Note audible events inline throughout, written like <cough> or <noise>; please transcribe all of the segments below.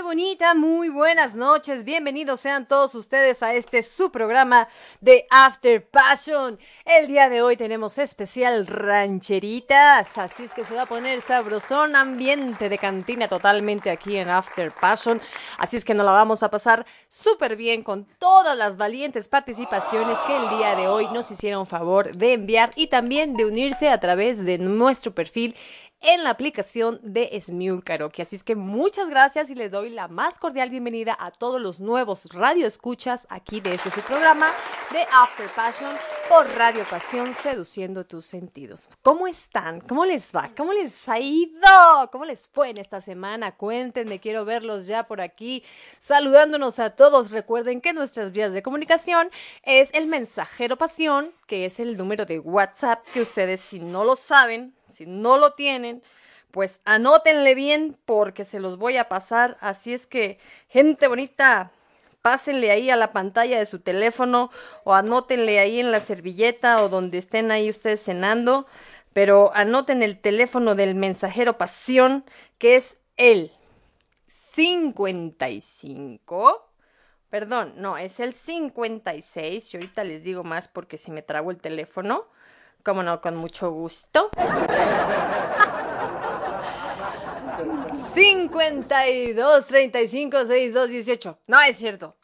Bonita, muy buenas noches. Bienvenidos sean todos ustedes a este su programa de After Passion. El día de hoy tenemos especial rancheritas, así es que se va a poner sabrosón ambiente de cantina totalmente aquí en After Passion. Así es que nos la vamos a pasar súper bien con todas las valientes participaciones que el día de hoy nos hicieron favor de enviar y también de unirse a través de nuestro perfil en la aplicación de Smule Karaoke. Así es que muchas gracias y les doy la más cordial bienvenida a todos los nuevos radioescuchas aquí de este su programa de After Passion por Radio Pasión Seduciendo tus sentidos. ¿Cómo están? ¿Cómo les va? ¿Cómo les ha ido? ¿Cómo les fue en esta semana? Cuéntenme, quiero verlos ya por aquí saludándonos a todos. Recuerden que nuestras vías de comunicación es el mensajero pasión, que es el número de WhatsApp que ustedes si no lo saben si no lo tienen, pues anótenle bien porque se los voy a pasar. Así es que, gente bonita, pásenle ahí a la pantalla de su teléfono o anótenle ahí en la servilleta o donde estén ahí ustedes cenando. Pero anoten el teléfono del mensajero pasión, que es el 55. Perdón, no, es el 56. Y ahorita les digo más porque se me trabó el teléfono. Como no, con mucho gusto. 52 35 62 18. No es cierto.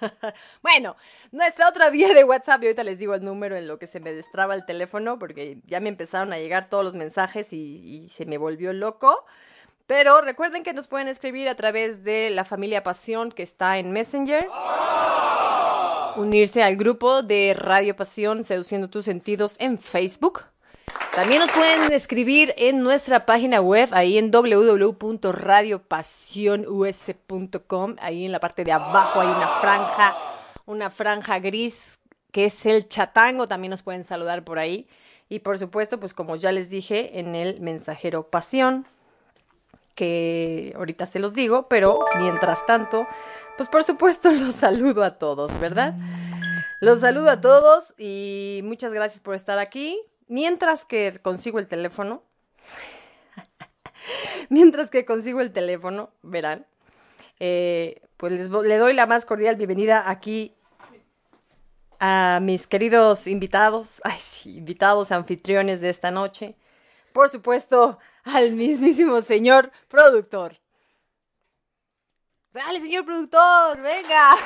<laughs> bueno, nuestra otra vía de WhatsApp, y ahorita les digo el número en lo que se me destraba el teléfono, porque ya me empezaron a llegar todos los mensajes y, y se me volvió loco. Pero recuerden que nos pueden escribir a través de la familia Pasión que está en Messenger unirse al grupo de Radio Pasión Seduciendo tus sentidos en Facebook. También nos pueden escribir en nuestra página web, ahí en www.radiopasionus.com. Ahí en la parte de abajo hay una franja, una franja gris que es el chatango. También nos pueden saludar por ahí. Y por supuesto, pues como ya les dije, en el mensajero Pasión, que ahorita se los digo, pero mientras tanto, pues por supuesto <laughs> los saludo a todos, ¿verdad? Los saludo a todos y muchas gracias por estar aquí. Mientras que consigo el teléfono, <laughs> mientras que consigo el teléfono, verán, eh, pues les le doy la más cordial bienvenida aquí a mis queridos invitados, ay sí, invitados anfitriones de esta noche. Por supuesto, al mismísimo señor productor. Dale, señor productor, venga.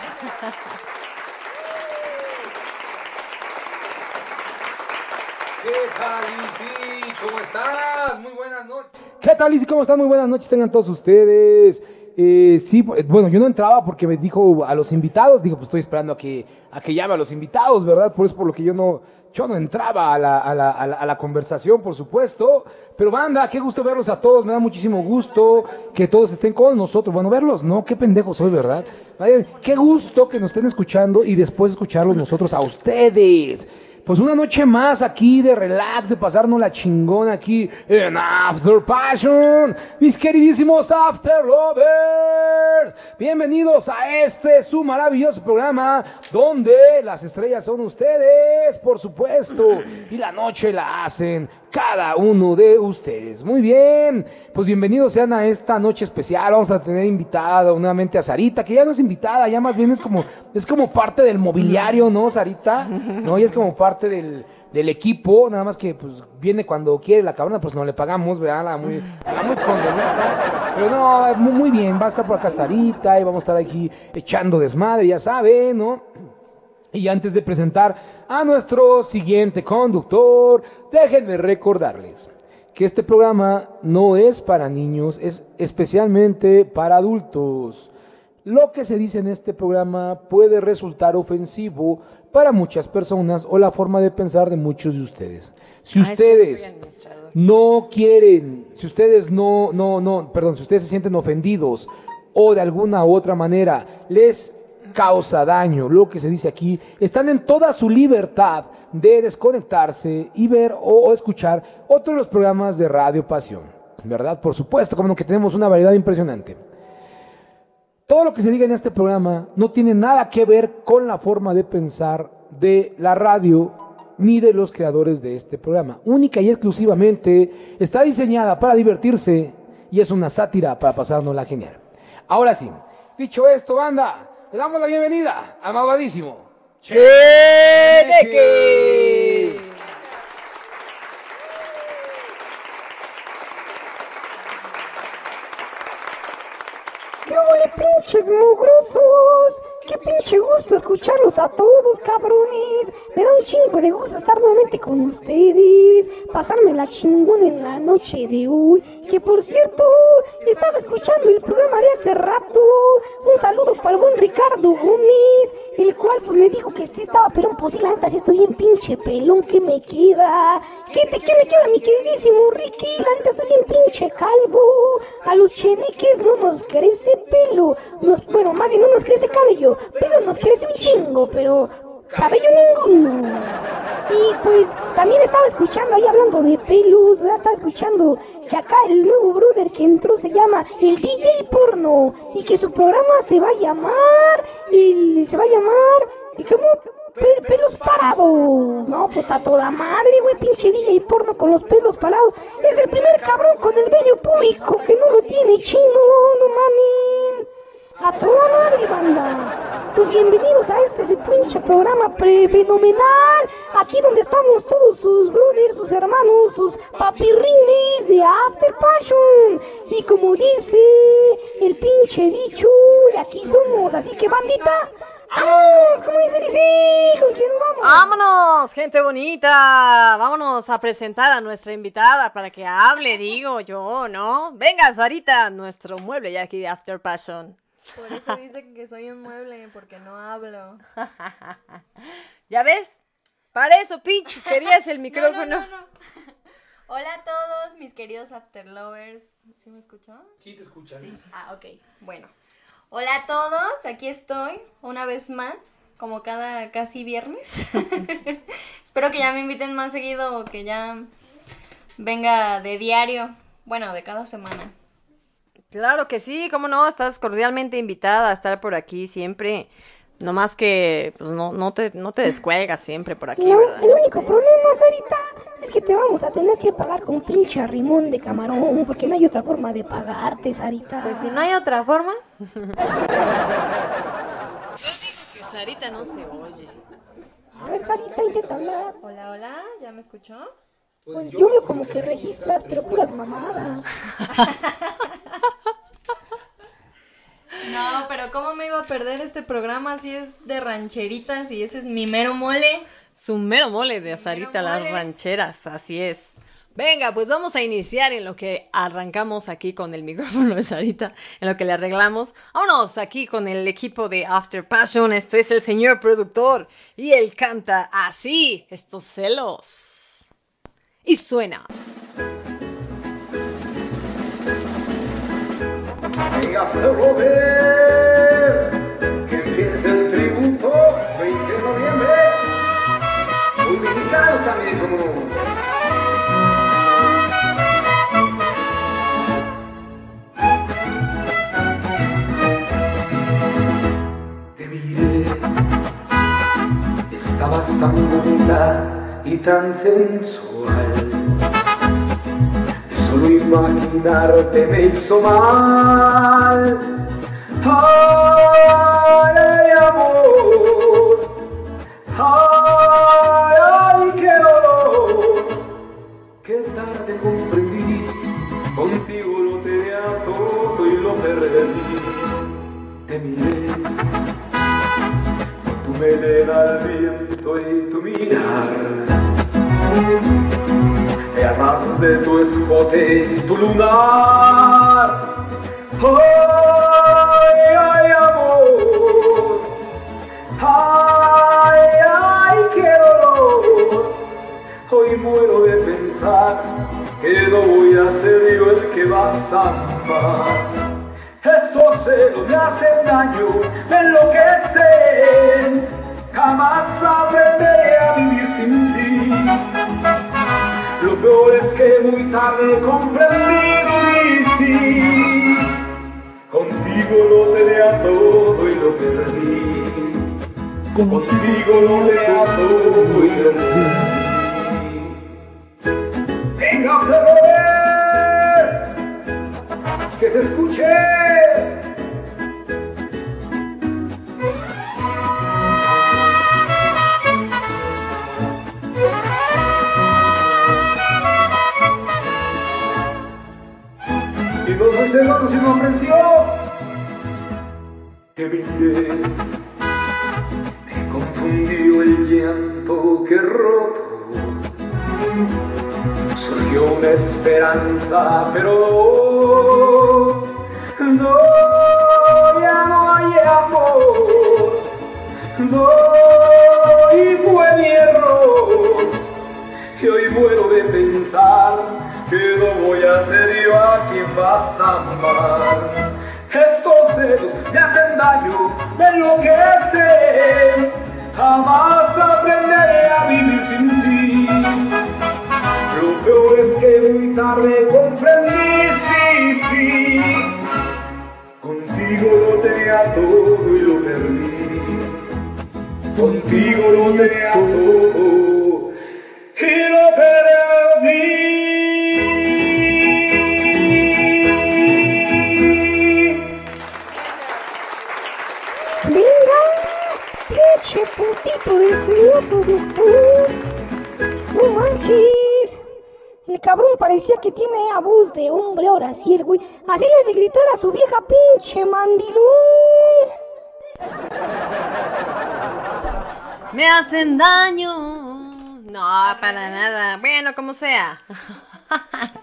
¿Qué tal, Lizzy? ¿Cómo estás? Muy buenas noches. ¿Qué tal, Lizzy? ¿Cómo están? Muy buenas noches, tengan todos ustedes. Eh, sí, bueno, yo no entraba porque me dijo a los invitados, digo, pues estoy esperando a que, a que llame a los invitados, ¿verdad? Por eso por lo que yo no, yo no entraba a la, a, la, a, la, conversación, por supuesto. Pero banda, qué gusto verlos a todos. Me da muchísimo gusto que todos estén con nosotros. Bueno, verlos, ¿no? Qué pendejo soy, ¿verdad? Qué gusto que nos estén escuchando y después escucharlos nosotros a ustedes. Pues una noche más aquí de relax, de pasarnos la chingona aquí en After Passion. Mis queridísimos After Lovers. Bienvenidos a este su maravilloso programa donde las estrellas son ustedes, por supuesto, y la noche la hacen cada uno de ustedes. Muy bien, pues bienvenidos sean a esta noche especial. Vamos a tener invitada nuevamente a Sarita, que ya no es invitada, ya más bien es como, es como parte del mobiliario, ¿no, Sarita? No, ya es como parte del, del equipo, nada más que pues viene cuando quiere la cabrona, pues no le pagamos, ¿verdad? La muy, la muy condenada. Pero no, muy, bien, va a estar por acá Sarita y vamos a estar aquí echando desmadre, ya saben, ¿no? Y antes de presentar a nuestro siguiente conductor, déjenme recordarles que este programa no es para niños, es especialmente para adultos. Lo que se dice en este programa puede resultar ofensivo para muchas personas o la forma de pensar de muchos de ustedes. Si ah, ustedes no quieren, si ustedes no, no, no, perdón, si ustedes se sienten ofendidos o de alguna u otra manera les causa daño, lo que se dice aquí, están en toda su libertad de desconectarse y ver o, escuchar otros de los programas de Radio Pasión, ¿verdad? Por supuesto, como que tenemos una variedad impresionante. Todo lo que se diga en este programa no tiene nada que ver con la forma de pensar de la radio ni de los creadores de este programa. Única y exclusivamente está diseñada para divertirse y es una sátira para pasárnosla genial. Ahora sí, dicho esto, banda, le damos la bienvenida al malvadísimo. Cheneque. ¡Qué ole, pinches mugrosos! ¡Qué pinche gusto escucharlos a todos, cabrones! Me da un chingo de gusto estar nuevamente con ustedes, pasarme la chingona en la noche de hoy. Que por cierto, estaba escuchando el programa de hace rato. Un saludo para el buen Ricardo Gómez, el cual pues me dijo que este estaba pelón, pues sí, la estoy bien pinche pelón, ¿qué me queda? ¿Qué, te, ¿Qué me queda, mi queridísimo Ricky? La neta, estoy bien pinche calvo. A los cheneques no nos crece pelo, nos, bueno, más bien no nos crece cabello, pero nos crece un chingo, pero cabello ninguno. Y pues también estaba escuchando ahí hablando de pelos, ¿verdad? Estaba escuchando que acá el nuevo brother que entró se llama el DJ Porno y que su programa se va a llamar, y se va a llamar, y como pe- pelos parados. No, pues está toda madre, güey, pinche DJ porno con los pelos parados. Es el primer cabrón con el vello público que no lo tiene chino, no mames. A toda madre, banda. Pues bienvenidos a este pinche programa fenomenal. Aquí donde estamos todos sus brothers, sus hermanos, sus papirrines de After Passion. Y como dice el pinche dicho, aquí somos. Así que, bandita, ¡vamos! Como dice dice, ¿con quién vamos? Vámonos, gente bonita. Vámonos a presentar a nuestra invitada para que hable, digo yo, ¿no? Venga, Sarita, nuestro mueble ya aquí de After Passion. Por eso dicen que soy un mueble, porque no hablo. <laughs> ¿Ya ves? Para eso, pinches, querías el <laughs> No, micrófono. no, no, no. <laughs> Hola a todos, mis queridos Afterlovers. ¿Sí me escuchó? Sí, te escuchan. Ah, ok. Bueno. Hola a todos, aquí estoy una vez más, como cada casi viernes. Espero que ya me inviten más seguido o que ya venga de diario. Bueno, de cada semana. Claro que sí, cómo no, estás cordialmente invitada a estar por aquí siempre. No más que, pues no, no te, no te descuelgas siempre por aquí, No, ¿verdad? el único problema, Sarita, es que te vamos a tener que pagar con pinche arrimón de camarón, porque no hay otra forma de pagarte, Sarita. Pues si no hay otra forma. Que Sarita no se oye. A ver, Sarita, intenta hablar. Hola, hola, ¿ya me escuchó? Pues yo veo como que registras, pero puras mamadas. <laughs> No, pero ¿cómo me iba a perder este programa si es de rancheritas y ese es mi mero mole? Su mero mole de Sarita las rancheras, así es. Venga, pues vamos a iniciar en lo que arrancamos aquí con el micrófono de Sarita, en lo que le arreglamos. Vámonos aquí con el equipo de After Passion. Este es el señor productor y él canta así, estos celos. Y suena. Hágalo ver, que empiece el tributo, 20 de noviembre. Muy mexicano también, como no. Estabas tan bonita y tan sensual. Solo imaginarte me hizo mal. Ay, ay, amor. Ay, ay, qué dolor. Qué tarde comprendí. Contigo lo tenía todo y lo perdí. Te miré. Tu melena al viento y tu mirar. Te arras de tu escote, tu lunar. Ay, ay, amor. Ay, ay, qué dolor. Hoy muero de pensar que no voy a ser yo el que vas a amar. Estos celos me hacen daño, me enloquecen. Jamás aprenderé a vivir sin ti. Lo peor es que muy tarde comprendí sí. Contigo lo tenía todo y lo perdí. Contigo lo tenía todo y lo perdí. Venga, Flor. que se escuche. Aprensión que miré me confundió el llanto que roto surgió una esperanza pero no ya no hay amor. No y fue mi error que hoy muero de pensar que no voy a ser quien vas a amar. Estos celos me hacen daño, me enloquecen, jamás aprenderé a vivir sin ti. Lo peor es que muy tarde comprendí, sí, sí, contigo lo tenía todo y lo perdí. Contigo lo tenía todo No manches. El cabrón parecía que tiene a voz de hombre ahora sí, el güey. Así le de gritar a su vieja pinche mandilón. Me hacen daño. No, para nada. Bueno, como sea.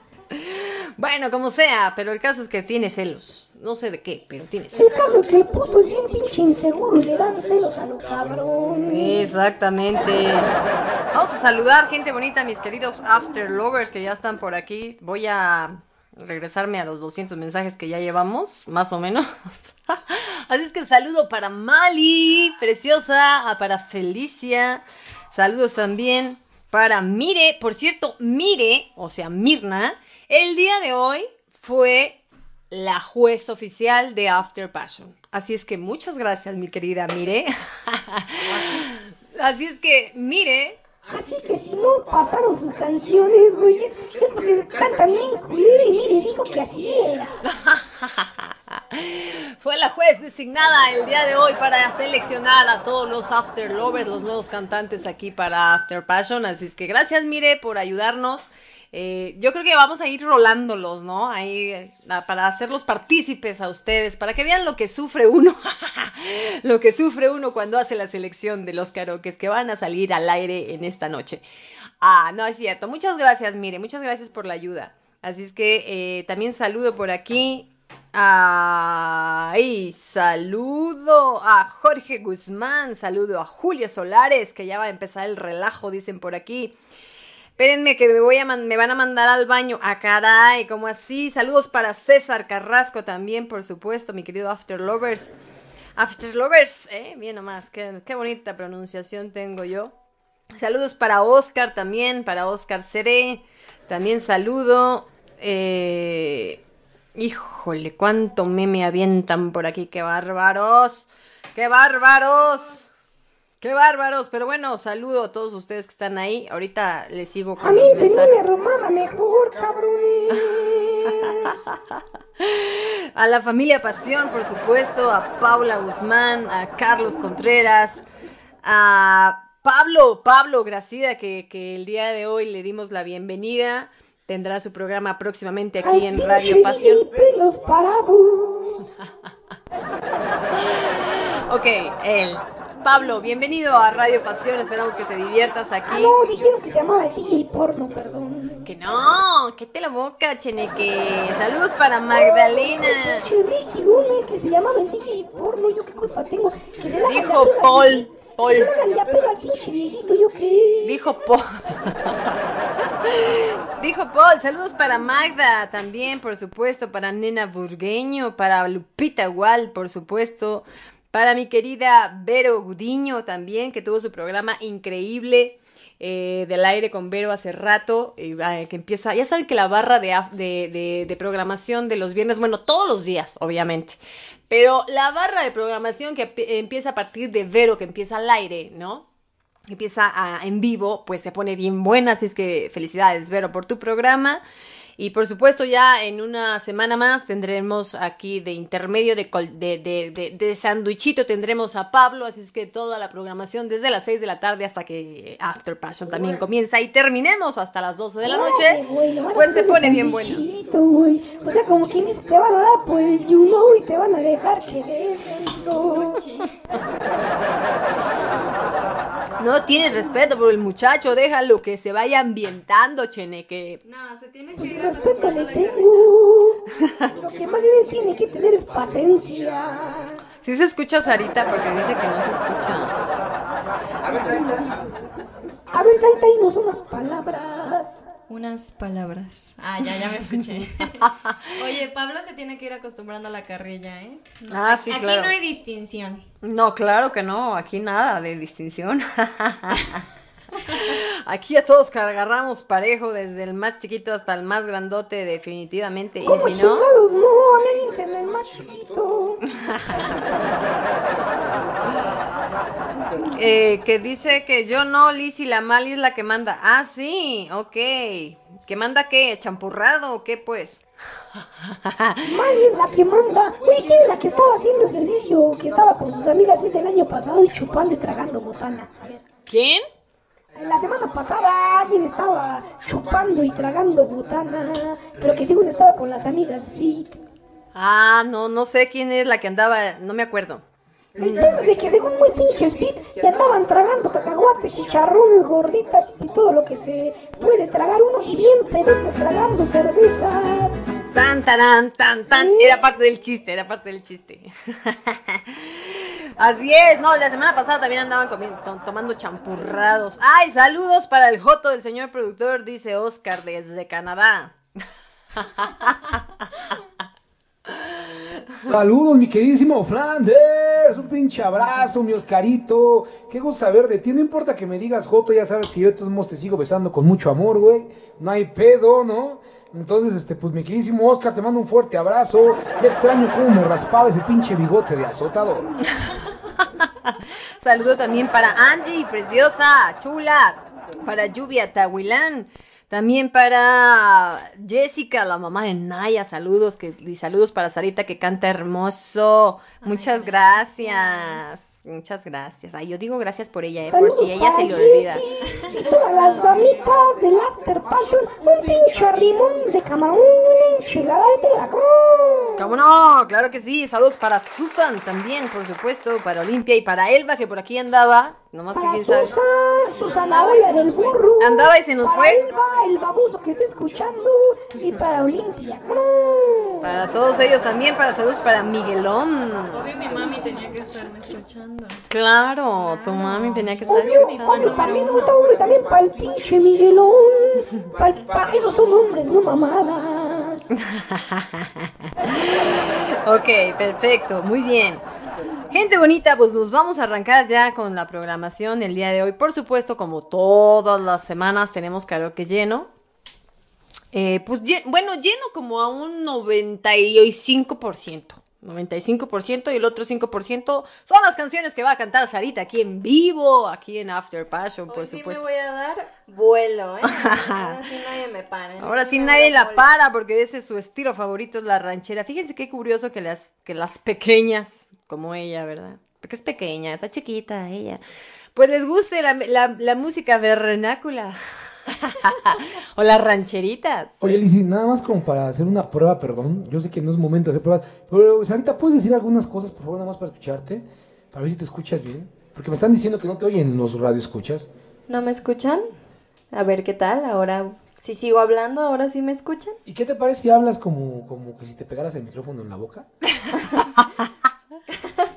<laughs> bueno, como sea, pero el caso es que tiene celos. No sé de qué, pero tiene El celos. caso es que el puto es bien pinche inseguro y le dan celos a lo cabrón. Exactamente. Vamos a saludar, gente bonita, mis queridos After Lovers que ya están por aquí. Voy a regresarme a los 200 mensajes que ya llevamos, más o menos. <laughs> Así es que saludo para Mali, preciosa, ah, para Felicia. Saludos también para Mire. Por cierto, Mire, o sea, Mirna, el día de hoy fue la juez oficial de After Passion. Así es que muchas gracias, mi querida Mire. <laughs> Así es que, Mire, Así que si no pasaron sus canciones, güey, es porque cantan bien culero y mire, dijo que así era. <laughs> fue la juez designada el día de hoy para seleccionar a todos los After Lovers, los nuevos cantantes aquí para After Passion. Así es que gracias, Mire, por ayudarnos. Eh, yo creo que vamos a ir rolándolos, ¿no? Ahí eh, para hacerlos partícipes a ustedes, para que vean lo que sufre uno, <laughs> lo que sufre uno cuando hace la selección de los karaokes que van a salir al aire en esta noche. Ah, no es cierto. Muchas gracias, mire, muchas gracias por la ayuda. Así es que eh, también saludo por aquí. Ay, saludo a Jorge Guzmán, saludo a Julio Solares, que ya va a empezar el relajo, dicen por aquí. Espérenme que me voy a me van a mandar al baño. Ah, caray, como así. Saludos para César Carrasco también, por supuesto, mi querido After Lovers. After Lovers, eh, bien nomás, qué, qué bonita pronunciación tengo yo. Saludos para Oscar también, para Oscar Seré. También saludo. Eh, híjole, cuánto meme avientan por aquí, qué bárbaros. ¡Qué bárbaros! ¡Qué bárbaros! Pero bueno, saludo a todos ustedes que están ahí. Ahorita les sigo A con mí los tenía mensajes. romana mejor, cabrones. <laughs> A la familia Pasión, por supuesto, a Paula Guzmán, a Carlos Contreras, a Pablo, Pablo Gracida, que, que el día de hoy le dimos la bienvenida. Tendrá su programa próximamente aquí en Radio Pasión. Pelos parados. <laughs> Ok, él. Pablo, bienvenido a Radio Pasión. Esperamos que te diviertas Ah, aquí. no, dijeron que se llamaba DJ porno, perdón. Que no, que te la boca, Cheneque. Saludos para Magdalena. Pinche Ricky Gómez, que se llamaba el DJ porno, yo qué culpa tengo. Que se Dijo Paul. Dijo Paul. Dijo Paul, saludos para Magda también, por supuesto, para Nena Burgueño, para Lupita Wall, por supuesto, para mi querida Vero Gudiño también, que tuvo su programa increíble eh, del aire con Vero hace rato, eh, ah, que empieza, ya saben que la barra de, de, programación de los viernes, bueno, todos los días, obviamente, pero la barra de programación que empieza a partir de Vero, que empieza al aire, ¿no? empieza en vivo, pues se pone bien buena, así es que felicidades, Vero, por tu programa. Y por supuesto, ya en una semana más tendremos aquí de intermedio de, col- de, de, de, de sandwichito, tendremos a Pablo, así es que toda la programación desde las 6 de la tarde hasta que After Passion también comienza y terminemos hasta las 12 de la noche, pues se pone bien bueno. O sea, como quien dice, te van a dar por el you know y te van a dejar que des. <laughs> No tienes respeto por el muchacho, déjalo que se vaya ambientando, cheneque. No, se tiene que Pues ir le a tengo. Lo que más bien tiene que tener es paciencia. Sí se escucha Sarita porque dice que no se escucha. A ver, Sarita. A ver, Saita, dinos unas palabras. Unas palabras. Ah, ya, ya me escuché. <laughs> Oye, Pablo se tiene que ir acostumbrando a la carrilla, ¿eh? No, Ah, sí, aquí claro. no hay distinción. No, claro que no, aquí nada de distinción. <laughs> Aquí a todos agarramos parejo, desde el más chiquito hasta el más grandote, definitivamente. Y ¿Cómo si no? No, a mí el más chiquito. <laughs> eh, que dice que yo no, Liz, y la Mali es la que manda. Ah, sí, ok. ¿Que manda qué? ¿Champurrado o qué, pues? <laughs> Mali es la que manda. Oye, ¿quién es la que estaba haciendo ejercicio? Que estaba con sus amigas desde el año pasado y chupando y tragando botana. ¿Quién? La semana pasada alguien estaba chupando y tragando botana, pero que según estaba con las amigas fit. Ah, no, no sé quién es la que andaba, no me acuerdo. Entonces, de que según muy pinches fit, y andaban tragando cacahuates, chicharrones, gorditas y todo lo que se puede tragar uno, y bien pedotes tragando cervezas. Tan, tarán, tan, tan. Era parte del chiste, era parte del chiste. <laughs> Así es, no, la semana pasada también andaban comiendo, to- tomando champurrados. Ay, saludos para el joto del señor productor, dice Oscar desde Canadá. Saludos, mi queridísimo Flanders. Un pinche abrazo, mi Oscarito. Qué gusto saber de ti. No importa que me digas Joto, ya sabes que yo de todos modos te sigo besando con mucho amor, güey. No hay pedo, ¿no? Entonces, este, pues mi queridísimo Oscar, te mando un fuerte abrazo. Qué extraño cómo me raspaba ese pinche bigote de azotador. <laughs> Saludo también para Angie, preciosa, chula. Para Lluvia Tahuilán. También para Jessica, la mamá de Naya. Saludos. Que, y saludos para Sarita que canta hermoso. Muchas gracias. Muchas gracias. Ay, yo digo gracias por ella, eh, por si ella se le olvida. Y todas las damitas del After Passion, un pinche rimón de camarón, una enchilada de dragón. ¿Cómo no? Claro que sí. Saludos para Susan también, por supuesto. Para Olimpia y para Elba, que por aquí andaba. Nomás que Para quién sabe. Susan, Susana del burro. Andaba y se nos para fue. Elba, el baboso que está escuchando. Y para Olimpia. ¡Mm! Para todos ellos también. Para saludos para Miguelón. Obvio mi mami tenía que estarme escuchando. Claro, tu mami tenía que estar Obvio, escuchando. obvio, también, obvio, también para el pinche Miguelón. Para esos son hombres, no mamadas. <laughs> Ok, perfecto, muy bien. Gente bonita, pues nos vamos a arrancar ya con la programación el día de hoy. Por supuesto, como todas las semanas tenemos karaoke lleno. Eh, pues bueno, lleno como a un 95%. 95% y el otro 5% son las canciones que va a cantar Sarita aquí en vivo, aquí en After Passion, por Hoy sí me voy a dar <laughs> vuelo, ¿eh? <laughs> Ahora sí nadie me para. ¿eh? Ahora sí nadie la para porque ese es su estilo favorito, es la ranchera. Fíjense qué curioso que las, que las pequeñas, como ella, ¿verdad? Porque es pequeña, está chiquita ella. Pues les guste la, la, la música vernácula. <laughs> o las rancheritas. Oye, Lizzy, nada más como para hacer una prueba, perdón. Yo sé que no es momento de hacer pruebas, pero Sarita, ¿puedes decir algunas cosas, por favor, nada más para escucharte? Para ver si te escuchas bien. Porque me están diciendo que no te oyen los radioescuchas. ¿No me escuchan? A ver qué tal. Ahora, si sigo hablando, ahora sí me escuchan. ¿Y qué te parece si hablas como, como que si te pegaras el micrófono en la boca? <laughs>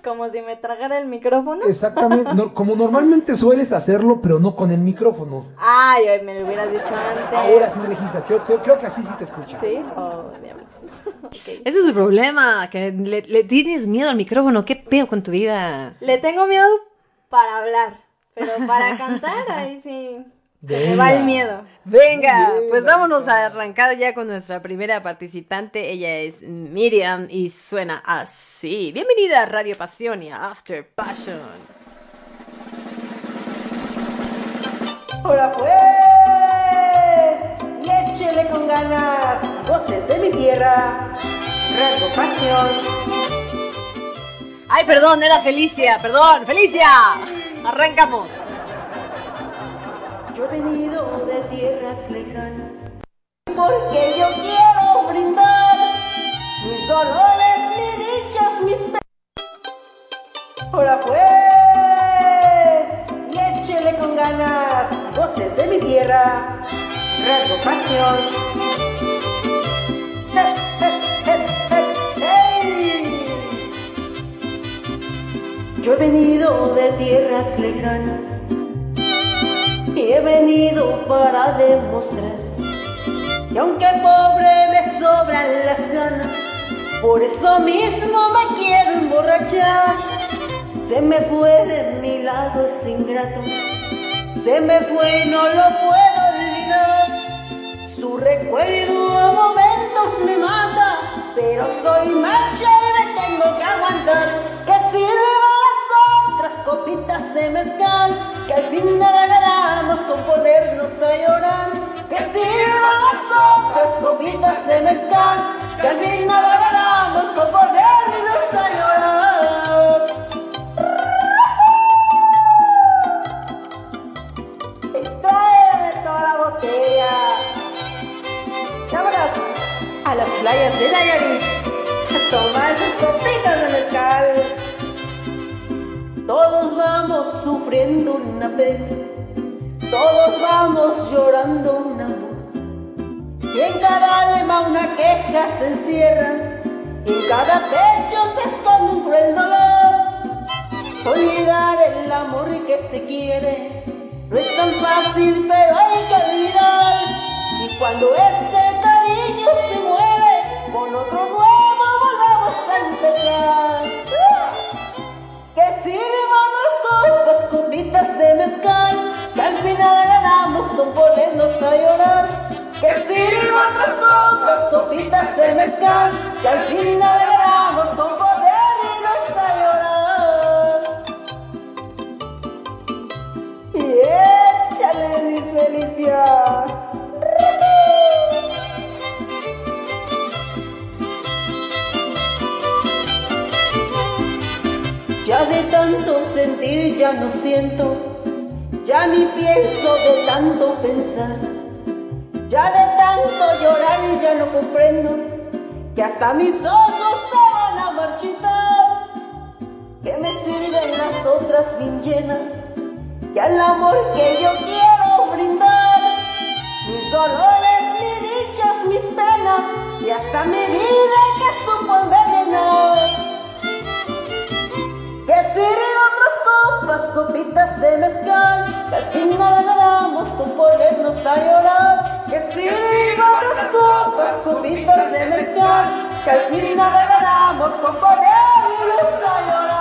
Como si me tragara el micrófono. Exactamente, no- como normalmente sueles hacerlo, pero no con el micrófono. Ay, ay, me lo hubieras dicho antes. Ahora sí registras, creo, creo, creo que así sí te escucha. ¿Sí? Oh, diablos. <laughs> Ok. Ese es el problema, que le, le tienes miedo al micrófono. ¿Qué pedo con tu vida? Le tengo miedo para hablar, pero para cantar, ahí sí. Se me va Venga. el miedo. Venga, pues vámonos a arrancar ya con nuestra primera participante. Ella es Miriam y suena así. Bienvenida a Radio Pasión y a After Passion. Ahora pues, y échele con ganas. voces de mi tierra, rasgo pasión. Ay, perdón, era Felicia, perdón, Felicia. Arrancamos. Yo he venido de tierras lejanas porque yo quiero brindar mis dolores, mis dichas, mis penas. Ahora pues, y échele con ganas, voces de mi tierra, rasgo pasión. ¡Eh, eh, eh, eh, hey! Yo he venido de tierras lejanas he venido para demostrar que aunque pobre me sobran las ganas, por eso mismo me quiero emborrachar. Se me fue de mi lado ese ingrato, se me fue y no lo puedo olvidar. Su recuerdo a momentos me mata, pero soy macha y me tengo que aguantar. Que otras copitas de mezcal, que al fin nada ganamos con ponernos a llorar. Que sirvan las otras copitas de mezcal, que al fin nada ganamos con ponernos a llorar. Y tráeme toda la botella. A las playas de Nayarit a tomar esas copitas de mezcal. Todos vamos sufriendo una pena, todos vamos llorando un amor. Y en cada alma una queja se encierra, en cada pecho se esconde un cruel dolor. Olvidar el amor que se quiere no es tan fácil, pero hay que olvidar. Y cuando este cariño se muere, con otro nuevo volvemos a empezar. Que sirvan las copas, copitas de mezcal, que al final ganamos con ponernos a llorar. Que sirvan las copas, copitas de mezcal, que al final ganamos con ponernos a llorar. Y échale mi felicidad. Ya de tanto sentir ya no siento, ya ni pienso de tanto pensar. Ya de tanto llorar ya no comprendo que hasta mis ojos se van a marchitar. ¿Qué me sirven las otras bien llenas? Que al amor que yo quiero brindar, mis dolores, mis dichas, mis penas y hasta mi vida que supo envenenar. Que sirven otras copas, copitas de mezcal, que al fin nada ganamos con ponernos a llorar. Que sirven otras copas, copitas de mezcal, que al fin nada ganamos con ponernos a llorar.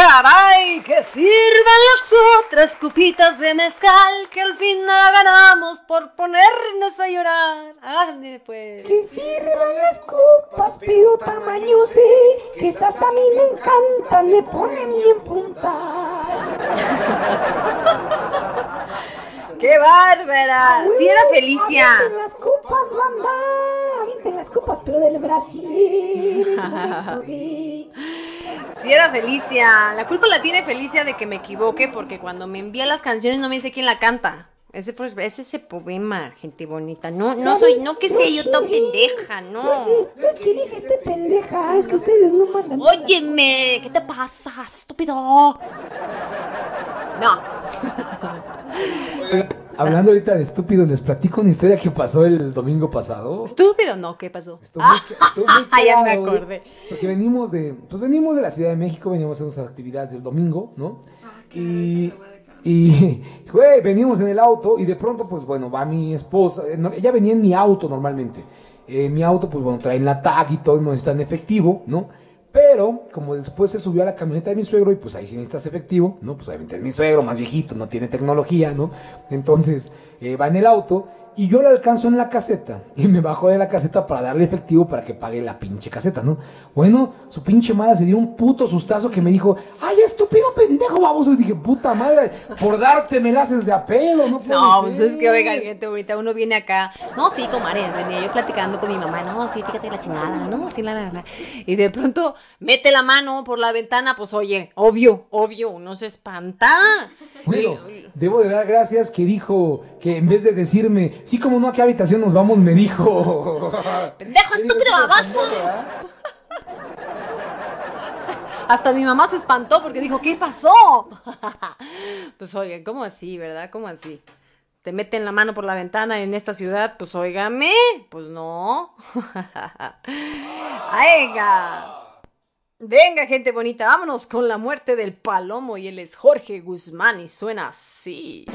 ¡Ah! Que sirvan las otras copitas de mezcal, que al fin nada ganamos por ponernos a llorar. ¡Ande, pues! Que sirvan las copas, pero tamaño sé que esas a mí me encantan, me ponen bien punta. <laughs> ¡Qué bárbara! ¡Sí era Felicia! Avienten las copas, banda. Avienten las copas, pero del Brasil. Sí era Felicia. La culpa la tiene Felicia de que me equivoque porque cuando me envía las canciones no me dice quién la canta. Ese fue, es ese poema, gente bonita. No, no soy, no que sea yo tan pendeja, no. No es que este pendeja, es que ustedes no mandan. Óyeme, ¿qué te pasa, estúpido? No. Hablando ahorita de estúpido, les platico una historia que pasó el domingo pasado. Estúpido, no, ¿qué pasó? Estuvo muy, Ah, <laughs> ya me acordé. Porque venimos de, pues venimos de la Ciudad de México, veníamos a nuestras actividades del domingo, ¿no? y, y, <laughs> güey, venimos en el auto y de pronto, pues bueno, va mi esposa, eh, ella venía en mi auto normalmente. Eh, mi auto, pues bueno, trae la tag y todo, no es tan efectivo, ¿no? Pero, como después se subió a la camioneta de mi suegro y pues ahí sí necesitas efectivo, ¿no? Pues obviamente es mi suegro, más viejito, no tiene tecnología, ¿no? Entonces, eh, va en el auto Y yo la alcanzo en la caseta y me bajo de la caseta para darle efectivo para que pague la pinche caseta, ¿no? Bueno, su pinche madre se dio un puto sustazo que me dijo, ay, estúpido pendejo, vamos. Y dije, puta madre, por darte me la haces de a pedo, ¿no? No, pues ser". es que, oigan, gente bonita, uno viene acá. No, sí, comadre, venía yo platicando con mi mamá. No, sí, fíjate la chingada, no, sí, la, la, la. Y de pronto mete la mano por la ventana, pues oye, obvio, obvio, uno se espanta. Bueno, debo de dar gracias que dijo que en vez de decirme, sí, como no, ¿a qué habitación nos vamos? Me dijo. <laughs> ¡Pendejo, estúpido, "Estúpido, baboso". <laughs> Hasta mi mamá se espantó porque dijo, ¿qué pasó? <laughs> pues oigan, ¿cómo así, verdad? ¿Cómo así? Te meten la mano por la ventana en esta ciudad, pues óigame, pues no. Venga. Venga, gente bonita, vámonos con la muerte del palomo y él es Jorge Guzmán y suena así.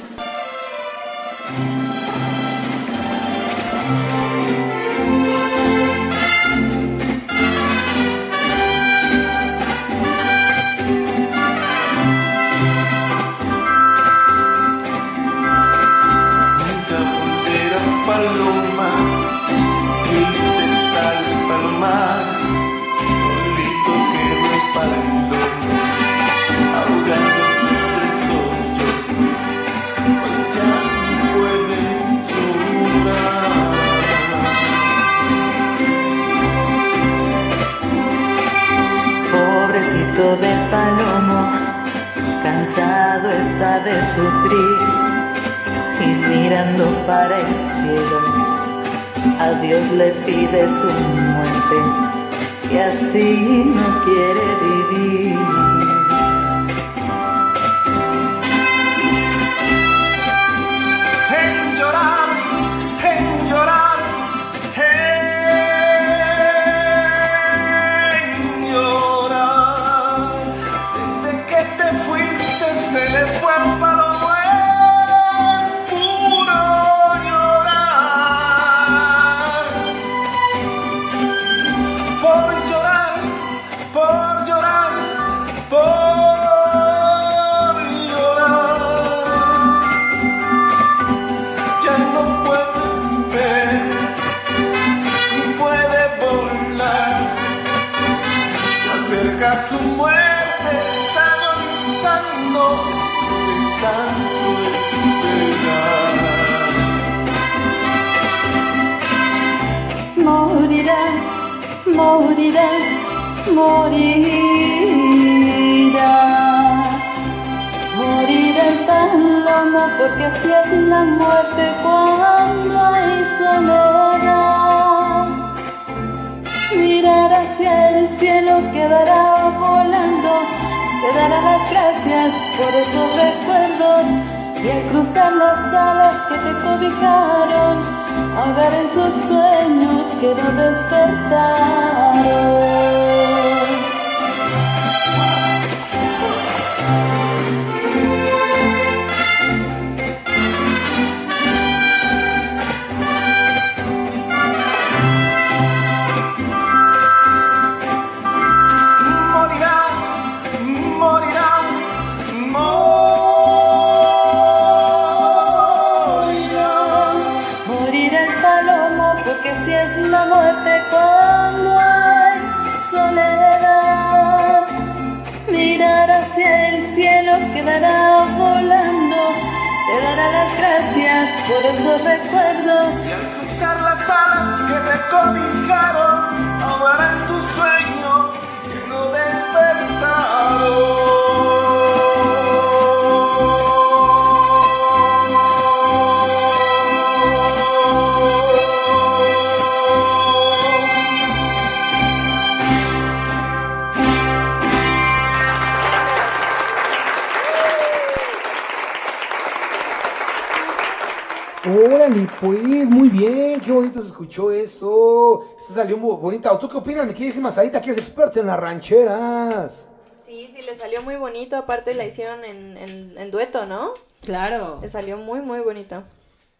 Muy bonita. ¿O tú qué opinas? Me quieres decir Mazadita que es experta en las rancheras. Sí, sí, le salió muy bonito. Aparte la hicieron en, en, en dueto, ¿no? Claro. Le salió muy, muy bonito.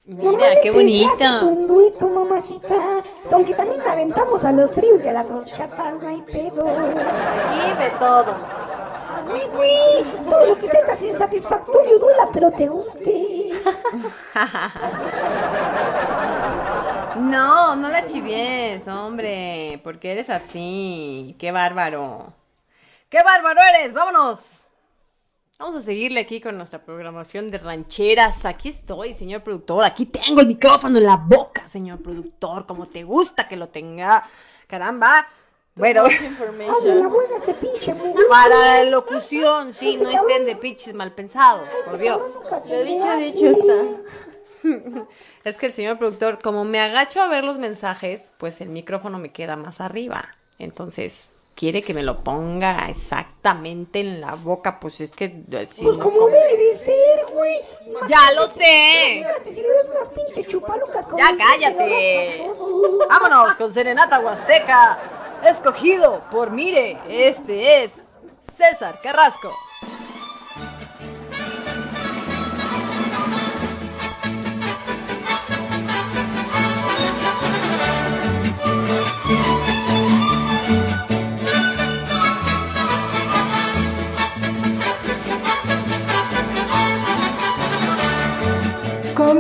Mira, qué bonito. un dueto, mamacita. Aunque también aventamos a los tríos y a las horchatas, no hay pedo. Y de todo. Uy, güey, todo lo que sea insatisfactorio duela, pero te guste. <laughs> No, no la chivies, hombre, porque eres así. Qué bárbaro. ¡Qué bárbaro eres! ¡Vámonos! Vamos a seguirle aquí con nuestra programación de rancheras. Aquí estoy, señor productor. Aquí tengo el micrófono en la boca, señor productor. Como te gusta que lo tenga. Caramba. Bueno, Ay, la para locución, sí, no estén de pinches mal pensados, por Dios. Lo dicho, dicho está. <laughs> Es que el señor productor, como me agacho a ver los mensajes, pues el micrófono me queda más arriba. Entonces, quiere que me lo ponga exactamente en la boca, pues es que... eh, si Pues no, como ¿cómo? debe de ser, güey. Ya lo sé. Ya cállate. Vámonos con Serenata Huasteca. Escogido por Mire, este es César Carrasco.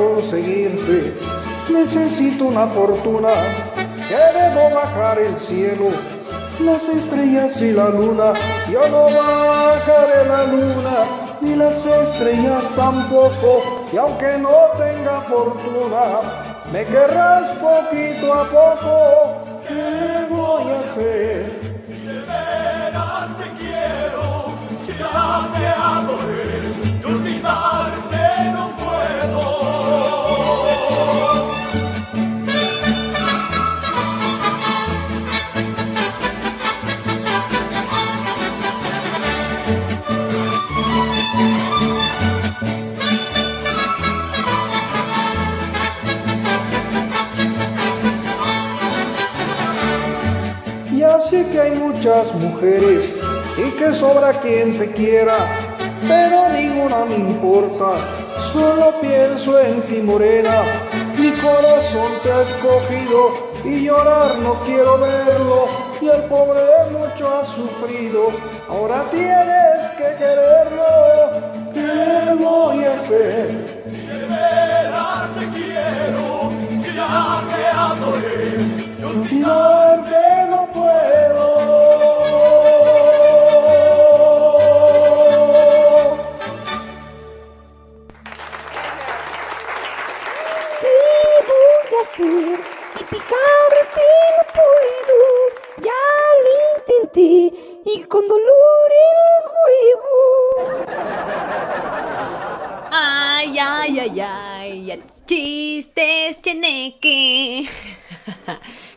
conseguirte necesito una fortuna, que bajar el cielo, las estrellas y la luna. Yo no bajaré la luna, ni las estrellas tampoco, y aunque no tenga fortuna, me querrás poquito a poco. ¿Qué voy a hacer? Y que sobra quien te quiera, pero ninguna me importa, solo pienso en ti morena. Mi corazón te ha escogido y llorar no quiero verlo, y el pobre mucho ha sufrido, ahora tienes que quererlo. ¿Qué voy a hacer? Olvidarte con dolor en los huevos. Ay, ay, ay, ay, chistes, cheneque.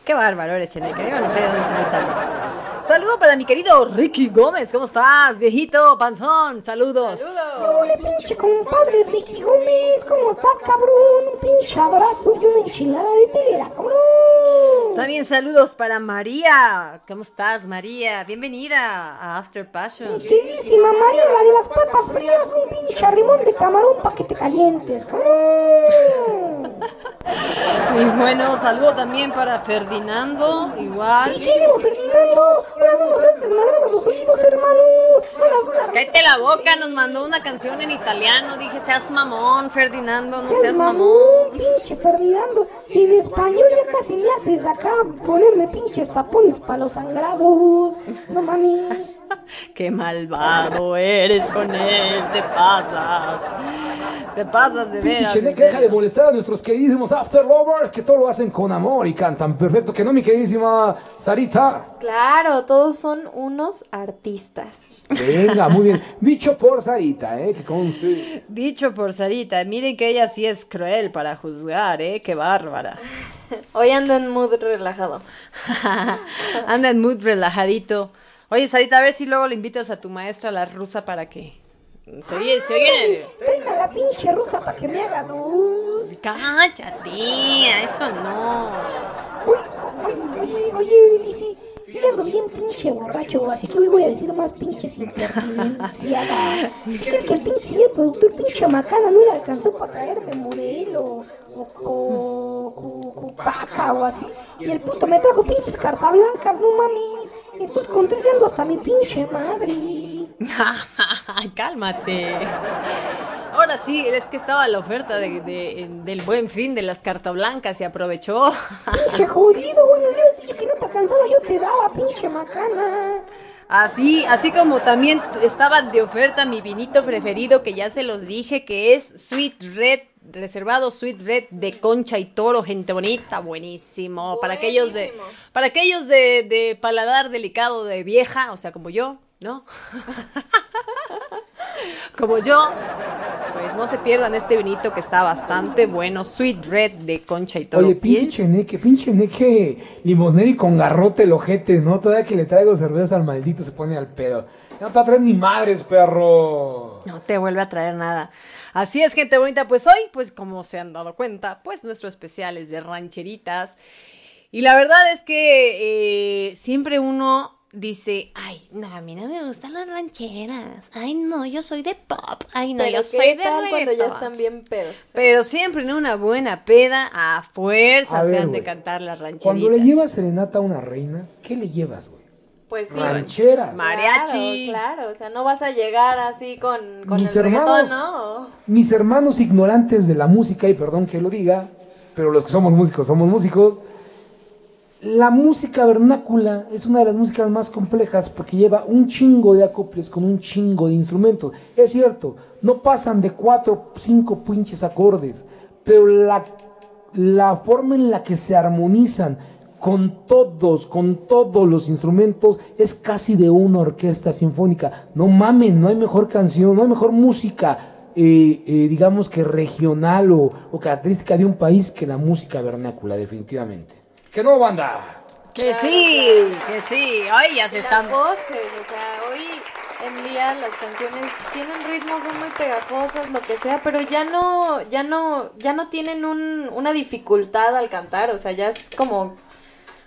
Qué bárbaro eres, cheneque. Yo no sé de dónde. Saludo para mi querido Ricky Gómez. ¿Cómo estás, viejito panzón? Saludos. Hola, pinche compadre Ricky Gómez, ¿cómo estás, cabrón? Un pinche abrazo y una enchilada de telera, cabrón. También saludos para María. ¿Cómo estás, María? Bienvenida a After Passion. Queridísima María, la de las papas frías, un pinche arrimón de camarón pa' que te calientes, cabrón. <laughs> Y bueno, saludo también para Ferdinando. Igual. ¿Y qué digo, Ferdinando? Nos los oídos, hermano. Cállate la boca, nos mandó una canción en italiano. Dije, seas mamón, Ferdinando, no seas mamón. pinche Ferdinando. Si en español ya casi me haces acá ponerme pinches tapones para los sangrados. No mames. <laughs> Qué malvado eres con él, te pasas. Te pasas de Pinche veras. En deja de molestar a nuestros queridísimos After Lovers, que todo lo hacen con amor y cantan perfecto. Que no, mi queridísima Sarita. Claro, todos son unos artistas. Venga, muy bien. Dicho por Sarita, ¿eh? Que conste. Dicho por Sarita, miren que ella sí es cruel para juzgar, ¿eh? Qué bárbara. <laughs> Hoy ando en mood relajado. <laughs> Anda en mood relajadito. Oye, Sarita, a ver si luego le invitas a tu maestra, la rusa, para que... Se oye, se oye... Tráeme a la pinche rusa para que me haga dos. Cállate, eso no. Oye, oye, oye, yo ando bien pinche borracho, así que hoy voy a decir más pinches impertinenciadas. ¿Crees que el pinche señor productor pinche macana no le alcanzó para traerme modelo? O, o, o, así. Y el puto me trajo pinches cartas blancas, no mami. Entonces contestando hasta mi pinche madre. <laughs> Cálmate. Ahora sí, es que estaba la oferta de, de- del buen fin de las cartas blancas y aprovechó. <laughs> Pinche jodido, güey, que no te alcanzaba, yo te daba, pinche macana. Así, así como también estaba de oferta mi vinito preferido, que ya se los dije, que es Sweet Red, reservado Sweet Red de concha y toro, gente bonita, buenísimo. Para aquellos de, para aquellos de, de paladar delicado de vieja, o sea, como yo, ¿no? <laughs> como yo, pues no se pierdan este vinito que está bastante bueno, Sweet Red de concha y toro. Oye, pinche Cheneque, pinche Cheneque limonero y con garrote el ojete, ¿no? Todavía que le traigo cerveza al maldito se pone al pedo. No te va a traer ni madres, perro. No te vuelve a traer nada. Así es, gente bonita. Pues hoy, pues como se han dado cuenta, pues nuestro especial es de rancheritas. Y la verdad es que eh, siempre uno dice, ay, no, a mí no me gustan las rancheras. Ay, no, yo soy de pop. Ay, no, Pero yo ¿qué soy de tal cuando ya reggaetón". están bien pedos? Pero siempre en una buena peda, a fuerza A se ver, han de cantar las rancheritas. Cuando le llevas serenata a una reina, ¿qué le llevas, güey? Pues sí. Rancheras. Mariachi. Claro, claro, o sea, no vas a llegar así con, con Mis el reggaetón, hermanos- ¿no? Mis hermanos ignorantes de la música, y perdón que lo diga, pero los que somos músicos somos músicos, la música vernácula es una de las músicas más complejas porque lleva un chingo de acoples con un chingo de instrumentos. Es cierto, no pasan de cuatro cinco pinches acordes, pero la, forma en la que se armonizan con todos, con todos los instrumentos, es casi de una orquesta sinfónica. No mamen, no hay mejor canción, no hay mejor música, eh, eh, digamos que regional o característica de un país que la música vernácula, definitivamente. ¿Que no, banda? Que sí, que sí. Ay, ya se están... Las voces, o sea, hoy en día las canciones tienen ritmos, son muy pegajosas, lo que sea, pero ya no, ya no, ya no tienen un, una dificultad al cantar, o sea, ya es como,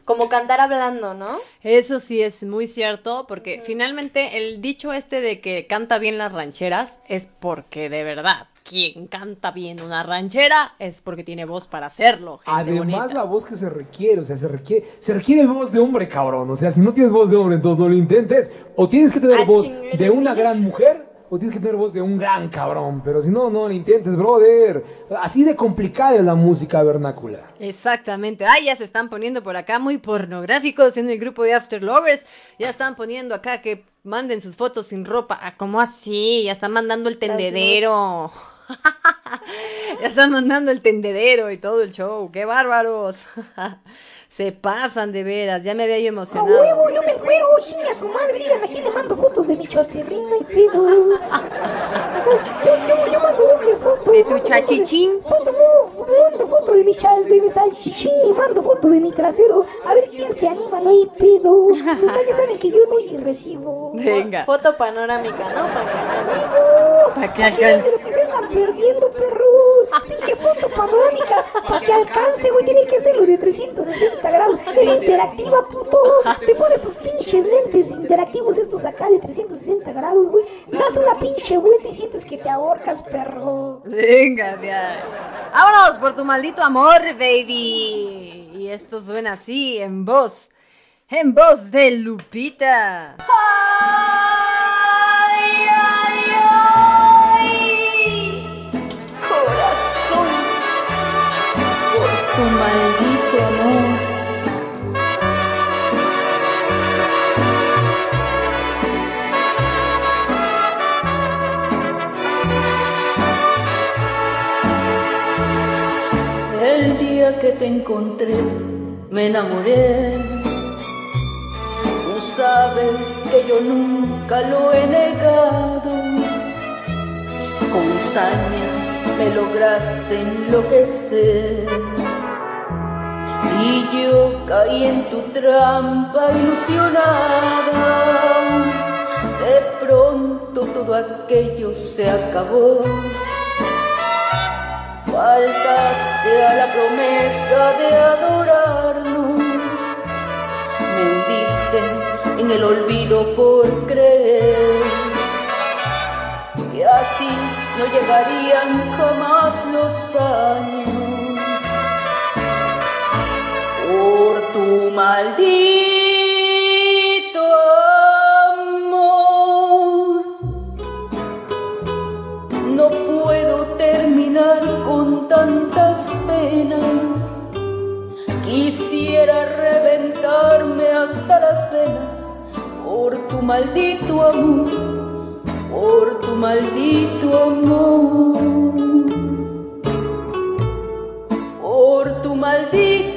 como cantar hablando, ¿no? Eso sí es muy cierto, porque finalmente el dicho este de que canta bien las rancheras es porque de verdad quien canta bien una ranchera es porque tiene voz para hacerlo. Gente Además, bonita. la voz que se requiere, o sea, se requiere, se requiere voz de hombre, cabrón. O sea, si no tienes voz de hombre, entonces no lo intentes. O tienes que tener Ah, voz de una gran mujer, o tienes que tener voz de un gran cabrón. Pero si no, no lo intentes, brother. Así de complicada es la música vernácula. Exactamente. Ay, ya se están poniendo por acá muy pornográficos en el grupo de After Lovers. Ya están poniendo acá que manden sus fotos sin ropa. Ah, ¿Cómo así? Ya están mandando el tendedero. <laughs> ya están mandando el tendedero y todo el show. ¡Qué bárbaros! <laughs> se pasan de veras. Ya me había yo A emocionado. huevo, yo me cuero, chingue a su madre, dígame a quién le mando fotos de mi chosterrina y pedo. <laughs> Yo, yo, yo mando doble foto. ¿De tu chachichín? Foto, mando foto de mi chal, de mi salchichín y mando foto de mi trasero. A ver quién se anima, no hay pedo. Ya saben que yo doy y recibo. Venga. Foto panorámica, ¿no? Para que alcance. Para que alcance. lo que se andan perdiendo, perro. Pinche foto panorámica. Para que alcance, güey, tiene que hacerlo de 360 grados. Es interactiva, puto. Te pones tus pinches lentes interactivos estos acá de 360 grados, güey. Das una pinche vuelta y sientes que te ahorcas, perro. Venga, ya. Vámonos por tu maldito amor, baby. Y esto suena así, en voz. En voz de Lupita. Corazón, tu maldito amor. El día que te encontré me enamoré. Tú sabes que yo nunca lo he negado. Con sañas me lograste enloquecer. Y yo caí en tu trampa ilusionada. De pronto todo aquello se acabó. Faltaste a la promesa de adorarnos. Me hundiste en el olvido por creer que a ti no llegarían jamás los años. Por tu maldito amor. No puedo terminar con tantas penas. Quisiera reventarme hasta las venas por tu maldito amor, por tu maldito amor, por tu maldito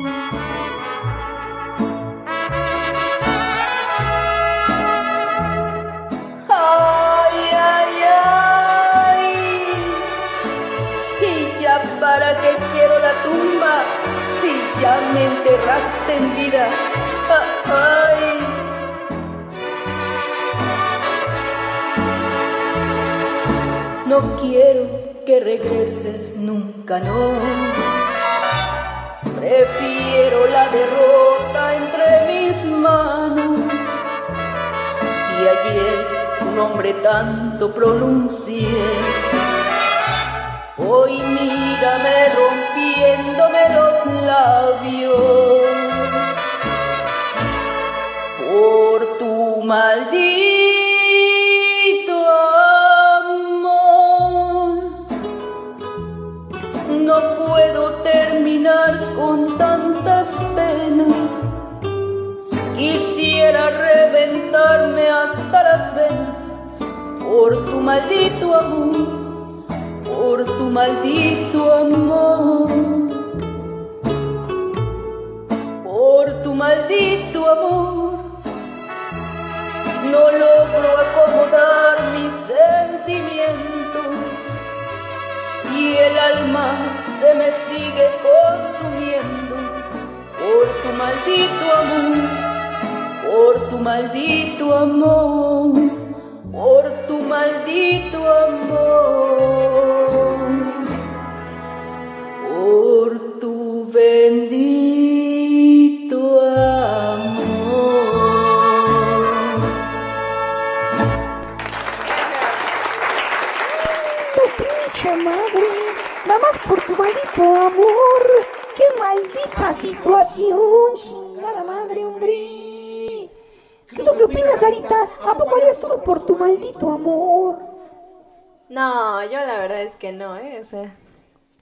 Ya me enterraste en vida. Ay. No quiero que regreses nunca, no. Prefiero la derrota entre mis manos. Si ayer tu nombre tanto pronuncié, hoy mírame rompiéndome los labios por tu maldito amor. No puedo terminar con tantas penas. Quisiera reventarme hasta las venas por tu maldito amor, por tu maldito amor,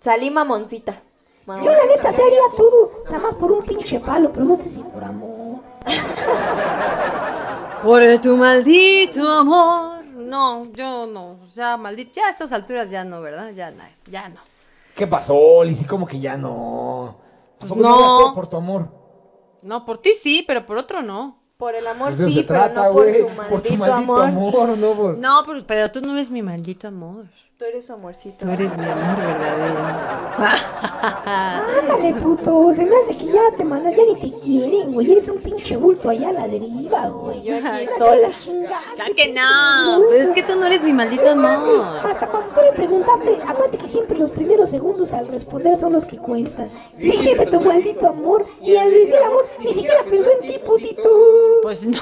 salí mamoncita. Mamón. Yo la neta se haría todo, nada más por un pinche palo, pero no sé si por amor. <laughs> Por tu maldito amor. No, yo no. O sea, maldito. Ya a estas alturas ya no, ¿verdad? Ya no. Ya no. ¿Qué pasó, Lizzy? ¿Cómo que ya no? ¿A Pues no. todo por tu amor? No, por ti sí, pero por otro no. Por el amor Pues sí, pero trata, no por su Por tu maldito, maldito amor. amor, no por... No, pero, pero tú no eres mi maldito amor. Tú eres su amorcito. Tú eres mi amor verdadero. Ándale, puto, se me hace que ya te mandas, ya ni te quieren, güey. Eres un pinche bulto allá a la deriva, güey. Yo aquí sola. Claro que no. Pues es que tú no eres mi maldito amor. Hasta cuando tú le preguntaste, acuérdate que siempre los primeros segundos al responder son los que cuentan. Dijiste tu maldito amor y al decir amor ni siquiera pensó en ti, putito. Pues no.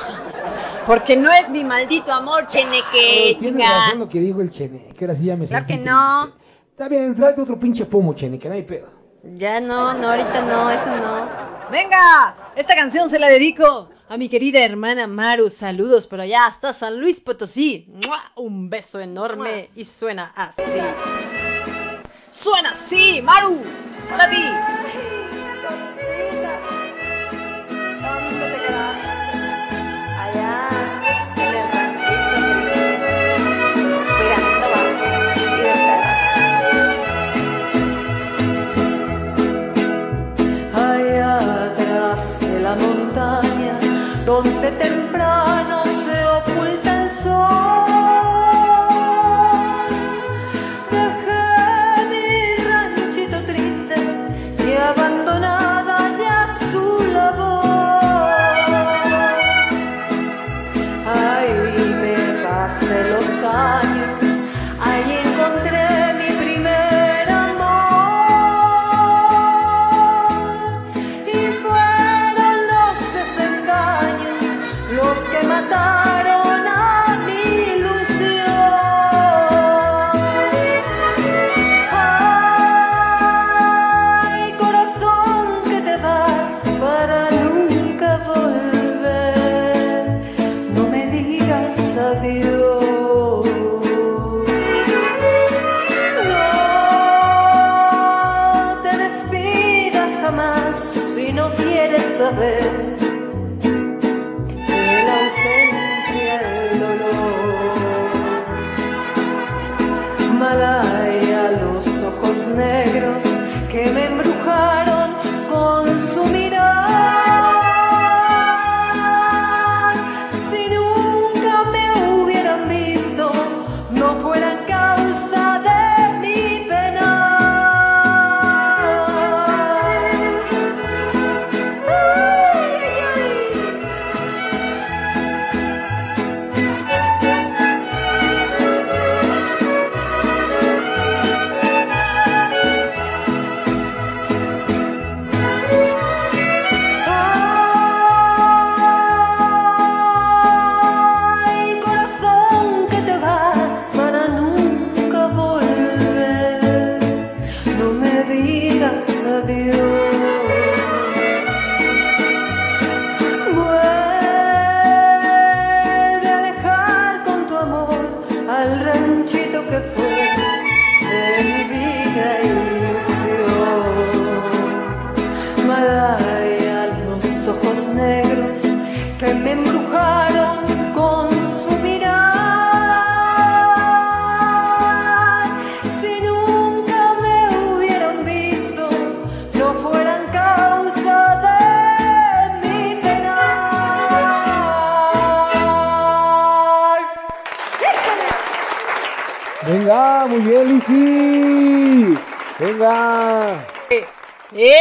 Porque no es mi maldito amor, cheneque, chinga. lo que dijo el Chene, que ahora sí ya me Claro que no. Está bien, tráete otro pinche pomo, Chene, que no hay pedo. Ya no, no, ahorita no, eso no. Venga, esta canción se la dedico A mi querida hermana Maru, saludos por allá hasta San Luis Potosí. ¡Mua! Un beso enorme y suena así. Suena así, Maru. Para ti.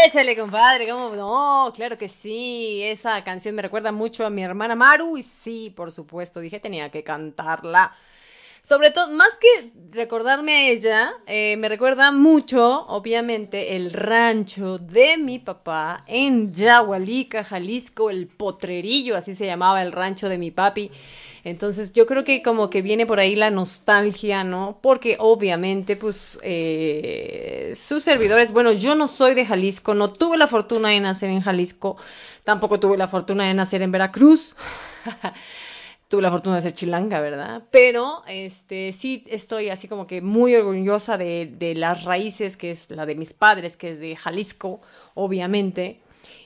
Échale, compadre, ¿cómo no? Claro que sí. Esa canción me recuerda mucho a mi hermana Maru y sí, por supuesto, dije tenía que cantarla. Sobre todo, más que recordarme a ella, eh, me recuerda mucho, obviamente, el rancho de mi papá en Yahualica, Jalisco, el Potrerillo, así se llamaba el rancho de mi papi. Entonces yo creo que como que viene por ahí la nostalgia, ¿no? Porque obviamente, pues, eh, sus servidores, bueno, yo no soy de Jalisco, no tuve la fortuna de nacer en Jalisco, tampoco tuve la fortuna de nacer en Veracruz. <laughs> tuve la fortuna de ser chilanga, ¿verdad? Pero este sí estoy así como que muy orgullosa de, de las raíces, que es la de mis padres, que es de Jalisco, obviamente.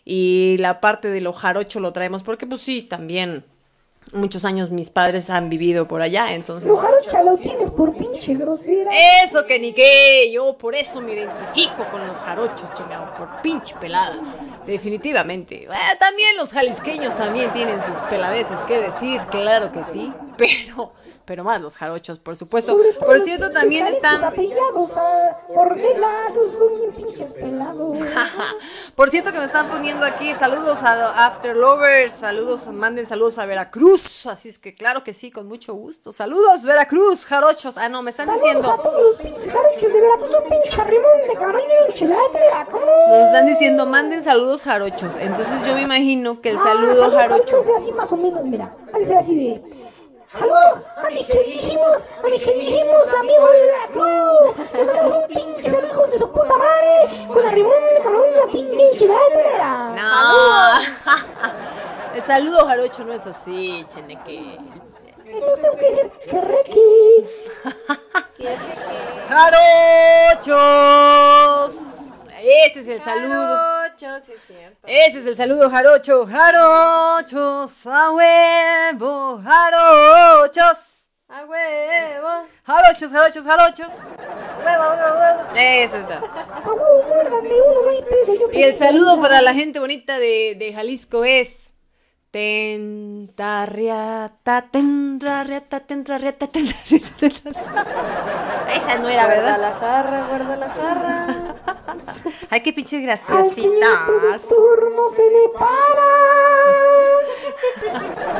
Y la parte de lo jarocho lo traemos porque pues sí, también muchos años mis padres han vivido por allá, entonces... Lo jarocha lo tienes por pinche grosera. Eso que ni qué, yo por eso me identifico con los jarochos, chingado, por pinche pelada. Definitivamente. Eh, también los jalisqueños también tienen sus peladeces que decir, claro que sí, pero pero más los jarochos, por supuesto. Por cierto, también están apellados a por pelados, son bien pinches pelados. <laughs> Por cierto que me están poniendo aquí saludos a After Lovers, saludos, manden saludos a Veracruz, así es que claro que sí, con mucho gusto. Saludos Veracruz, jarochos. Ah, no, me están Saludos a diciendo, todos los pinches jarochos de Veracruz, un pinche Rimón de Carolina y Enchilada de Veracruz. nos están diciendo, manden saludos jarochos. Entonces yo me imagino que el Ah, saludo saludos jarocho así más o menos, mira. Así de... ¡Saludos a mis queridísimos, a mis queridísimos amigos de Veracruz! ¡Estamos un pinche saludo, hijos de su puta madre! Con la Rimón de Carolina, pinche Enchilada de Veracruz. No. El <laughs> saludo jarocho no es así, cheneque. Entonces tengo que decir que Requi. <laughs> ¡Jarochos! Ese es el saludo. Jarocho, sí es cierto. Ese es el saludo jarocho. Jarochos, a huevo, jarochos. ¡A huevo! Jarochos, jarochos, jarochos. ¡Huevo, huevo, huevo! Ese es el- A huevo, muérdame uno, no hay pedo. Yo Y el saludo para la gente bonita de, de Jalisco es. Tentarriata, tentarriata, tentarriata, tentarriata, tentarriata. <laughs> Esa no era, Guarda ¿verdad? la jarra, guarda la jarra. <laughs> Ay, qué pinches Al señor graciositas. productor no se le para. <laughs>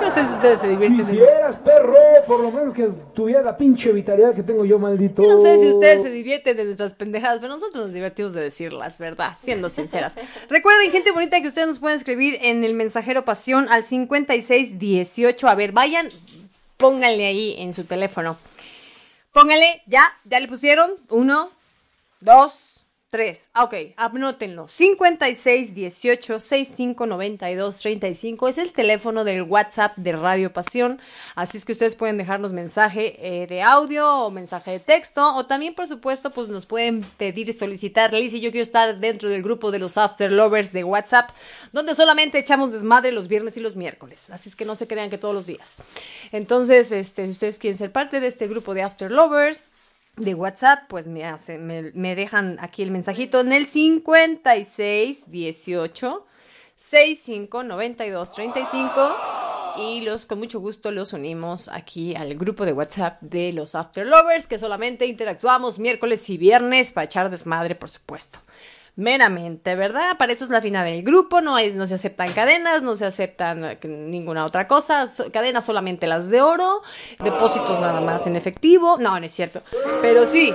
No sé si ustedes se divierten. Quisieras, perro, por lo menos que tuviera la pinche vitalidad que tengo yo, maldito. No sé si ustedes se divierten de nuestras pendejadas, pero nosotros nos divertimos de decirlas, ¿verdad? Siendo sinceras. Recuerden, gente bonita, que ustedes nos pueden escribir en el mensajero pasión al 5618. A ver, vayan, pónganle ahí en su teléfono. Pónganle, ya, ya le pusieron. Uno, dos, tres. Ah, Ok, anótenlo. 5618 6592 35 es el teléfono del WhatsApp de Radio Pasión. Así es que ustedes pueden dejarnos mensaje eh, de audio o mensaje de texto. O también, por supuesto, pues nos pueden pedir y solicitar. Liz yo quiero estar dentro del grupo de los After Lovers de WhatsApp, donde solamente echamos desmadre los viernes y los miércoles. Así es que no se crean que todos los días. Entonces, este, si ustedes quieren ser parte de este grupo de After Lovers, de WhatsApp, pues me, hace, me, dejan aquí el mensajito en el 5618 659235 y los con mucho gusto los unimos aquí al grupo de WhatsApp de los After Lovers que solamente interactuamos miércoles y viernes para echar desmadre, por supuesto. Meramente, ¿verdad? Para eso es la final del grupo, no, es, no se aceptan cadenas, no se aceptan ninguna otra cosa, cadenas solamente las de oro, depósitos nada más en efectivo, no, no es cierto, pero sí.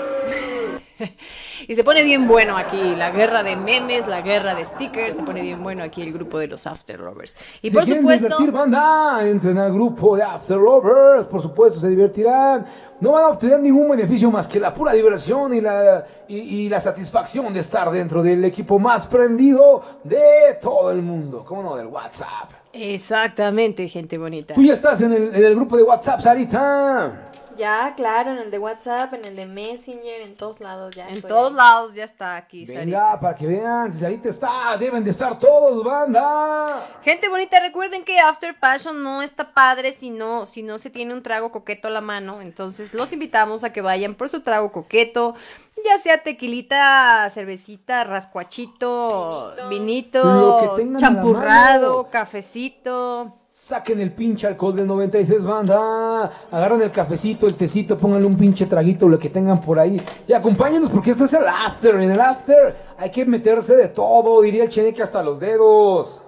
<laughs> y se pone bien bueno aquí la guerra de memes, la guerra de stickers, se pone bien bueno aquí el grupo de los After Lovers. Y Si por supuesto... divertir, banda, entren al grupo de After Lovers, por supuesto, se divertirán. No van a obtener ningún beneficio más que la pura diversión y la, y, y la satisfacción de estar dentro del equipo más prendido de todo el mundo. ¿Cómo no? Del WhatsApp. Exactamente, gente bonita. Tú ya estás en el, en el grupo de WhatsApp, Sarita. Ya, claro, en el de WhatsApp, en el de Messenger, en todos lados ya. En estoy todos ahí. lados ya está aquí. Sarita. Venga, para que vean, si Sarita está, deben de estar todos, banda. Gente bonita, recuerden que After Passion no está padre si no, si no se tiene un trago coqueto a la mano. Entonces los invitamos a que vayan por su trago coqueto, ya sea tequilita, cervecita, rascuachito, vinito, champurrado, cafecito. Saquen el pinche alcohol del 96, banda. Agarran el cafecito, el tecito, pónganle un pinche traguito, lo que tengan por ahí. Y acompáñenos porque esto es el after. En el after hay que meterse de todo, diría el cheneque hasta los dedos. <laughs>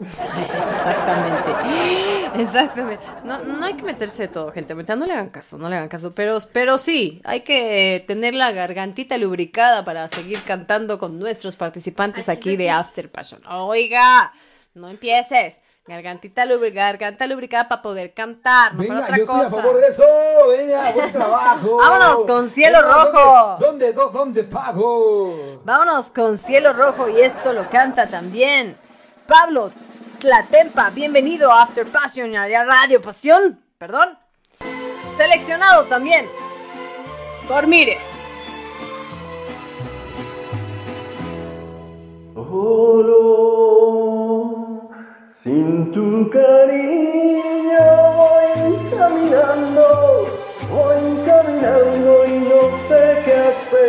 Exactamente. Exactamente. No, no hay que meterse de todo, gente. No le hagan caso, no le hagan caso. Pero, pero sí, hay que tener la gargantita lubricada para seguir cantando con nuestros participantes aquí de After Passion. Oiga, no empieces. Gargantita lubricada, garganta lubricada para poder cantar, no para Venga, otra yo estoy a cosa. favor de eso. Venga, buen <laughs> trabajo. Vámonos con Cielo Venga, Rojo. ¿Dónde, dónde, dónde pago? Vámonos con Cielo Rojo y esto lo canta también Pablo Tlatempa. Bienvenido a After Passion a Radio Pasión. Perdón. Seleccionado también por Mire. Solo tu cariño voy caminando, voy caminando y no sé qué hacer.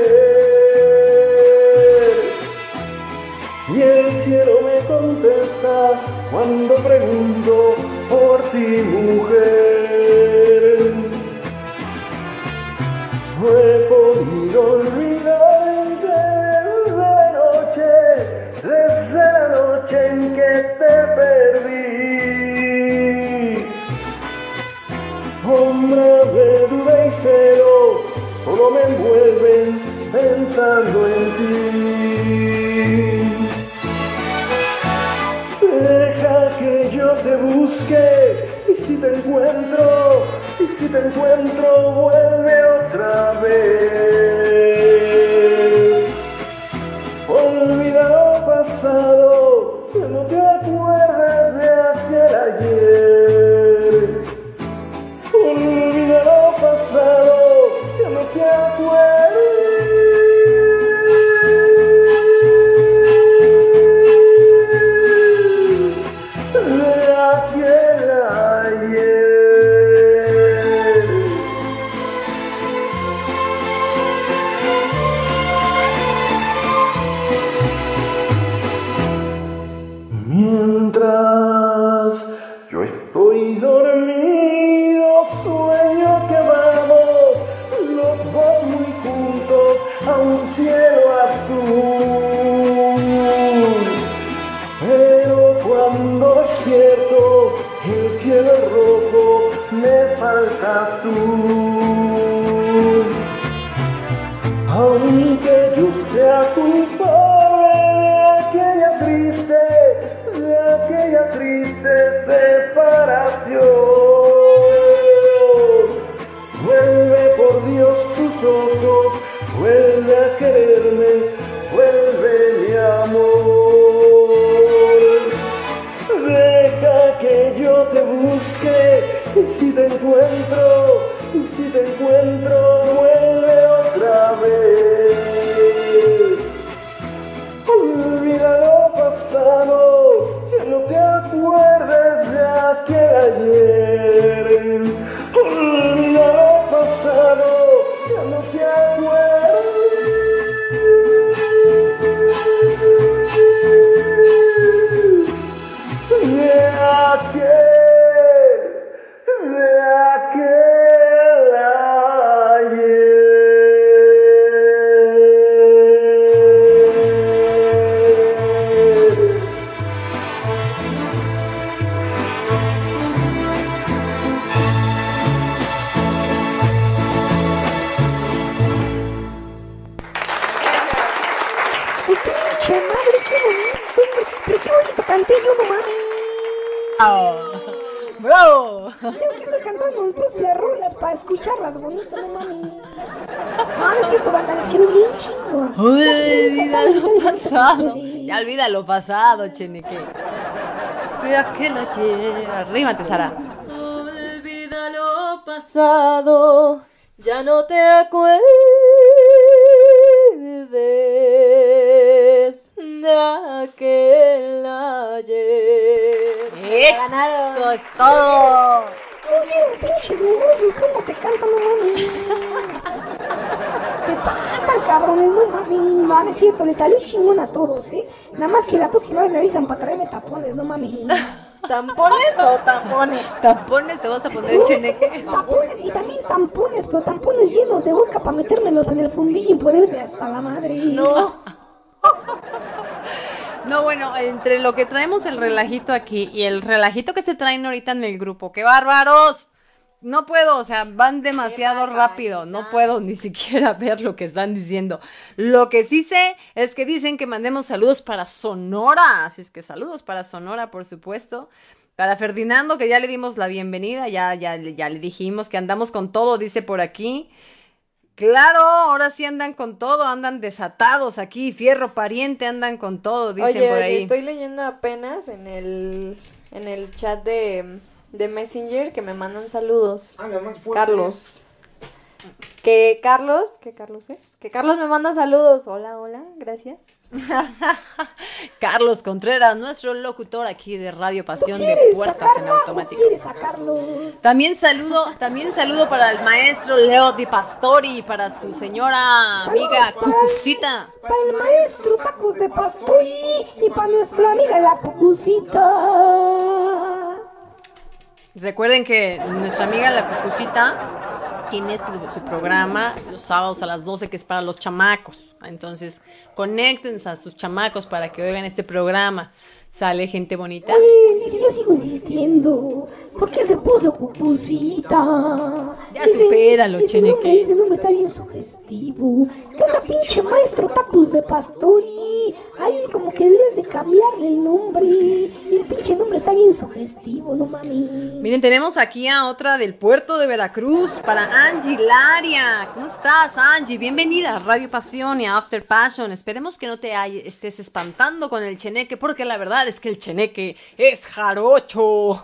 Y el cielo me contesta cuando pregunto por ti, mujer. Pensando en ti. Deja que yo te busque y si te encuentro, y si te encuentro, vuelve otra vez. Pasado, Cheneque. Cuida que la tierra. Rímate, Sara. Olvida lo pasado, ya no te acuerdes de aquel ayer. Eso es todo. ¿cómo se canta, no? Se pasan, cabrones, no. No, no es cierto, le salió chingón a todos, ¿eh? Nada más que la me avisan para traerme tapones, no mames. ¿Tampones o tampones? Tampones te vas a poner, Cheneque. Tampones y también tampones, pero tampones llenos de boca para metérmelos en el fundillo y ponerme hasta la madre. No. No, bueno, entre lo que traemos el relajito aquí y el relajito que se traen ahorita en el grupo, ¡qué bárbaros! No puedo, o sea, van demasiado rápido, no puedo ni siquiera <laughs> ver lo que están diciendo. Lo que sí sé es que dicen que mandemos saludos para Sonora, así es que saludos para Sonora, por supuesto. Para Ferdinando, que ya le dimos la bienvenida, ya, ya, ya le dijimos que andamos con todo, dice por aquí. Claro, ahora sí andan con todo, andan desatados aquí, fierro pariente, andan con todo, dicen Oye, por oye, ahí. estoy leyendo apenas en el, en el chat de, de Messenger que me mandan saludos. Carlos. Que Carlos, ¿qué Carlos es? Que Carlos me manda saludos. Hola, hola, gracias. <laughs> Carlos Contreras, nuestro locutor aquí de Radio Pasión de ¿Quieres Puertas en? Automático. También saludo, también saludo para el maestro Leo Di Pastori, para su señora amiga Cucucita. Para el maestro Tacos de Pastori y para nuestra amiga la Cucucita. Recuerden que nuestra amiga la Cucucita tiene su programa los sábados a las 12 que es para los chamacos. Entonces, conéctense a sus chamacos para que oigan este programa. Sale gente bonita. Yo sigo insistiendo. ¿Por qué se puso Cucucita? Ya supéralo, ese Cheneque. nombre, ese nombre está bien sugestivo. ¿Qué onda, pinche maestro Tacos de Pastori? Ay, como que debes de cambiarle el nombre. El pinche nombre está bien sugestivo, no mami. Miren, tenemos aquí a otra del puerto de Veracruz para Angie Laria. ¿Cómo estás, Angie? Bienvenida a Radio Pasión y a After Passion. Esperemos que no te estés espantando con el cheneque, porque la verdad es que el cheneque es jarocho.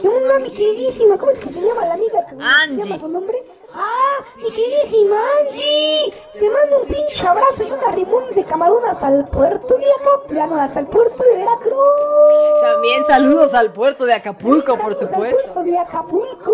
¿Qué onda, mi queridísima? ¿Cómo es que se llama la amiga? ¿Cómo Angie. Su nombre? ¡Ah, mi queridísima Angie! Te mando un pinche abrazo y un arrimón de camarón hasta el puerto de Acapulco, hasta el puerto de Veracruz. También saludos al puerto de Acapulco, por Saludos al supuesto. puerto de Acapulco.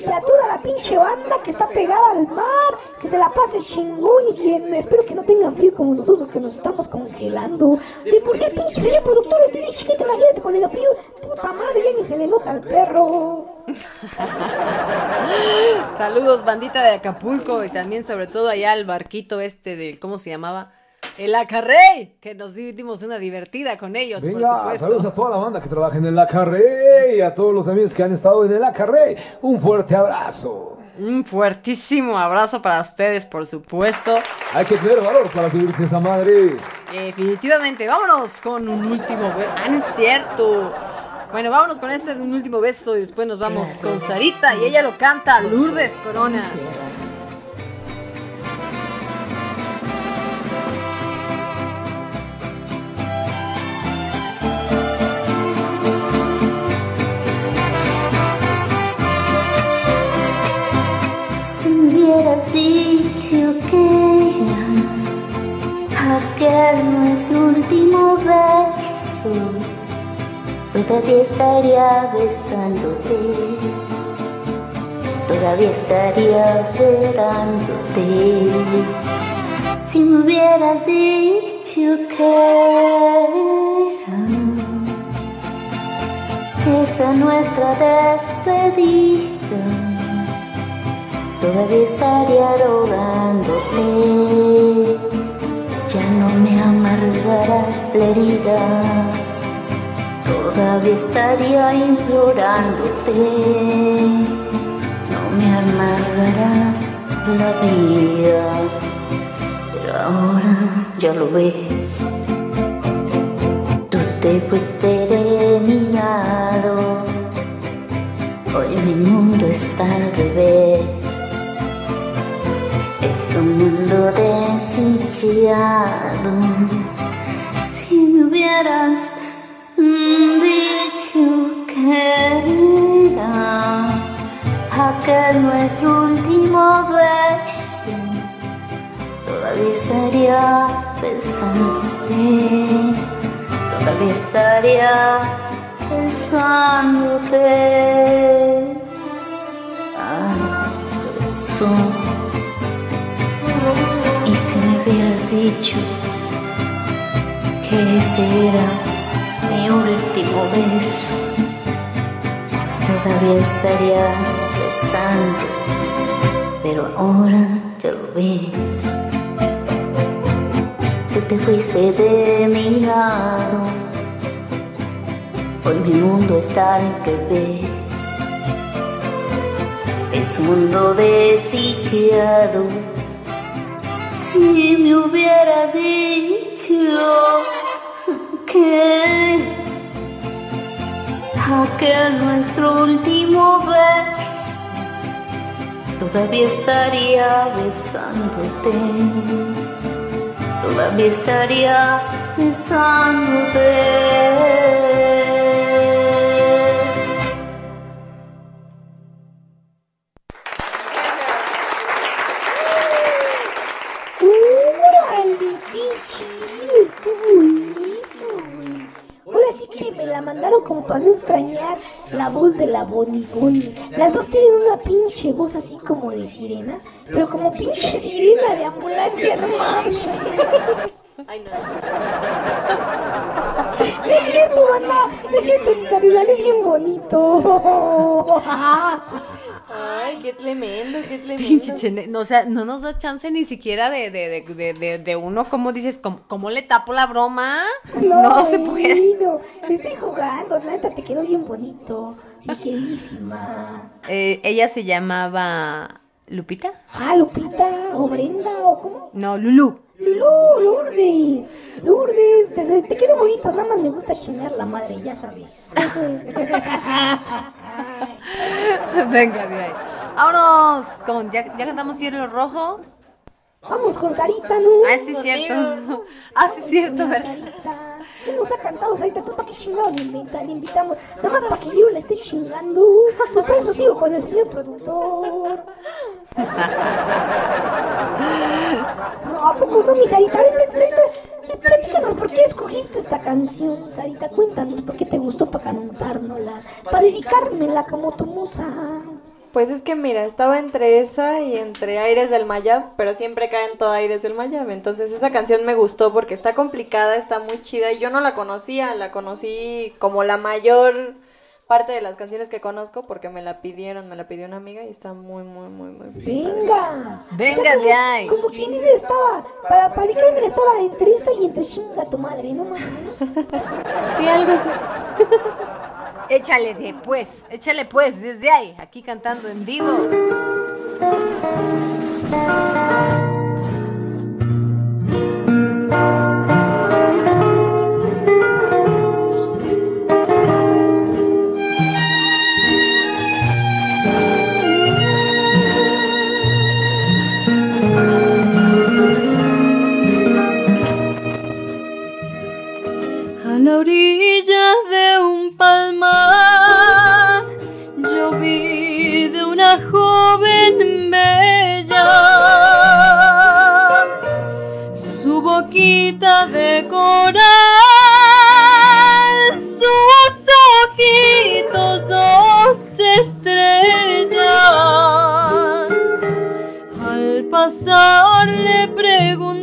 y a toda la pinche banda que está pegada al mar, que se la pase chingón y que espero que no tengan frío como nosotros que nos estamos congelando. De por si el pinche señor productor lo tiene chiquito, imagínate con el frío, puta madre, ya ni se le nota al perro. <laughs> Saludos, bandita de Acapulco, y también sobre todo allá al barquito este del, ¿cómo se llamaba? El Acarrey, que nos dimos una divertida con ellos, por Venga, supuesto. saludos a toda la banda que trabaja en el Acarrey y a todos los amigos que han estado en el Acarrey. Un fuerte abrazo. Un fuertísimo abrazo para ustedes, por supuesto. Hay que tener valor para subirse a esa madre. Definitivamente, vámonos con un último. Ah, no es cierto. Bueno, vámonos con este de un último beso y después nos vamos con Sarita y ella lo canta Lourdes Corona. Si hubieras dicho que aquel nuestro último beso, todavía estaría besándote, todavía estaría esperándote. Si me hubieras dicho que era esa nuestra despedida todavía estaría rogándote. Ya no me amargarás la herida, todavía estaría implorándote. No me amargarás la vida, pero ahora ya lo ves. Tú te fuiste de mi lado. Hoy mi mundo está al revés. Es un mundo desdichado. Si me hubieras mm, dicho que era aquel nuestro último beso, todavía estaría besándote. Todavía estaría besándote. Ay, beso. Y si me hubieras dicho que ese era mi último beso, todavía estaría besando, pero ahora ya lo ves. Tú te fuiste de mi lado, hoy mi mundo está al revés. Es un mundo desdichado. Si me hubieras dicho que aquel nuestro último beso todavía estaría besándote, todavía estaría besándote. Voz de la Bonnie Bonnie. Las dos tienen una pinche voz así como de sirena, pero como pinche sirena de ambulancia, no mames. Ay, no. No es cierto, banda. No es cierto, sale bien bonito. Ay, qué tremendo, qué tremendo. No, o sea, no nos das chance ni siquiera de, de, de, de, de- de uno, como dices, ¿cómo, cómo le tapo la broma? No, se puede. No, estoy jugando, neta, te quedó bien bonito. Eh, ella se llamaba Lupita. Ah, Lupita, o Brenda, o cómo. No, Lulu. Lulu, Lourdes, Lourdes, te, te quedó bonito, nada más me gusta chingar la madre, ya sabes. <laughs> Venga, de ahí. Vámonos con, ya, ya cantamos Cielo Rojo. Vamos con Sarita, ¿no? Ah, sí, cierto. Ah, sí, cierto, ¿verdad? Sarita, ¿qué nos ha cantado Sarita? ¿Tú para qué chingados le invita- le invitamos? Nada más para que yo le esté chingando. Pues por eso sigo con el señor productor. No, ¿a poco no, mi Sarita? Sarita, platícanos por qué escogiste esta canción, Sarita. Cuéntanos por qué te gustó para cantárnosla, para dedicármela como tu musa. Pues es que mira, estaba entre esa y entre Aires del Mayab, pero siempre caen todo Aires del Mayab. Entonces esa canción me gustó porque está complicada, está muy chida y yo no la conocía, la conocí como la mayor parte de las canciones que conozco porque me la pidieron, me la pidió una amiga y está muy, muy, muy, muy bien. Venga. Venga de ahí. Como quien dice, estaba, para, para Carmen estaba entre esa y entre chinga tu madre, ¿no mames? <laughs> Sí, algo así. <laughs> Échale de pues, échale pues, desde ahí, aquí cantando en vivo. De coral, sus ojitos dos estrellas. Al pasar le pregunté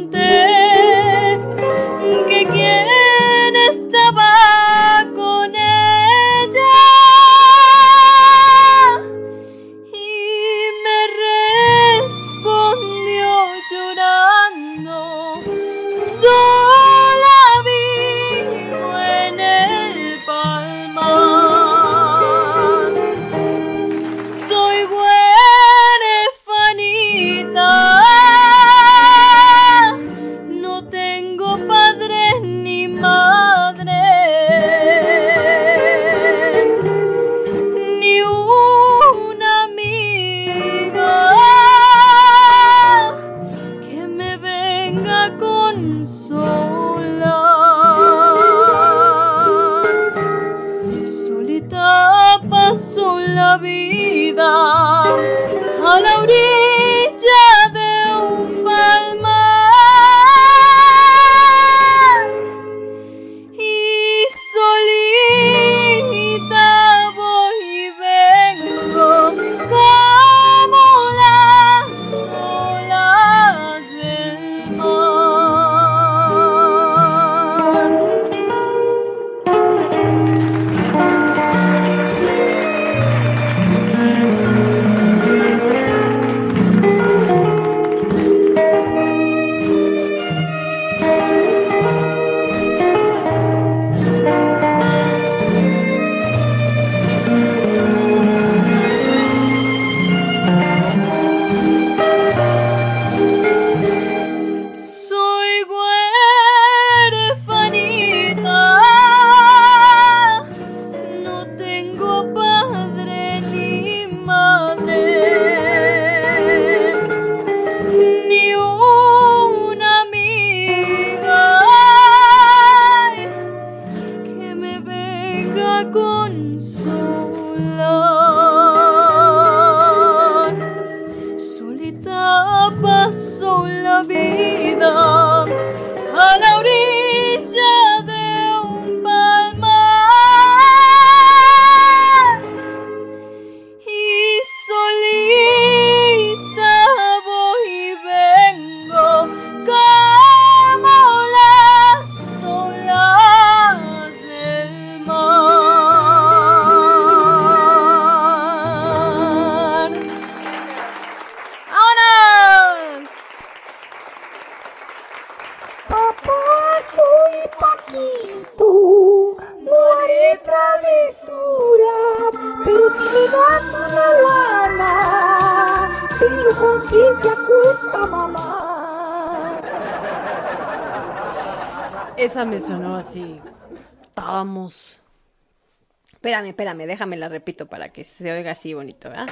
Espérame, espérame, déjame la repito para que se oiga así bonito, ¿verdad?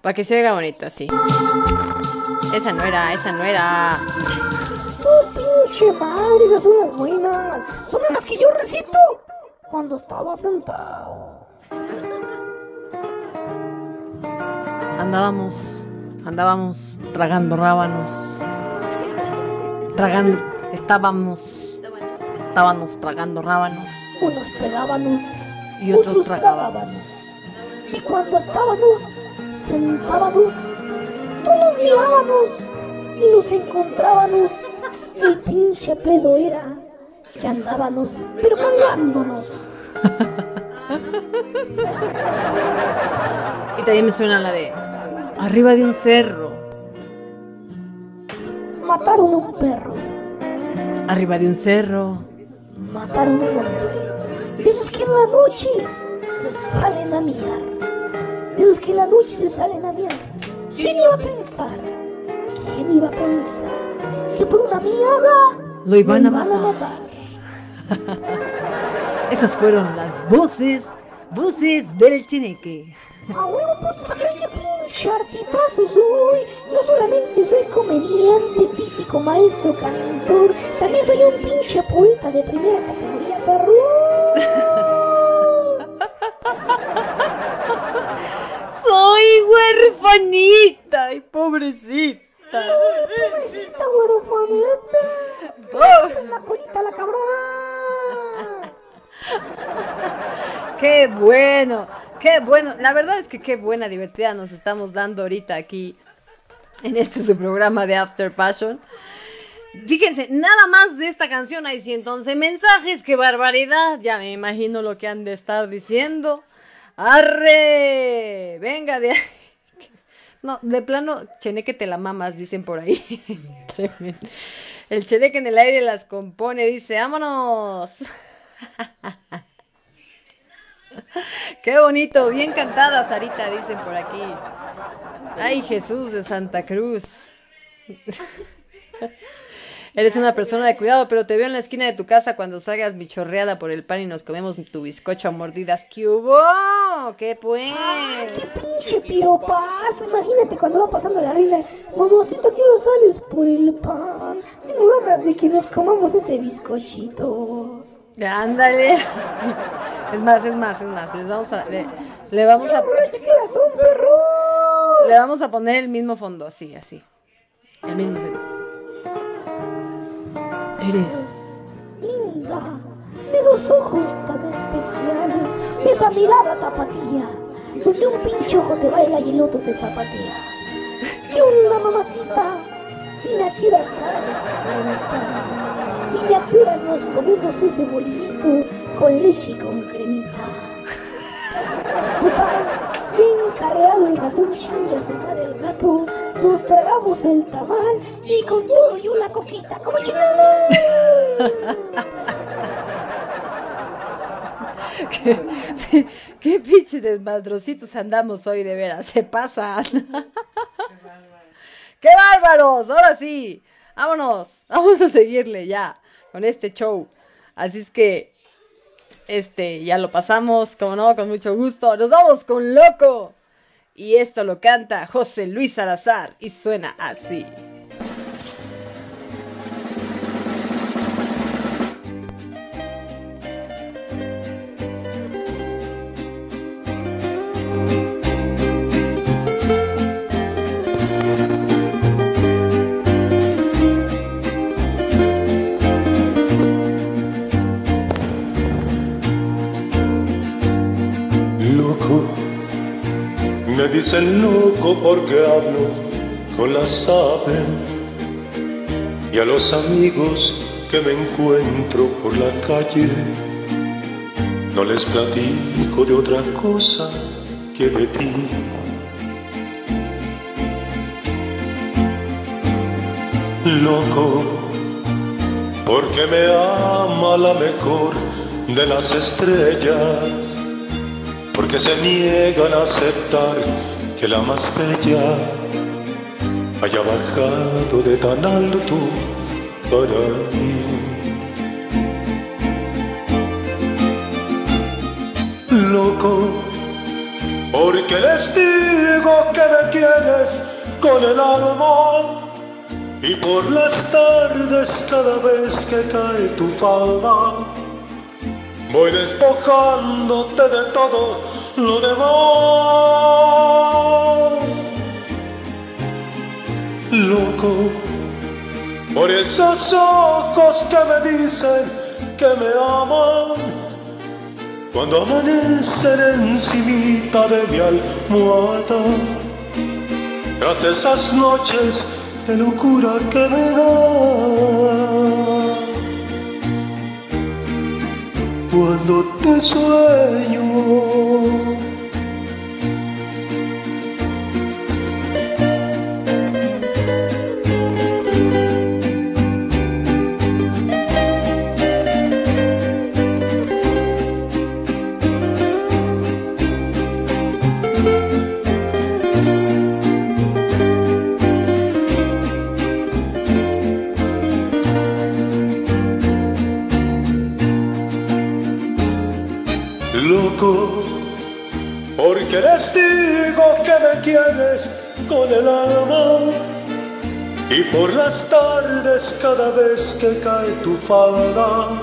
Para que se oiga bonito así. Esa no era, esa no era. Su pinche madre, esas son las buenas. Son las que yo recito cuando estaba sentado. Andábamos, andábamos tragando rábanos. Tragando, estábamos, estábamos tragando rábanos Unos pegábamos, y otros tragábamos. Y cuando estábamos sentábamos, todos mirábamos y nos encontrábamos. El pinche pedo era que andábamos, pero cagándonos. Y también me suena la de arriba de un cerro, Mataron a un perro, arriba de un cerro. mataron a un hombre. De esos que en la noche se salen a mirar. De esos que en la noche se salen a mirar. ¿Quién iba a pensar? ¿Quién iba a pensar? Que por una miada Lo iban a lo matar. <laughs> Esas fueron las voces, voces del chineque. A huevo, puto, ¿para qué pinche artipazo soy? No solamente soy comediante, físico, maestro, cantor, también soy un pinche poeta de primera categoría, perro. Soy huerfanita y pobrecita. Pobrecita huerfanita. Oh, La colita, la cabrona. <laughs> qué bueno, qué bueno. La verdad es que qué buena, divertida nos estamos dando ahorita aquí en este su programa de After Passion. Fíjense, nada más de esta canción hay 111 mensajes, qué barbaridad. Ya me imagino lo que han de estar diciendo. ¡Arre! Venga de ahí. <laughs> No, de plano, cheneque te la mamas, dicen por ahí. <laughs> El cheneque en el aire las compone, dice, ¡vámonos! <laughs> Qué bonito, bien cantada, Sarita, dicen por aquí. Ay, Jesús de Santa Cruz. Eres una persona de cuidado, pero te veo en la esquina de tu casa cuando salgas bichorreada por el pan y nos comemos tu bizcocho a mordidas. ¿Qué hubo? ¿Qué pues? ¡Qué pinche piropazo! Imagínate cuando va pasando la reina. Mamacita, quiero sales por el pan. Tengo ganas de que nos comamos ese bizcochito. Ándale. Es más, es más, es más. Les vamos a, le, le vamos a, le vamos a poner el mismo fondo, así, así. El mismo fondo. Eres Linda, de dos ojos tan especiales, de esa mirada tapatía, donde un pinche ojo te baila y el otro te zapatea. ¿Qué onda, mamacita? Dime a qué hora pan. Dime a qué hora nos comemos ese bolillito con leche y con cremita. Carreado el ratón chinga su madre el gato, nos tragamos el tamal y con todo y una coquita, como chingada. <laughs> ¿Qué, qué pinche desmadrositos andamos hoy, de veras. Se pasan. <laughs> ¡Qué bárbaros! Ahora sí. Vámonos. Vamos a seguirle ya con este show. Así es que, este, ya lo pasamos, como no, con mucho gusto. Nos vamos con Loco. Y esto lo canta José Luis Salazar y suena así. Me dicen loco porque hablo con las aves y a los amigos que me encuentro por la calle no les platico de otra cosa que de ti. Loco, porque me ama la mejor de las estrellas porque se niegan a aceptar que la más bella haya bajado de tan alto para mí. Loco, porque les digo que me quieres con el alma y por las tardes cada vez que cae tu falda Voy despojándote de todo lo demás. Loco, por esos ojos que me dicen que me aman. Cuando amanecen encimita de mi almohada tras esas noches de locura que me da. Cuando te sueño, me quieres con el alma. Y por las tardes cada vez que cae tu falda,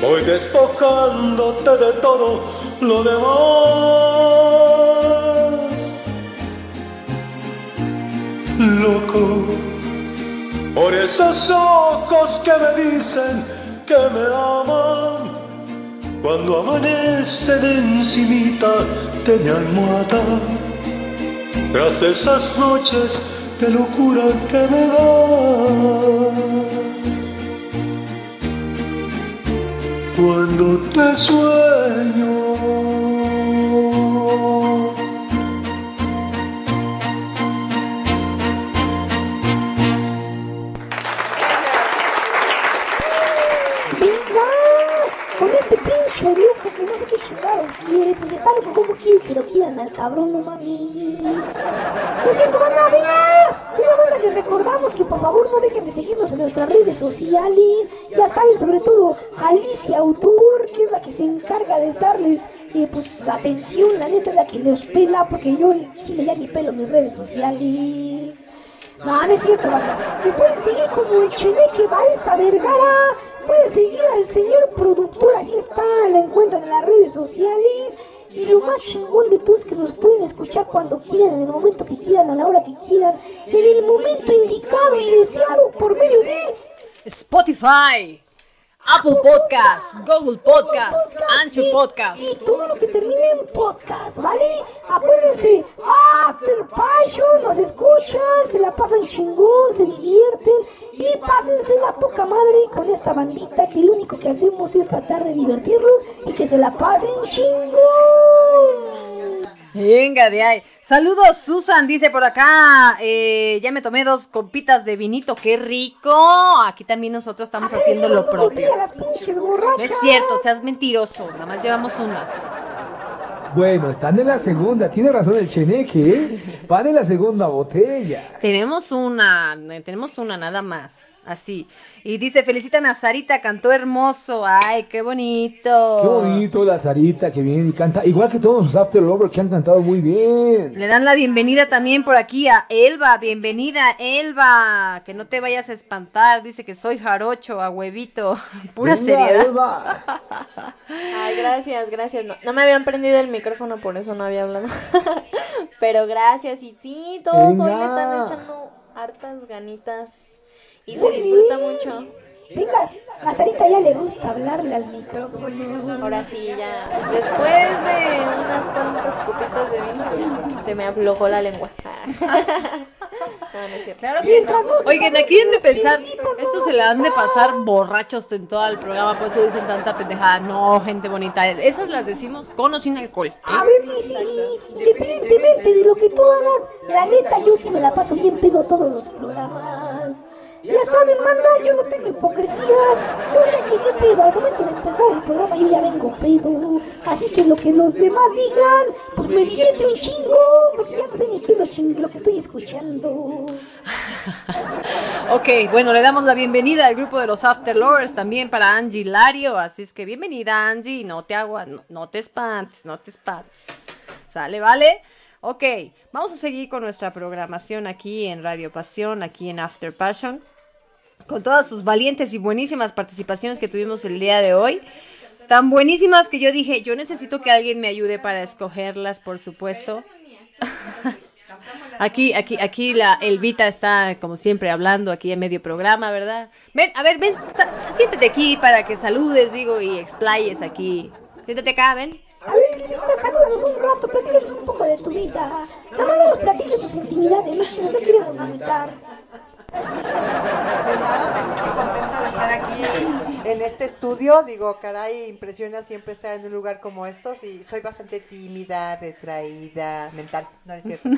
voy despojándote de todo lo demás. Loco, por esos ojos que me dicen que me aman. Cuando amanecen encimita de mi almohada, tras esas noches de locura que me da. Cuando te sueño. Quiere, pues está loco como quiere que lo quieran al cabrón, no mami. ¿No es cierto, banda? ¡Venga! Mira, banda, les recordamos que por favor no dejen de seguirnos en nuestras redes sociales. Ya saben, sobre todo, Alicia Autor, que es la que se encarga de darles eh, pues atención, la neta es la que los pela, porque yo Chile ya ni pelo mis redes sociales. No, no es cierto, banda. Me pueden seguir como el Cheneque Balsa Vergara. Pueden seguir al señor productor, ahí está, lo encuentran en las redes sociales. Y lo más chingón de todo es que nos pueden escuchar cuando quieran, en el momento que quieran, a la hora que quieran, en el momento indicado y deseado por medio de Spotify, Apple Podcast, Google Podcast, Anchor Podcast. y todo lo que termine en podcast, ¿vale? Acuérdense, After Passion, nos escuchan, se la pasan chingón, se divierten y pásense la poca madre con esta bandita que lo único que hacemos es tratar de divertirlos y que se la pasen chingón. Venga de ahí. Saludos, Susan, dice por acá. eh, ya me tomé dos copitas de vinito, qué rico. Aquí también nosotros estamos haciendo lo propio. Las pinches No es cierto, seas mentiroso. Nada más llevamos una. Bueno, están en la segunda, tiene razón el cheneque, ¿eh? Van en la segunda botella. Tenemos una, eh, tenemos una nada más. Así. Y dice, felicítame a Sarita, cantó hermoso. Ay, qué bonito. Qué bonito la Sarita que viene y canta, igual que todos los After Lovers que han cantado muy bien. Le dan la bienvenida también por aquí a Elba. Bienvenida, Elba. Que no te vayas a espantar. Dice que soy jarocho, a huevito. <laughs> Pura Venga, seriedad. Elba. <laughs> Ay, gracias, gracias. No, no me habían prendido el micrófono, por eso no había hablado. <laughs> Pero gracias. Y sí, todos hoy le están echando hartas ganitas. Y se disfruta mucho. Venga, a Sarita ya le gusta hablarle al micrófono. Ahora sí, ya. Después de unas cuantas copitas de vino, se me aflojó la lengua. <laughs> No, no es cierto. Claro que no. Oigan, aquí han de pensar, esto se la han de pasar borrachos en todo el programa, por eso dicen tanta pendejada. No, gente bonita, esas las decimos con o sin alcohol. ¿eh? A ver, sí, independientemente de lo que tú hagas, la neta, yo sí me la paso bien pedo todos los programas. Ya saben, manda, yo no tengo hipocresía. Yo ya llegué pedo. Al momento de empezar el programa, yo ya vengo pedo. Así que lo que los demás digan, pues me divierte un chingo. Porque ya no sé ni qué es lo, lo que estoy escuchando. <laughs> Ok, bueno, le damos la bienvenida al grupo de los After Lovers también para Angie Lario. Así es que bienvenida, Angie. No te agua, no, no te espantes, no te espantes. ¿Sale, vale? Ok, vamos a seguir con nuestra programación aquí en Radio Pasión, aquí en After Passion. Con todas sus valientes y buenísimas participaciones que tuvimos el día de hoy. Tan buenísimas que yo dije, yo necesito que alguien me ayude para escogerlas, por supuesto. <laughs> Aquí, aquí, aquí la Elvita está como siempre hablando aquí en medio programa, ¿verdad? Ven, a ver, ven, siéntate aquí para que saludes, digo, y explayes aquí. Siéntate acá, ven. A ver, salúdanos un rato, platícanos un poco de tu vida. No, no nos platiques tus intimidades, no, no queremos vomitar. Pues nada, feliz y contenta de estar aquí en este estudio. Digo, caray, impresiona siempre estar en un lugar como estos y soy bastante tímida, retraída, mental. No es cierto.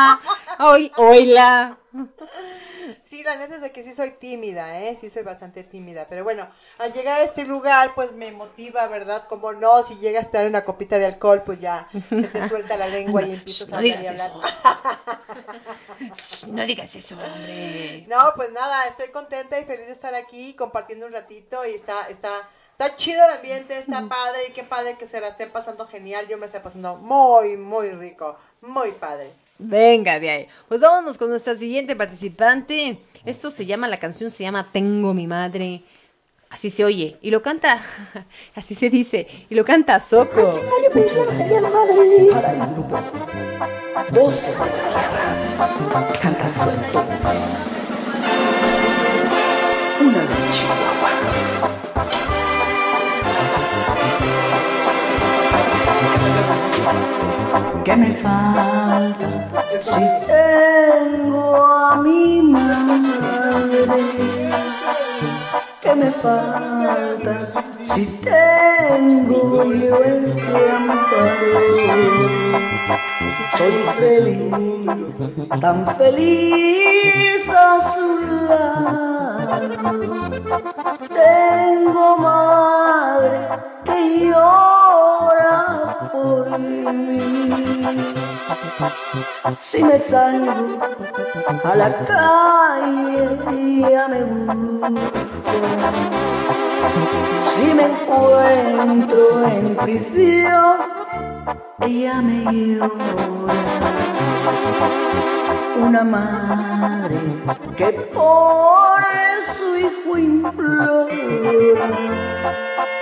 <laughs> Hoy, hola. Sí, la neta es de que sí soy tímida, ¿eh? Sí soy bastante tímida. Pero bueno, al llegar a este lugar, pues me motiva, ¿verdad? Como no, si llegas a estar una copita de alcohol, pues ya se te suelta la lengua y <laughs> empiezas No a hablar y digas hablar. Shh, No digas eso, hombre. No, pues nada, estoy contenta y feliz de estar aquí compartiendo un ratito y está, está, está chido el ambiente, está padre y qué padre que se la estén pasando genial. Yo me estoy pasando muy, muy rico, muy padre. Venga de ahí. Pues vámonos con nuestra siguiente participante. Esto se llama, la canción se llama Tengo mi madre. Así se oye. Y lo canta, <laughs> así se dice. Y lo canta Soco. Canta suelto. ¿Qué me falta si tengo a mi madre? ¿Qué me falta si tengo yo ese amparo? Soy feliz, tan feliz a su lado. Tengo madre que llora por mí. Si me salgo a la calle, ya me busca. Si me encuentro en prisión, ella me llora. Una madre que por su hijo implora.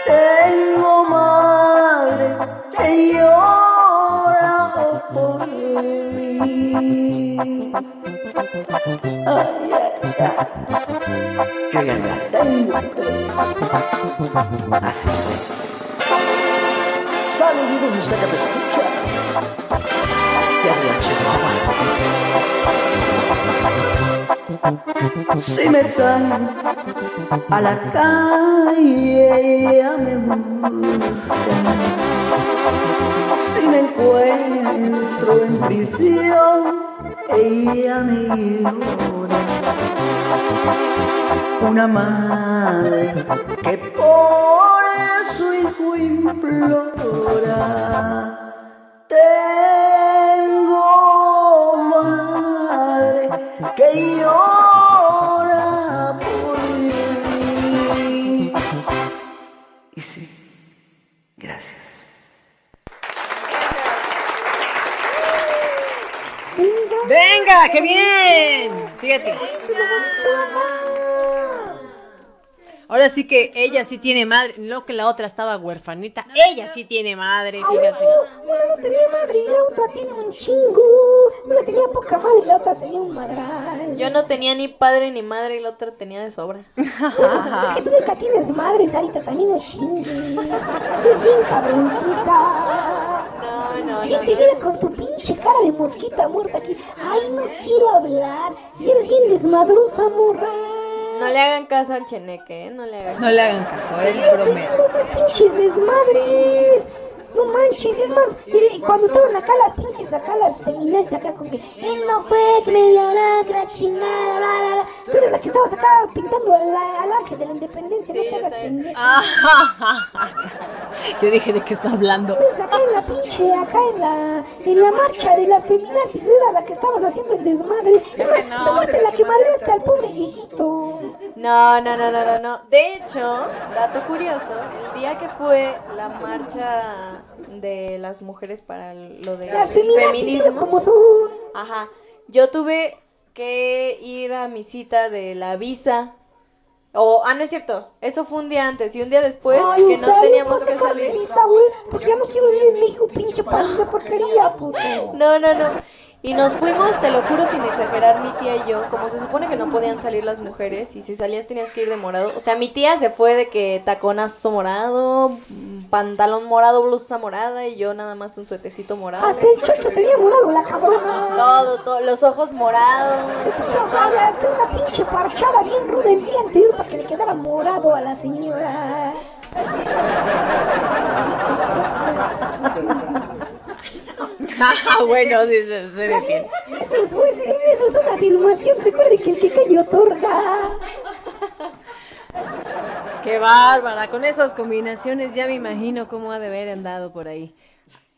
Tengo madre que llora por mí. Ay, ay, ay. Yo ya no la tengo. Así es. Saludos usted que me escucha. Chihuahua. Si me salgo a la calle, ella me busca. Si me encuentro en prisión, ella me llora. Una madre que por su hijo implora. Tengo que llora por mí. Y sí, gracias. Venga, qué bien. Fíjate. Ahora sí que ella sí tiene madre, no que la otra estaba huerfanita. Ella sí tiene madre, fíjate. Una no tenía madre y la otra tiene un chingo. Una tenía poca madre y la otra tenía un madral. Yo no tenía ni padre ni madre y la otra tenía de sobra. <laughs> Es que tú nunca tienes madre, Sarita, también no chingues. Es bien cabroncita. No, no, ¿Quién te viera con tu pinche cara de mosquita muerta aquí? Ay, no quiero hablar. Y eres bien desmadrosa, morra. No le hagan caso al cheneque, ¿eh? No le hagan No le hagan caso, él bromea. Pinches desmadres. No manches, es más, mire, cuando estaban acá las pinches, acá las feministas, acá con que él no fue, que me violó, que la chingada, bla, bla, bla. Tú eres la que estabas acá pintando al, al ángel de la independencia, no te hagas pendeja. <laughs> Yo dije de qué está hablando. Pues acá en la pinche, acá en la, en la marcha de las feminazis era la que estabas haciendo el desmadre. No, no fuiste la que madreaste al pobre viejito. No, no, no, no, no, no. De hecho, dato curioso, el día que fue la marcha de las mujeres para lo de Las feminismo, como son. ajá, yo tuve que ir a mi cita de la visa. O, ah, no es cierto, eso fue un día antes y un día después Ay, que no teníamos que salir. visa, güey, porque ya no quiero vivir en México, pinche país de porquería, puto. No, no, no. Y nos fuimos, te lo juro sin exagerar, mi tía y yo, como se supone que no podían salir las mujeres y si salías tenías que ir de morado. O sea, mi tía se fue de que taconazo morado, pantalón morado, blusa morada y yo nada más un suétercito morado. Hasta el chocho tenía morado la cabrona. Todo, todo, los ojos morados. Se puso a hacer una pinche parchada bien ruda el día anterior para que le quedara morado a la señora. <laughs> Ah, bueno, sí, se, se defiende. Eso es, pues, eso es una afirmación. Recuerde que el que calla otorga. Qué bárbara, con esas combinaciones ya me imagino cómo ha de haber andado por ahí.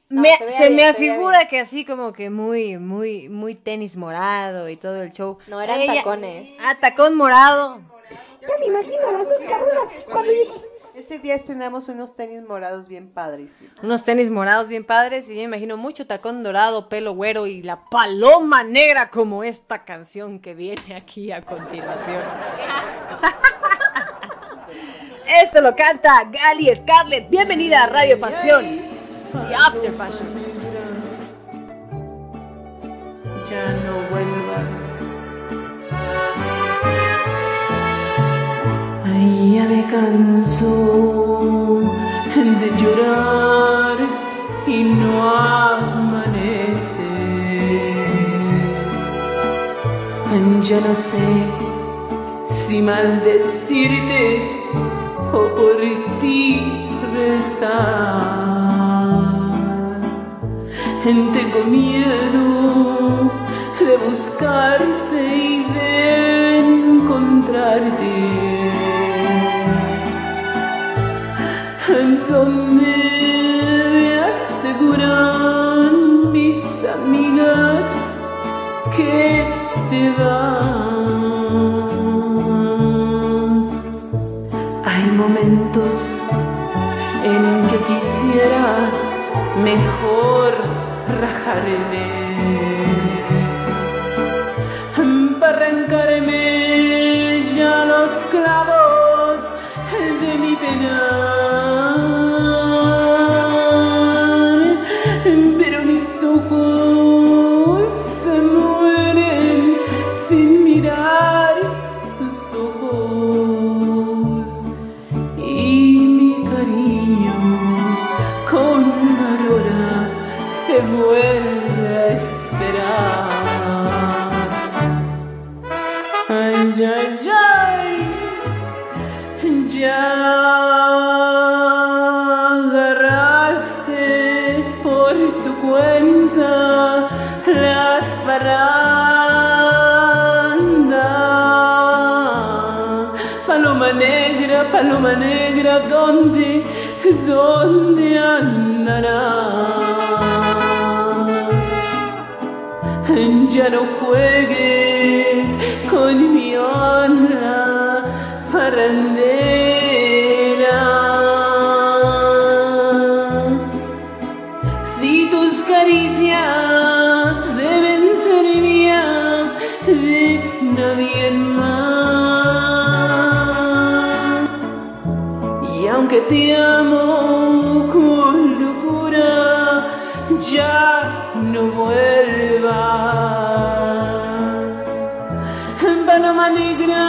No, Me- se veía se bien, me afigura que así como que muy, muy, muy tenis morado y todo el show. No, eran Ella- tacones. Ah, tacón morado. Ya me imagino a las dos cabronas cuando Ese día estrenamos unos tenis morados bien padrísimos. Unos tenis morados bien padres y yo me imagino mucho tacón dorado, pelo güero y la paloma negra como esta canción que viene aquí a continuación. <laughs> Esto lo canta Gali Scarlett. Bienvenida a Radio Pasión y After Passion. ya no Ya me canso de llorar y no amanece. Ya no sé si maldecirte o por ti rezar. Tengo miedo de buscarte y de encontrarte. Me aseguran mis amigas que te vas. Hay momentos en que quisiera mejor rajarme para arrancarme ya los clavos de mi penar dónde andarás? Ya no juegues con mi honra parrandera. Si tus caricias deben ser mías, de nadie más. Y aunque te amo Paloma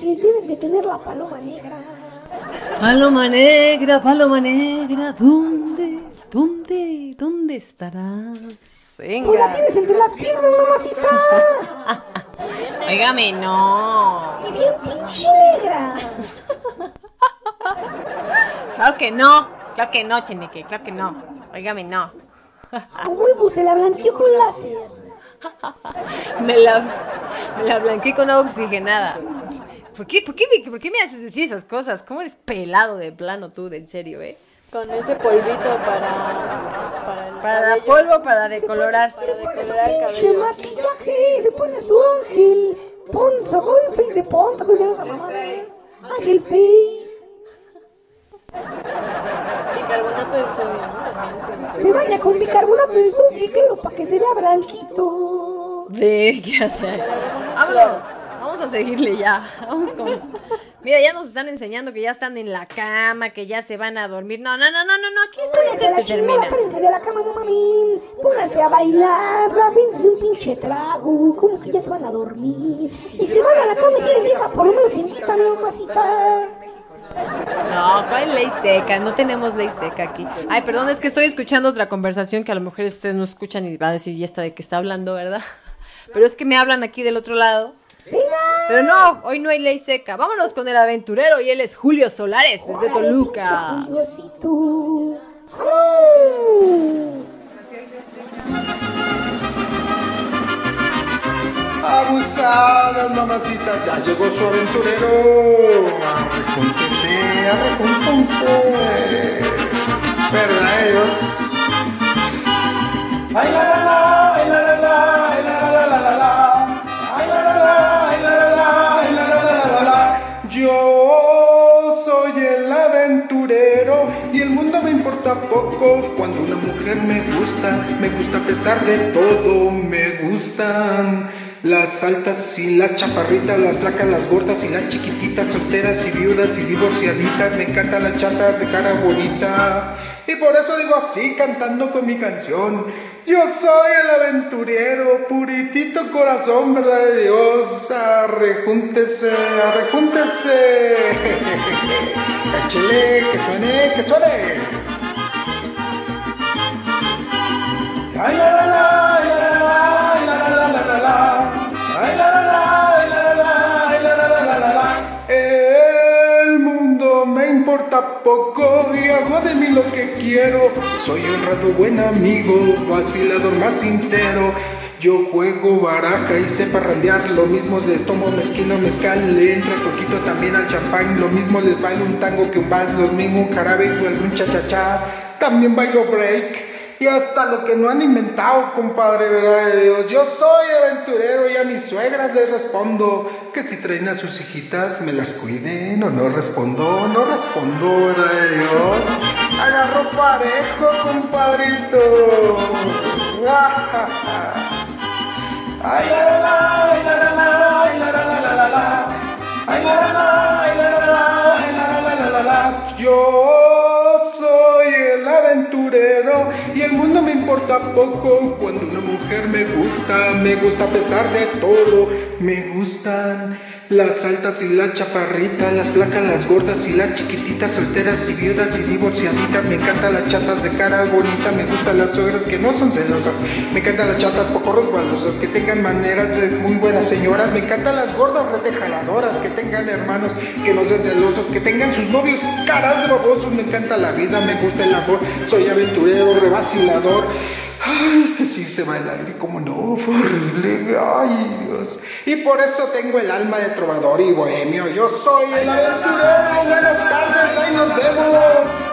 que, que deben de tener la paloma negra. Paloma negra, paloma negra, ¿dónde, dónde, dónde estarás? Tú la Venga. tienes entre las piernas, mamacita. Óigame, no. Y bien pinche negra. Claro que no. Claro que no, Chenique. Claro que no. Óigame, no. A huevo se la blanqueó con láser. <laughs> Me la, me la blanqueé con agua oxigenada. ¿Por qué, por, qué, me- ¿Por qué me haces decir esas cosas? ¿Cómo eres pelado de plano tú, de en serio, eh? Con ese polvito para. Para el Para cabello. polvo, para decolorar. Para decolorar el cabello. maquillaje, se pone su ángel. Ponza, buen face de Ponza, ¿cómo se esa mamada? Ángel face. Bicarbonato de sodio, ¿no? También se Se baña con bicarbonato de sodio, claro, para que se vea blanquito. De, <laughs> ¿qué hace? Vámonos, vamos a seguirle ya. Vamos con... Mira, ya nos están enseñando que ya están en la cama, que ya se van a dormir. No, no, no, no, no, no, aquí esto no Se se te termina. párense de la cama, no mami. Pónganse a bailar, rápense un pinche trago. Como que ya se van a dormir. Y se van a la cama y si les deja, por lo menos invitan a mamacita. No, hay ley seca, no tenemos ley seca aquí. Ay, perdón, es que estoy escuchando otra conversación que a lo mejor ustedes no escuchan y va a decir, ¿y esta de qué está hablando, verdad? Pero es que me hablan aquí del otro lado. Pero no, hoy no hay ley seca. Vámonos con el aventurero y él es Julio Solares, desde Toluca. Diosito. Abusadas, mamacitas, ya llegó su aventurero. Arrejúntese, arrejúntense. ¿Verdad ellos? Ay, la, la, la, ay, la, la, la, la, la, la, la, la, importa poco. Cuando una mujer me gusta, me gusta a pesar de todo, me gustan. Las altas y las chaparritas, las flacas, las gordas y las chiquititas, solteras y viudas y divorciaditas, me encantan las chatas de cara bonita. Y por eso digo así, cantando con mi canción. Yo soy el aventurero, puritito corazón, verdad de Dios. Arrejúntese, arrejúntese. <laughs> Échele, que suene, que suene. El mundo me importa poco y hago de mí lo que quiero. Soy un rato buen amigo, vacilador más sincero. Yo juego baraja y sé parrandear, lo mismo les tomo mezquino, mezcal, le entra poquito también al champán, lo mismo les bailo un tango que un vals, lo mismo un jarabe y algún cha-cha-cha, también bailo break. Y hasta lo que no han inventado, compadre, verdad de Dios. Yo soy aventurero y a mis suegras les respondo que si traen a sus hijitas me las cuiden o no respondo, no respondo, verdad de Dios. Agarro parejo, compadrito. Ay, la, la, la, ay, la, la, la, ay, la, la, la, la, la, la. Ay, la, la, la, ay, la, la, la, ay, la, la, la, la, la, la. Yo soy el aventurero y el mundo me importa poco. Cuando una mujer me gusta, me gusta a pesar de todo. Me gustan las altas y las chaparritas, las flacas, las gordas y las chiquititas, solteras y viudas y divorciaditas. Me encantan las chatas de cara bonita, me gustan las suegras que no son celosas. Me encantan las chatas poco resbalosas, que tengan maneras de muy buenas señoras. Me encantan las gordas retejaladoras, que tengan hermanos que no sean celosos, que tengan sus novios caras de babosos. Me encanta la vida, me gusta el amor, soy aventurero, revacilador. Ay, que sí se va el aire, como no, fue horrible, ay Dios. Y por eso tengo el alma de trovador y bohemio. Yo soy el aventurero, buenas tardes, ahí nos vemos.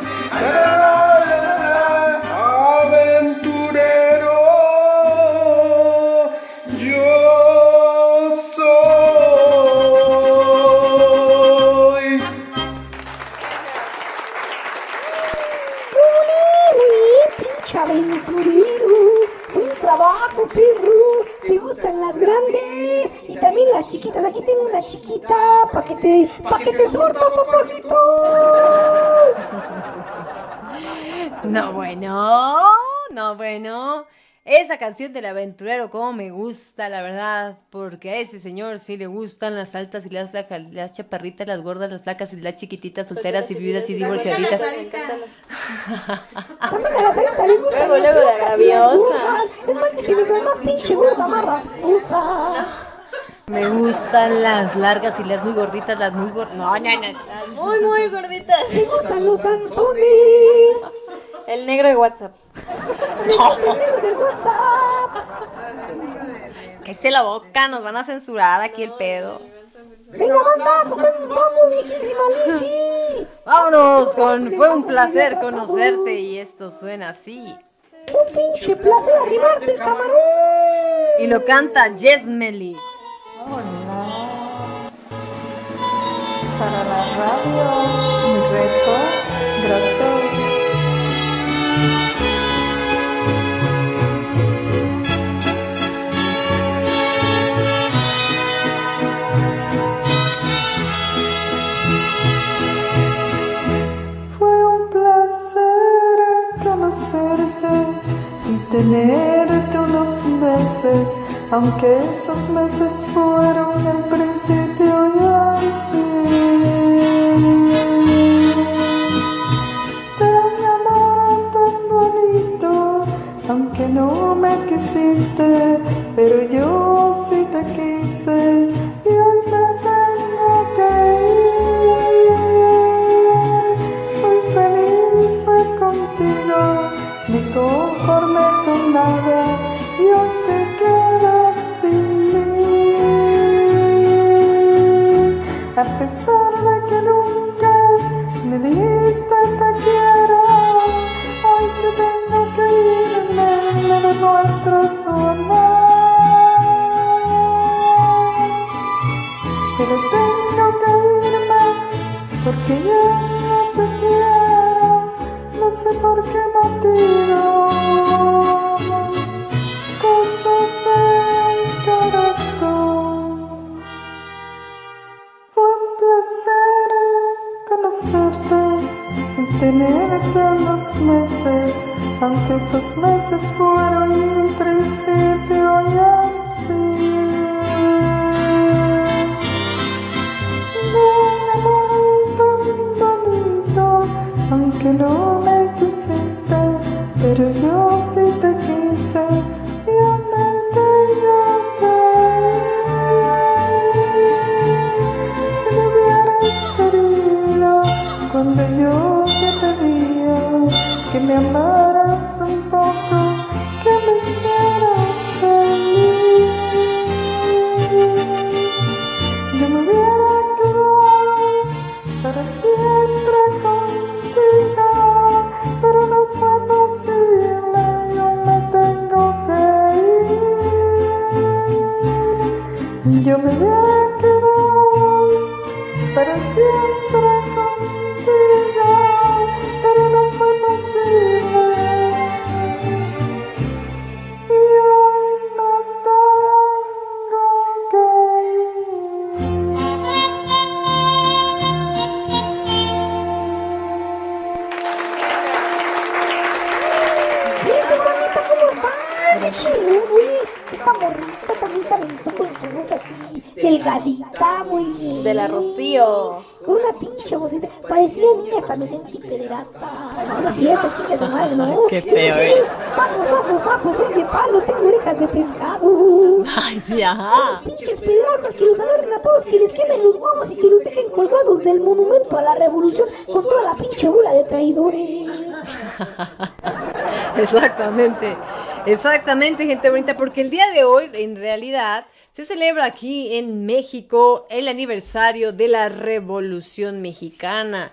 Perro. Me gustan las grandes y también las chiquitas. Aquí tengo una chiquita pa' que te, pa' que te surta, papacito. No, bueno, no, bueno. Esa canción del aventurero, como me gusta, la verdad, porque a ese señor sí le gustan las altas y las flacas, las chaparritas, las gordas, las flacas y las chiquititas, solteras y viudas y divorciaditas. La Luego, luego rasposa. Me Me gustan las largas y las muy gorditas, las muy gorditas. No, no, no. Muy, muy gorditas. Me gustan los danzones. El negro de WhatsApp. El WhatsApp. Que se la boca, nos van a censurar aquí el pedo. Venga, banda, ¿cómo nos vamos, Lizzy? Vámonos con Fue un placer conocerte y esto suena así. Un pinche placer arribarte, camarón. Y lo canta Jess Melis. Para la radio, mi reto, gracias. Tenerte unos meses, aunque esos meses fueron el principio y el fin. Un amor tan bonito, aunque no me quisiste, pero yo sí te quise A pesar de que nunca me dijiste te quiero, hoy que tengo que irme, me demuestro amor. Pero tengo que irme porque ya no te quiero, no sé por qué motivo. Aunque esos meses fueron niña, hasta me sentí pederasta. Es cierto, chicas madre, ¿no? Qué feo Sí, eres. Sapo, sapo, sapo, soy de palo, tengo orejas de pescado. Ay, sí, ajá. Pinches pederastas que los agarren a todos, que les quemen los huevos y que los dejen colgados del monumento a la revolución con toda la pinche bola de traidores. <laughs> Exactamente, exactamente, gente bonita, porque el día de hoy, en realidad, se celebra aquí en México el aniversario de la Revolución Mexicana,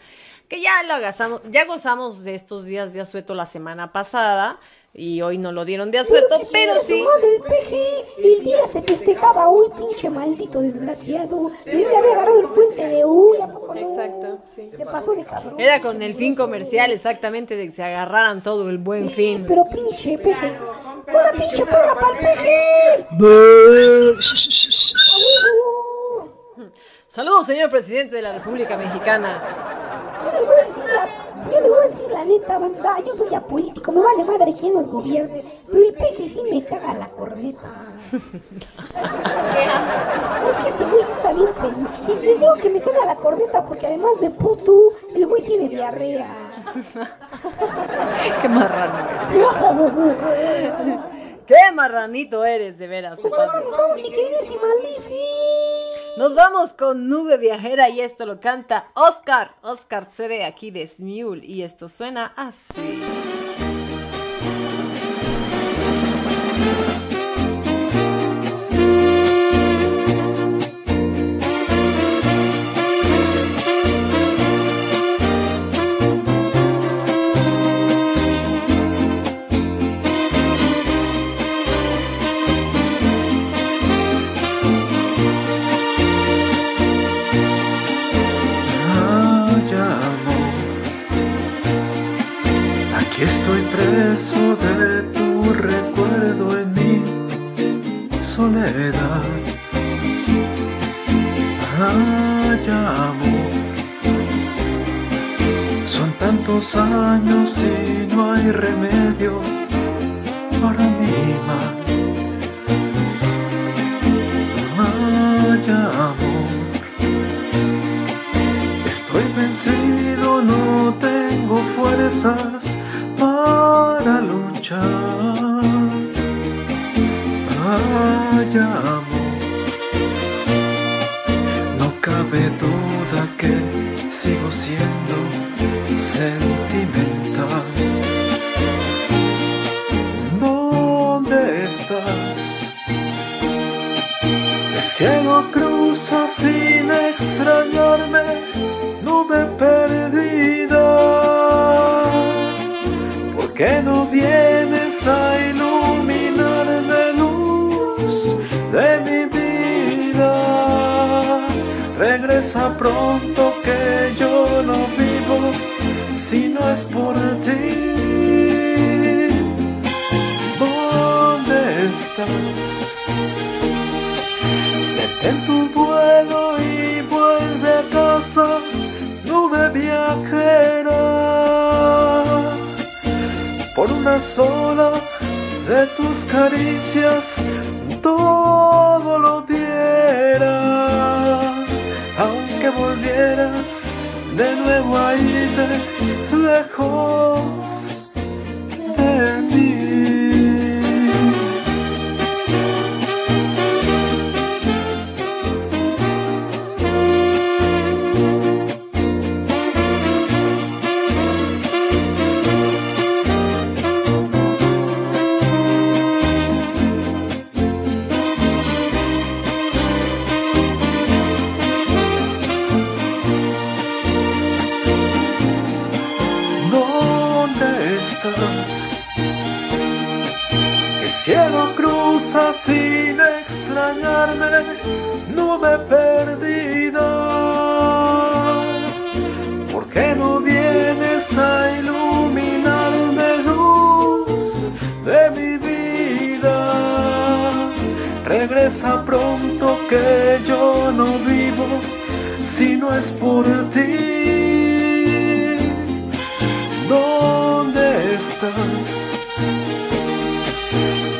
que ya lo gozamos, ya gozamos de estos días de asueto la semana pasada, y hoy no lo dieron de asueto, pero sí. Madre, el peje, el día se festejaba hoy, pinche maldito desgraciado. Debería haber agarrado el puente de hoy, ¿a poco no? Exacto, sí. Se pasó de cabrón. Era con el fin comercial exactamente de que se agarraran todo el buen fin. Pero pinche peje. ¡Una pinche porra para el peje! Saludos, señor presidente de la República Mexicana. Yo les voy a decir la, yo les voy a decir la neta, banda. Yo soy apolítico, me vale madre quién nos gobierne. Pero el peje sí me caga la corneta. Es que ese güey está bien pendejo. Y te digo que me caga la corneta porque además de puto, el güey tiene diarrea. <laughs> Qué marrano eres. <laughs> Qué marranito eres, de veras. te pasas. Nos vamos con Nube Viajera y esto lo canta Oscar. Oscar Cere aquí de Smule y esto suena así. Estoy preso de tu recuerdo en mi soledad. Ay, amor, son tantos años y no hay remedio para mi mal. Ay, amor. Estoy vencido, no tengo fuerzas para luchar. Amor, no cabe duda que sigo siendo sentimental. ¿Dónde estás? El cielo cruza sin extrañarme, nube perdida. ¿Por qué no vienes a iluminarme luz de mi vida? Regresa pronto que yo no vivo si no es por ti. ¿Dónde estás? Detén tu vuelo y vuelve a casa, nube viajera. Por una sola de tus caricias, todo lo diera. Aunque volvieras de nuevo a irte lejos de mí. Sin extrañarme, nube perdida. ¿Por qué no vienes a iluminarme luz de mi vida? Regresa pronto que yo no vivo si no es por ti. ¿Dónde estás?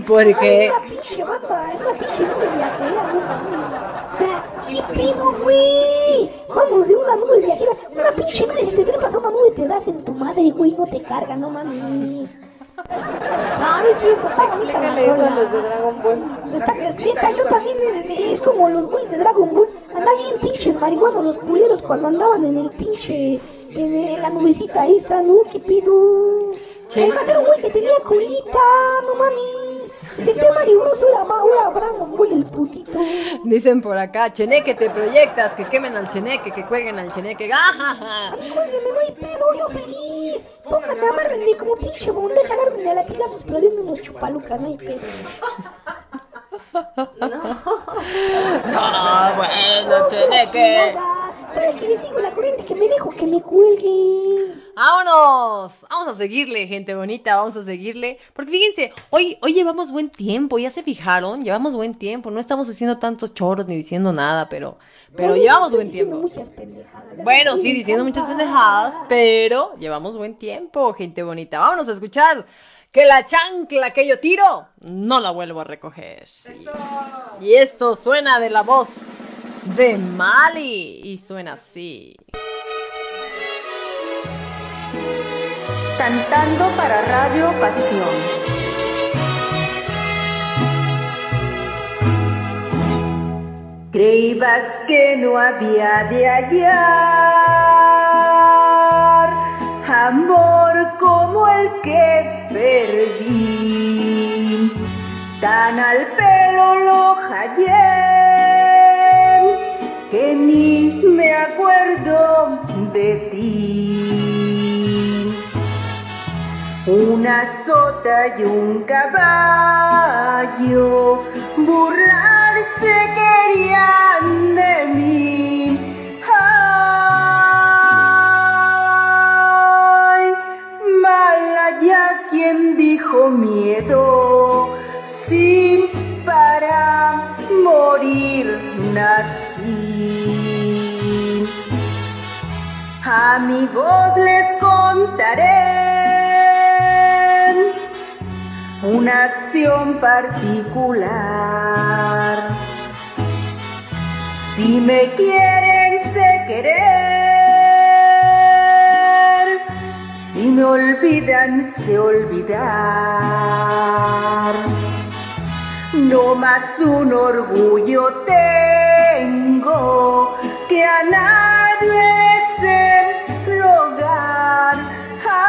marihuano, güey. Ay, una pinche bata, una pinche nube viajera, no mames. O sea, ¿qué pedo, güey? Vamos de una nube viajera. Una pinche nube, si te trepas a una nube te das en tu madre, güey, no te carga, no mames. No, no es cierto, está la Explícale eso a los de Dragon Ball. Está neta, yo también es, es como los güeyes de Dragon Ball. Andaban bien pinches marihuanos los culeros cuando andaban en el pinche. En, en la nubecita esa, ¿no? ¿Qué pido? Che. Además era un güey que tenía colita, no mames. Se sentía marihuoso, era más, Ball el putito. Dicen por acá, Cheneque, te proyectas, que quemen al Cheneque, que cuelguen al Cheneque. ¡Ajaja! <laughs> Cuélgueme, no hay pedo, yo feliz. Pónganme, amárrenme como pinche bondage, agárrenme a latigazos, pero denme unos chupalucas, no hay pedo. <laughs> No, bueno, tiene que... Pero que le sigo la corriente, que me dejo que me cuelgue. ¡Vámonos! Vamos a seguirle, gente bonita, vamos a seguirle. Porque fíjense, hoy, hoy llevamos buen tiempo, ¿ya se fijaron? Llevamos buen tiempo, no estamos haciendo tantos choros ni diciendo nada, pero, pero Oye, llevamos buen tiempo. muchas pendejadas. Bueno, sí, diciendo muchas pendejadas, pero llevamos buen tiempo, gente bonita. Vámonos a escuchar que la chancla que yo tiro no la vuelvo a recoger. Y esto suena de la voz de Mali y suena así. Cantando para Radio Pasión. Creías que no había de hallar amor como el que perdí. Tan al pelo lo hallé que ni me acuerdo de ti. Una sota y un caballo burlarse querían de mí. Quien dijo miedo, sin para morir nací. Amigos les contaré una acción particular. Si me quieren sé querer, me olvidan sé olvidar. No más un orgullo tengo que a nadie sé rogar. Ay,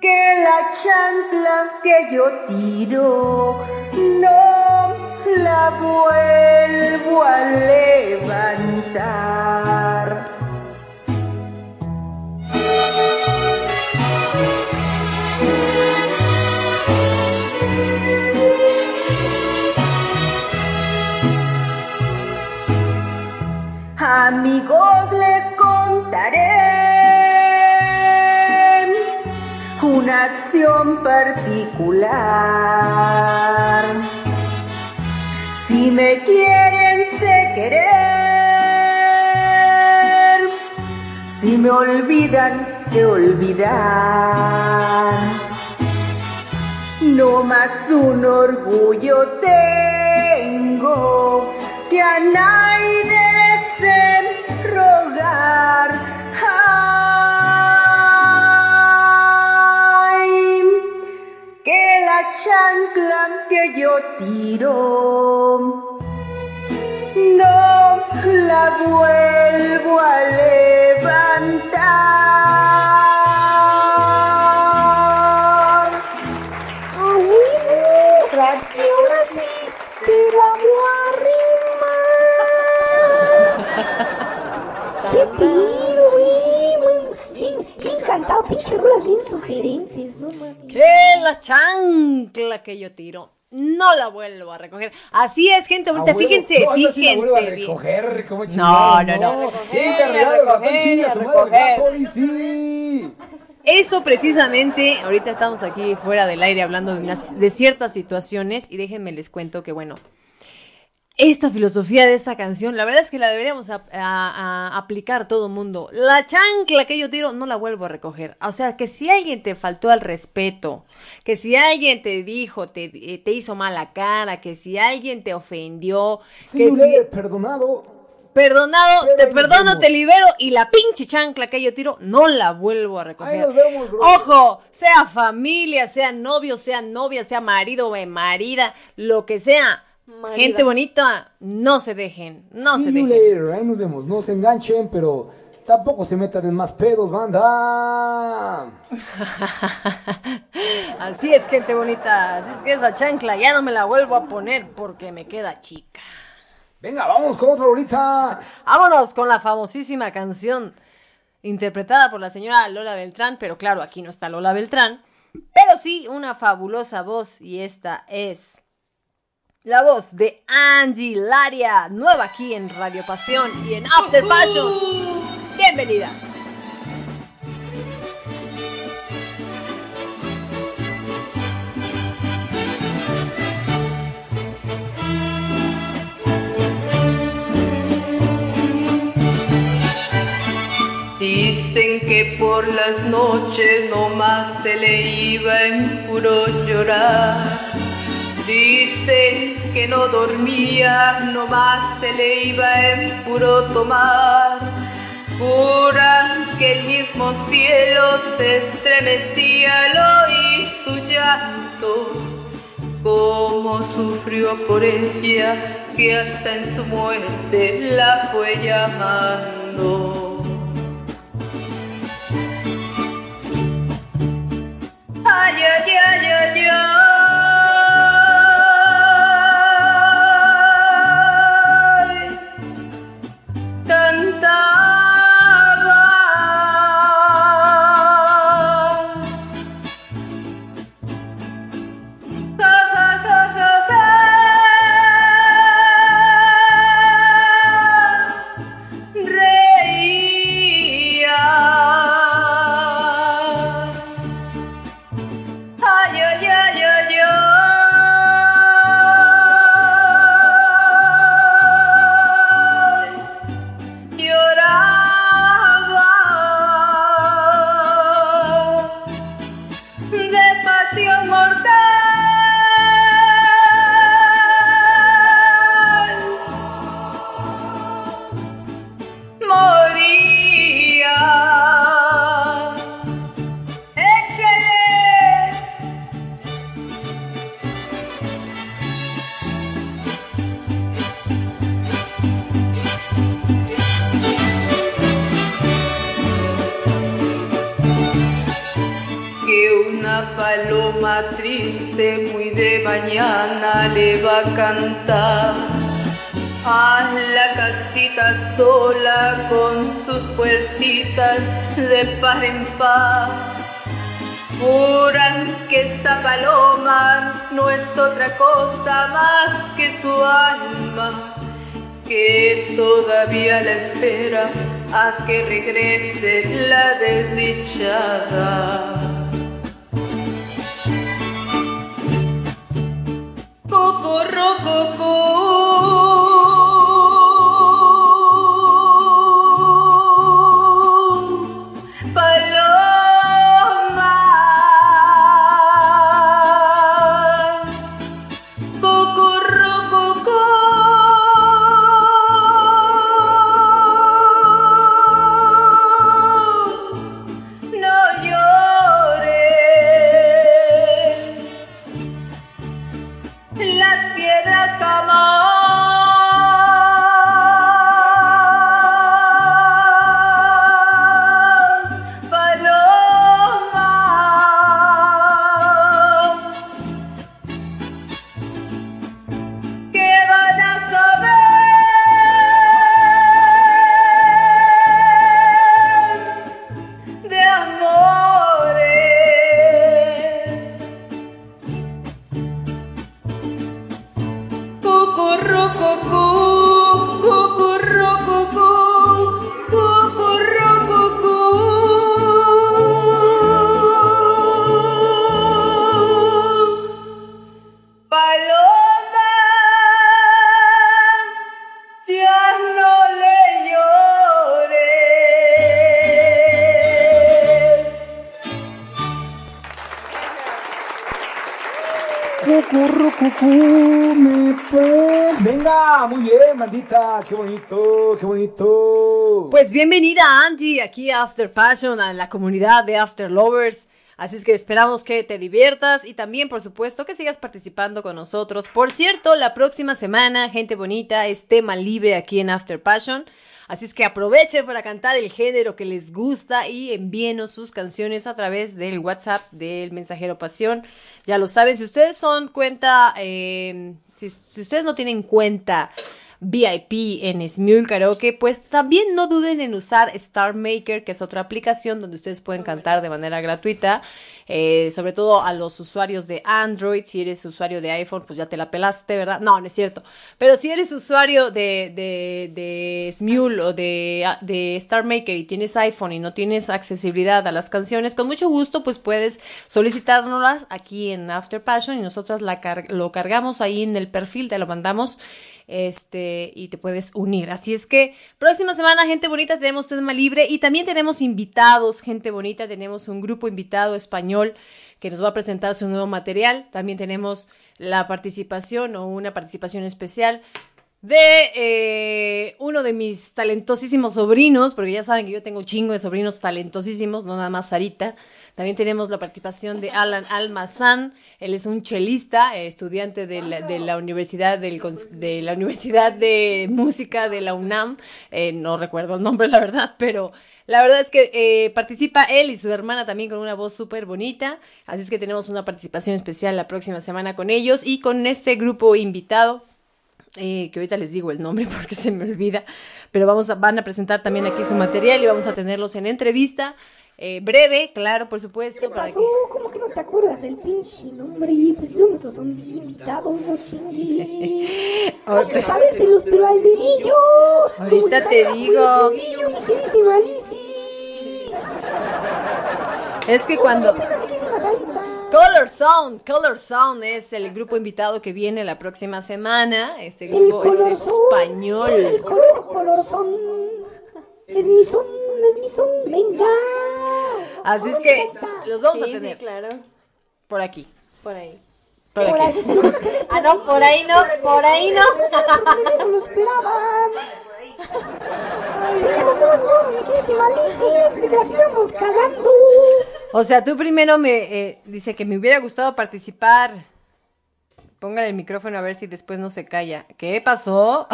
que la chancla que yo tiro no la vuelvo a levantar. Amigos les contaré una acción particular. Si me quieren sé querer, si me olvidan sé olvidar. No más un orgullo tengo que a nadie chancla que yo tiro no la vuelvo a levantar. Cantado, pinche rolas bien sugerentes, no mames. Que la chancla que yo tiro no la vuelvo a recoger. Así es, gente bonita. A huevo. Fíjense, No, la vuelvo a fíjense bien. recoger, ¿cómo No, no, no. Recoger, cargado recoger, madre, sí. Eso precisamente, ahorita estamos aquí fuera del aire hablando de, unas, de ciertas situaciones y déjenme les cuento que bueno, esta filosofía de esta canción, la verdad es que la deberíamos a- a- a aplicar todo el mundo. La chancla que yo tiro no la vuelvo a recoger. O sea, que si alguien te faltó al respeto, que si alguien te dijo, te, eh, te hizo mala cara, que si alguien te ofendió, Sí, que si... Perdonado. Perdonado, te ahí perdono, te libero y la pinche chancla que yo tiro no la vuelvo a Ahí recoger. nos vemos, bro. Ojo, sea familia, sea novio, sea novia, sea marido o marida, lo que sea. Marida. Gente bonita, no se dejen, no se See dejen. later, ahí nos vemos. No se enganchen, pero tampoco se metan en más pedos, banda. <laughs> Así es, gente bonita. Así es que esa chancla ya no me la vuelvo a poner porque me queda chica. Venga, vamos con otra ahorita. Vámonos con la famosísima canción interpretada por la señora Lola Beltrán, pero claro, aquí no está Lola Beltrán, pero sí una fabulosa voz y esta es La voz de Angie Laria, nueva aquí en Radio Pasión y en After Passion. Bienvenida. Dicen que por las noches no más se le iba en puro llorar. Dicen que no dormía, no más se le iba en puro tomar. Juran que el mismo cielo se estremecía al oír su llanto. Cómo sufrió por ella, que hasta en su muerte la fue llamando. Ay, ay, ay, ay. Mañana le va a cantar a la casita sola con sus puertitas de par en par. Juran que esa paloma no es otra cosa más que su alma, que todavía la espera a que regrese la desdichada. corro poco. Qué bonito, qué bonito. Pues bienvenida Angie aquí a After Passion, a la comunidad de After Lovers. Así es que esperamos que te diviertas y también, por supuesto, que sigas participando con nosotros. Por cierto, la próxima semana, gente bonita, es tema libre aquí en After Passion. Así es que aprovechen para cantar el género que les gusta y envíenos sus canciones a través del WhatsApp del Mensajero Pasión. Ya lo saben, si ustedes son cuenta, eh, si ustedes no tienen cuenta VIP en Smule Karaoke, pues también no duden en usar Star Maker, que es otra aplicación donde ustedes pueden cantar de manera gratuita. eh, sobre todo a los usuarios de Android. Si eres usuario de iPhone, pues ya te la pelaste, ¿verdad? No, no es cierto. Pero si eres usuario de, de, de Smule o de, de Star Maker y tienes iPhone y no tienes accesibilidad a las canciones, con mucho gusto, pues puedes solicitárnoslas aquí en After Passion y nosotras la car- lo cargamos ahí en el perfil, te lo mandamos este y te puedes unir. Así es que próxima semana, gente bonita, tenemos tema libre y también tenemos invitados, gente bonita, tenemos un grupo invitado español que nos va a presentar su nuevo material. También tenemos la participación o una participación especial de eh, uno de mis talentosísimos sobrinos, porque ya saben que yo tengo un chingo de sobrinos talentosísimos, no nada más Sarita. También tenemos la participación de Alan Almazán, él es un chelista, eh, estudiante de la, Universidad de la Universidad de Música de la UNAM, Eh, no recuerdo el nombre la verdad, pero la verdad es que eh, participa él y su hermana también con una voz súper bonita, así es que tenemos una participación especial la próxima semana con ellos y con este grupo invitado eh, que ahorita les digo el nombre <laughs> porque se me olvida, pero vamos a, van a presentar también aquí su material y vamos a tenerlos en entrevista eh, breve, claro, por supuesto. Para que... pasó? ¿Cómo que no te acuerdas del pinche nombre? Pues son estos son invitados, no chingues. <laughs> Ahorita- Sábeselos, pero al dedillo. Ahorita te digo. al dedillo, mi queridísima Lizzy. Es que cuando... Color Sound, Color Sound es el grupo invitado que viene la próxima semana. Este grupo es español. El color, color son. Es mi son, es mi son, venga. Así es que los vamos a Sí, sí, tener claro. por aquí. Por ahí. Por aquí. <laughs> Ah, no, por ahí no, por ahí no. No lo esperaban. Pero no, mi queridísima Lizzy, que la sigamos cagando. O sea, tú primero me eh, dice que me hubiera gustado participar. Póngale el micrófono a ver si después no se calla. ¿Qué pasó?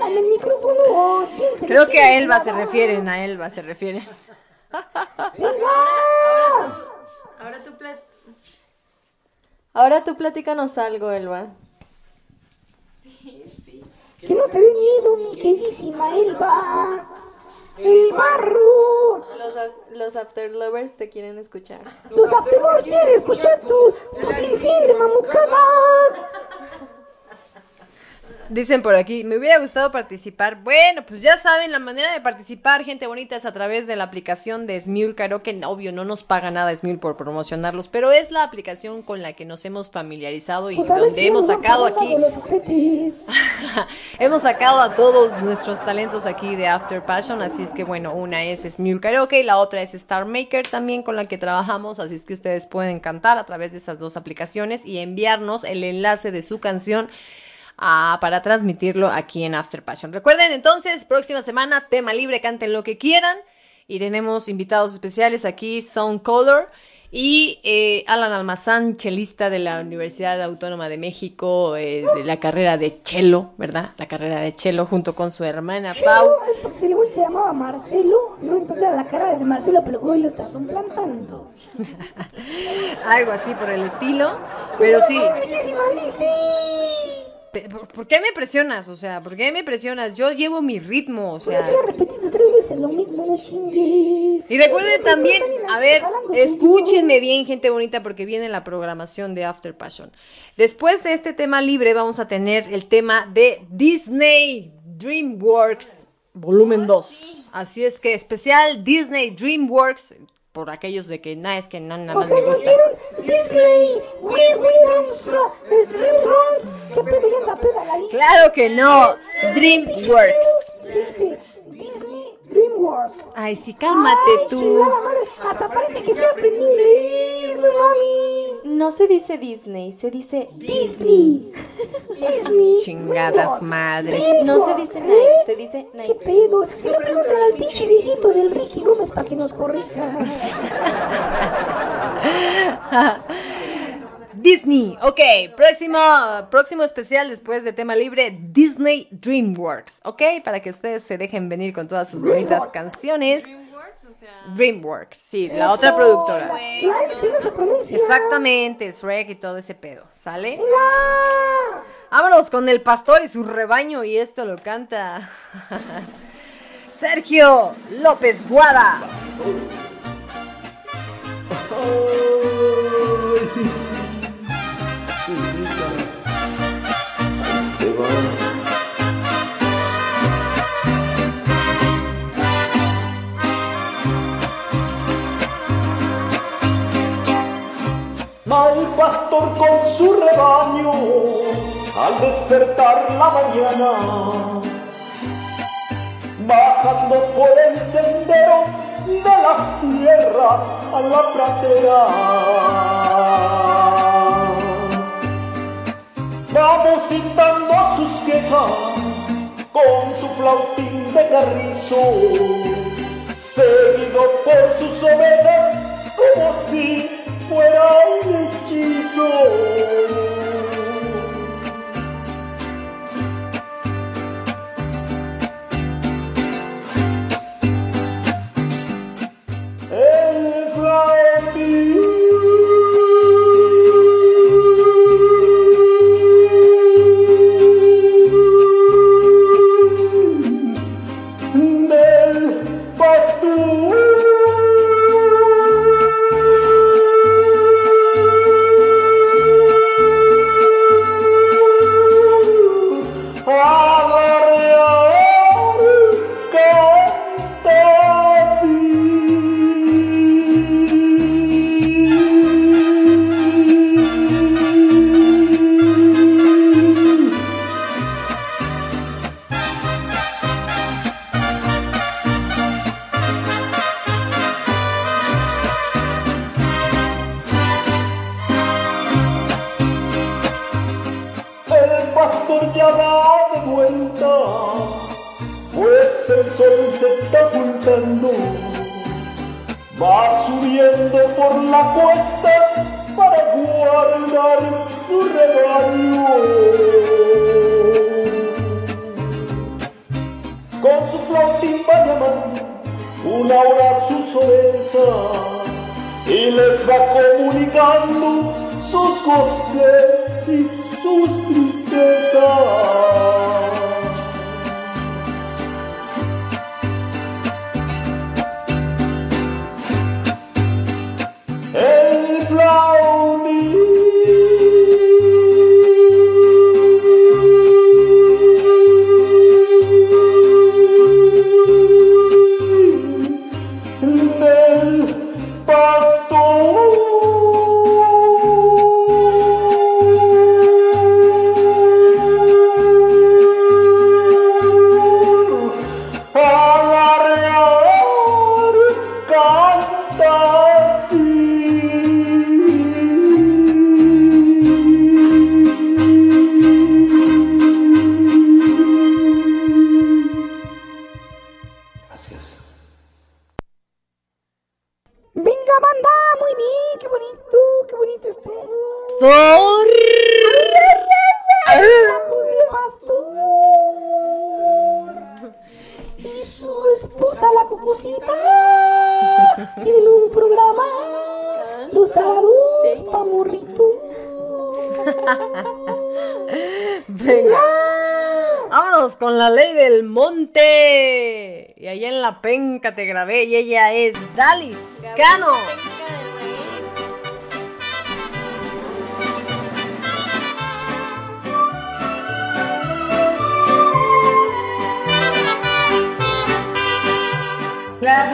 Dame el micrófono. ¿quién se Creo que a Elba se refieren, a Elba se refieren. Ahora tú plat- Ahora tú platícanos algo, Elba. Que no te dé miedo, mi queridísima Elba. El barro. Los, los After Lovers te quieren escuchar. Los afterwork quieren escuchar tu, tu sinfín de mamucadas. Dicen por aquí, me hubiera gustado participar. Bueno, pues ya saben, la manera de participar, gente bonita, es a través de la aplicación de Smule. Que obvio, no nos paga nada Smule por promocionarlos, pero es la aplicación con la que nos hemos familiarizado y Pues donde hemos sacado aquí, <laughs> hemos sacado a todos nuestros talentos aquí de After Passion. Así es que bueno, una es Smule Karaoke y la otra es Star Maker también con la que trabajamos. Así es que ustedes pueden cantar a través de esas dos aplicaciones y enviarnos el enlace de su canción para transmitirlo aquí en After Passion. Recuerden entonces, próxima semana, tema libre, canten lo que quieran. Y tenemos invitados especiales aquí, Sound Color y eh, Alan Almazán, chelista de la Universidad Autónoma de México, eh, de la carrera de chelo, ¿verdad? La carrera de chelo junto con su hermana Pau. Se llamaba Marcelo, ¿no? Entonces era la cara de Marcelo, pero güey lo está plantando. <laughs> Algo así por el estilo. Pero sí. ¿Por, qué me presionas? O sea, ¿por qué me presionas? Yo llevo mi ritmo, o sea. Lo mismo. Y recuerden también, a ver, escúchenme bien, gente bonita, porque viene la programación de After Passion. Después de este tema libre, vamos a tener el tema de Disney DreamWorks Volumen 2. Así es que especial Disney DreamWorks, por aquellos de que nada, es que nada más me ¿no gusta. lista? Claro que no, DreamWorks. Sí, sí, Disney DreamWorks. Ay, sí, cálmate Ay, tú. chingada madre, hasta parece que se aprendí inglés, mami. No se dice Disney, se dice Disney. Disney. Chingadas madres. No se dice Nike, se dice ¿Qué Nike. pedo? Si le preguntan al pinche viejito del Ricky Gómez para que nos corrija. <laughs> Disney, ok, próximo, próximo especial después de tema libre, Disney DreamWorks, ok, para que ustedes se dejen venir con todas sus bonitas canciones. DreamWorks, sí, la otra productora. La, no. Exactamente, Shrek y todo ese pedo, ¿sale? Vámonos con el pastor y su rebaño y esto lo canta <laughs> Sergio López Guada. Ahí te va. Al pastor con su rebaño, al despertar la mañana, bajando por el sendero de la sierra a la pradera. Va musitando sus quejas con su flautín de carrizo, seguido por sus ovejas como si fuera un hechizo. Te grabé y ella es Dalis Cano. La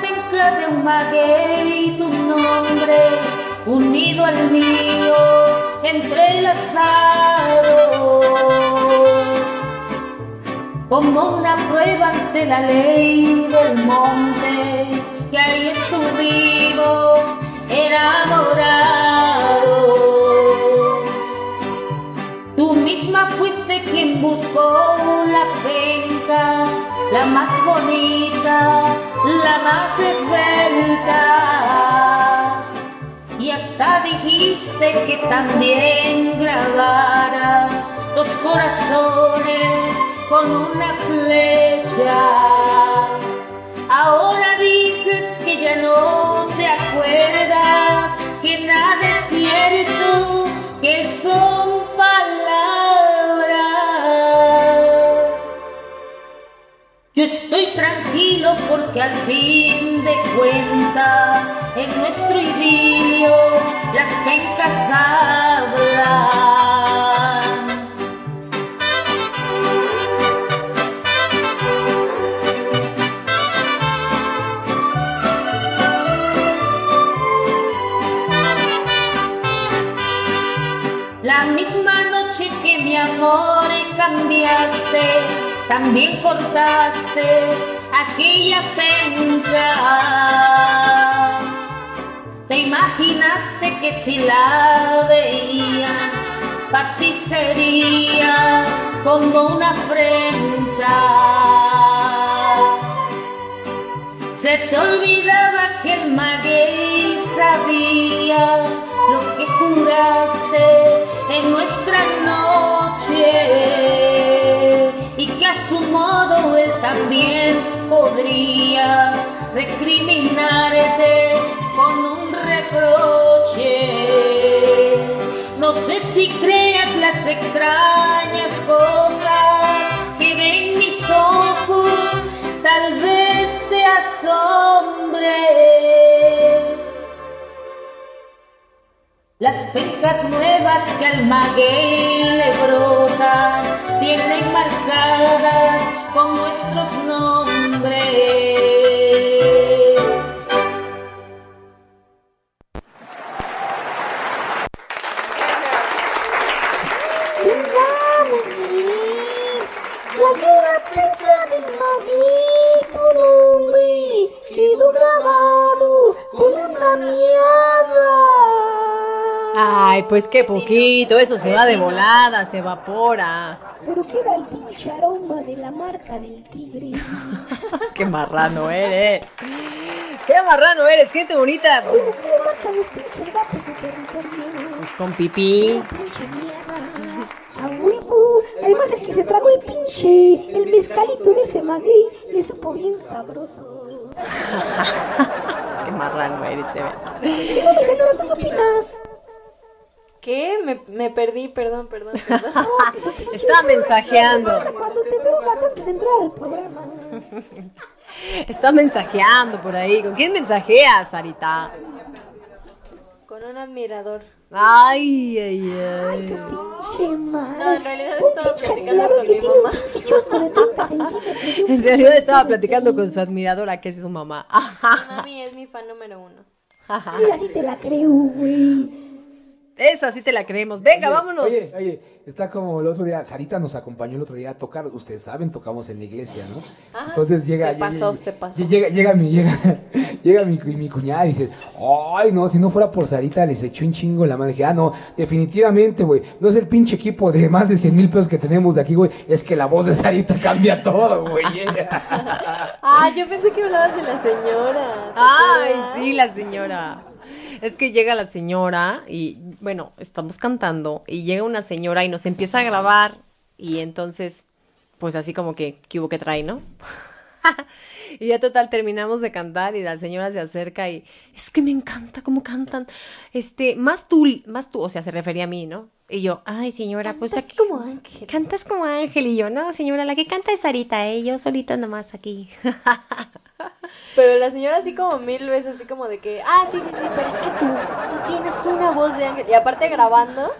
penca de un maguey tu nombre, unido al mío, entrelazado. Como una prueba ante la ley del monte, que ahí estuvimos enamorados. Tú misma fuiste quien buscó la penca, la más bonita, la más esbelta. Y hasta dijiste que también grabara dos corazones con una flecha. Ahora dices que ya no te acuerdas, que nada es cierto, que son palabras. Yo estoy tranquilo porque al fin de cuentas en nuestro idilio las pencas hablan. También cortaste aquella penca. Te imaginaste que si la veía, para ti sería como una afrenta. Se te olvidaba que el maguey sabía también podría recriminarte con un reproche. No sé si creas las extrañas cosas que ven mis ojos, tal vez te asombres. Las pencas nuevas que al maguey le brotan vienen marcadas con nuestros nombres. Quedó grabado con una miada. Ay, pues qué poquito, eso se va de volada, se evapora. Pero queda el pinche aroma de la marca del tigre. <laughs> Qué marrano eres. Qué marrano eres, gente bonita. Pues, pues con pipí. Pinche mierda. A huevo. Además el que se tragó el pinche, el mezcalito de ese maguey, le supo bien sabroso. <laughs> Qué marrano eres, de veras. ¿Y dónde se ¿Tú qué opinas? ¿Qué? Me, me perdí, perdón, perdón, perdón. <laughs> Está mensajeando. Cuando te drogas antes de entrar al programa. Está mensajeando por ahí. ¿Con quién mensajeas, Sarita? Con un admirador. Ay, ay, ay. Pinche madre. No, en realidad Un estaba platicando con mi mamá. pinche chosto de 30 centímetros. En realidad estaba platicando con su admiradora, que es su mamá. Mami es mi fan número uno. <laughs> Mira, si te la creo, güey. Esa sí te la creemos. Venga, vámonos. Oye, oye, está como el otro día, Sarita nos acompañó el otro día a tocar, ustedes saben, tocamos en la iglesia, ¿no? Ah, Entonces llega, se pasó, llega, se pasó. llega, llega mi, llega, <laughs> llega mi, mi cuñada y dice, ay, no, si no fuera por Sarita les echó un chingo la mano. Dije, ah, no, definitivamente, güey, no es el pinche equipo de más de 100 mil pesos que tenemos de aquí, güey, es que la voz de Sarita <laughs> cambia todo, güey. <laughs> Ah, yo pensé que hablabas de la señora. ¿te Ay, sí, la señora. Es que llega la señora y, bueno, estamos cantando y llega una señora y nos empieza a grabar y entonces, pues así como que, ¿qué hubo que trae, no? <laughs> y ya total terminamos de cantar y la señora se acerca y, es que me encanta cómo cantan. Este, más tú, más tú, o sea, se refería a mí, ¿no? Y yo, ay, señora, pues aquí. como Ángel. Cantas como Ángel y yo, no, señora, la que canta es Sarita, ¿eh? Yo solita nomás aquí. <laughs> <laughs> Pero la señora así como mil veces, así como de que, ah, sí, sí, sí, pero es que tú, tú tienes una voz de ángel. Y aparte grabando,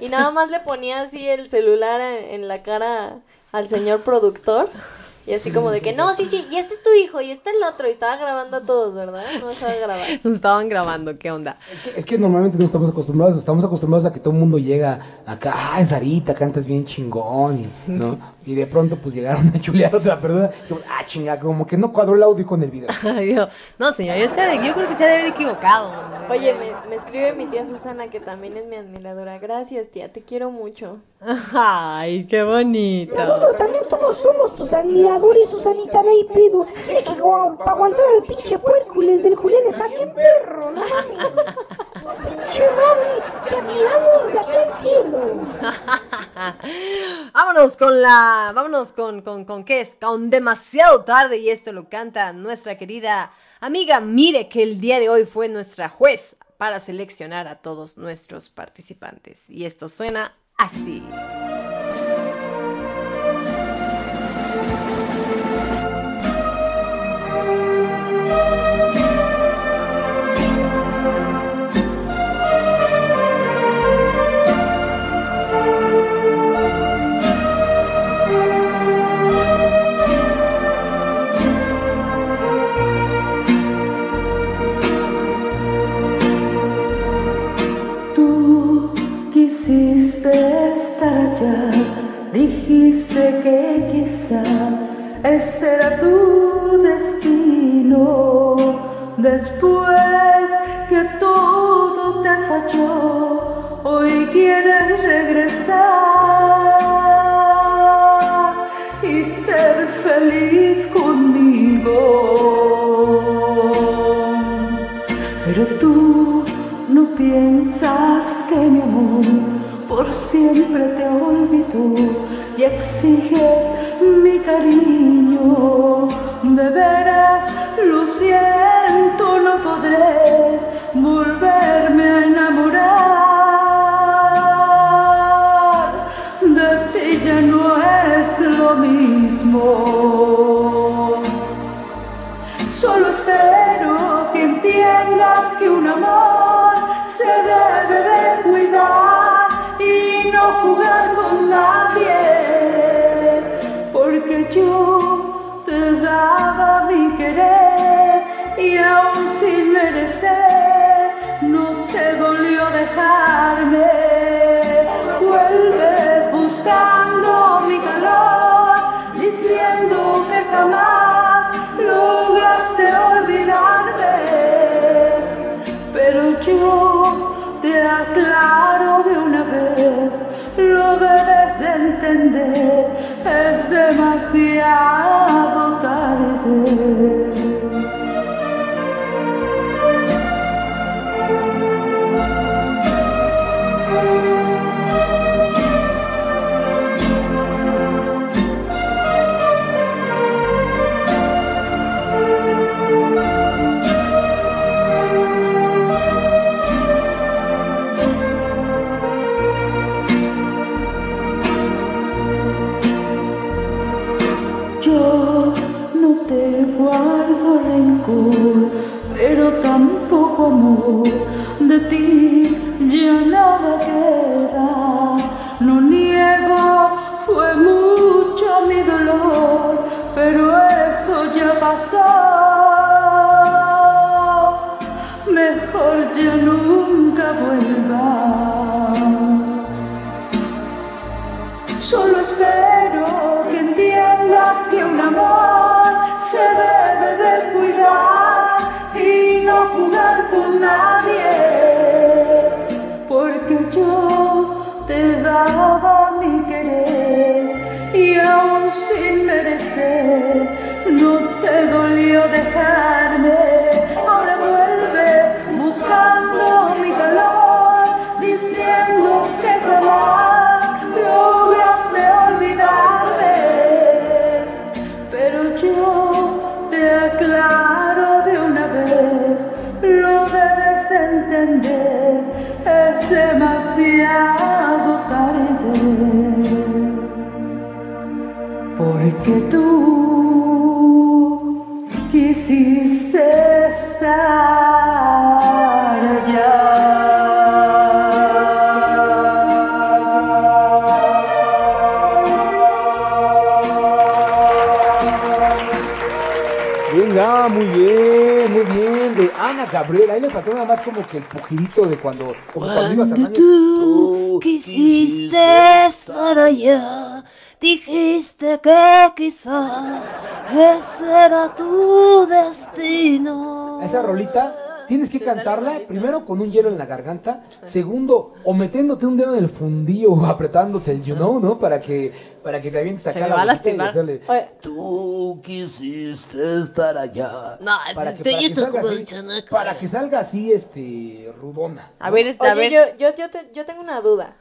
y nada más le ponía así el celular en, en la cara al señor productor. Y así como de que, no, sí, sí, y este es tu hijo, y este es el otro. Y estaba grabando a todos, ¿verdad? No sabe grabar. Nos estaban grabando, ¿qué onda? Es que normalmente no estamos acostumbrados, estamos acostumbrados a que todo el mundo llega acá, ah, Sarita, cantas bien chingón, y, ¿no? <laughs> Y de pronto pues llegaron a chulear a otra persona, yo, ah, chinga, como que no cuadró el audio con el video. <laughs> Ay, yo, no, señor, yo, creo que se ha de haber equivocado. Oye, me, me escribe mi tía Susana, que también es mi admiradora. Gracias, tía, te quiero mucho. Ay, qué bonito. Nosotros también todos somos tus admiradores, Susanita, no hay pedo. Mira que para aguantar al pinche puércules del Julián está bien perro, no mames. Pinche mami, te admiramos de aquí al cielo. <laughs> vámonos con la, vámonos con, con, con qué es, con demasiado tarde y esto lo canta nuestra querida amiga Mire que el día de hoy fue nuestra juez para seleccionar a todos nuestros participantes y esto suena así. Que quizá ese era tu destino. Después que todo te falló, hoy quieres regresar y ser feliz conmigo. Pero tú no piensas que mi amor por siempre te olvidó y exiges mi cariño. De veras lo siento, no podré volverme a enamorar. De ti ya no es lo mismo. Solo espero que entiendas que un amor se debe de yo te daba mi querer y aún sin merecer demasiado tarde. De ti ya nada queda. No niego, fue mucho mi dolor, pero eso ya pasó. Mejor ya nunca vuelva. No te dolió dejarme. Ahora vuelves buscando mi calor, diciendo que jamás lograste olvidarme. Pero yo te aclaro de una vez, lo debes entender, es demasiado tarde. Porque tú Gabriela. Ahí le faltó nada más como que el pujidito de cuando, como cuando ibas a Cuando tú quisiste estar allá, dijiste que quizá ese era tu destino. Esa rolita tienes que cantarla primero con un hielo en la garganta, segundo o metiéndote un dedo en el fundillo o <laughs> apretándote el you know, ¿no? Para que para que te avientes acá Se me la va a lastimar. Tú quisiste estar allá. No, para es que, para que salga como así, para que salga así este rudona. A ver, este, Oye, a ver. Yo, yo, yo, te- yo tengo una duda.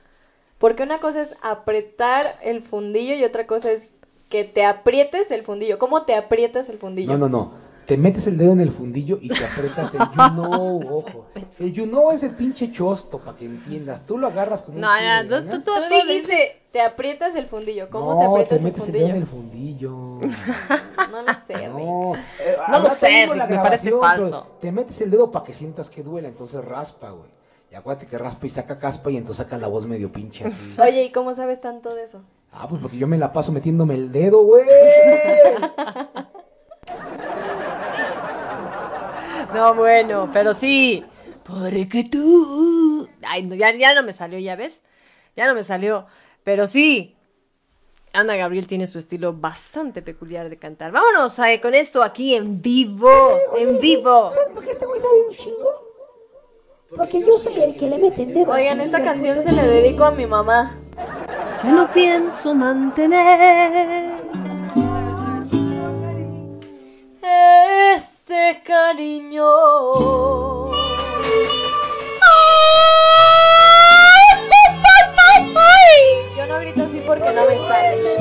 Porque una cosa es apretar el fundillo y otra cosa es que te aprietes el fundillo. ¿Cómo te aprietas el fundillo? No, no, no. Te metes el dedo en el fundillo y te aprietas el <laughs> you know, ojo. El you know es el pinche chosto, para que entiendas. Tú lo agarras con un No, chingo de no, tú, tú, Tú tú dijiste, te aprietas el fundillo. ¿Cómo no, te aprietas el metes el dedo en fundillo? el fundillo. <laughs> No lo sé. No, eh, No lo sé, me parece falso. Te metes el dedo para que sientas que duele, entonces raspa, güey. Y acuérdate que raspa y saca caspa y entonces saca la voz medio pinche así. <laughs> Oye, ¿y cómo sabes tanto de eso? Ah, pues porque yo me la paso metiéndome el dedo, güey. No, bueno, pero sí. Porque tú. Ay, no, ya, ya no me salió, ya ves. Ya no me salió. Pero sí, Ana Gabriel tiene su estilo bastante peculiar de cantar. Vámonos eh, con esto aquí en vivo. En vivo. ¿Por qué este güey sabe un chingo? Porque yo soy el que le mete el dedo. Oigan, esta canción se le dedico a mi mamá. Ya no pienso mantener Este cariño. Yo no grito así porque no me sale.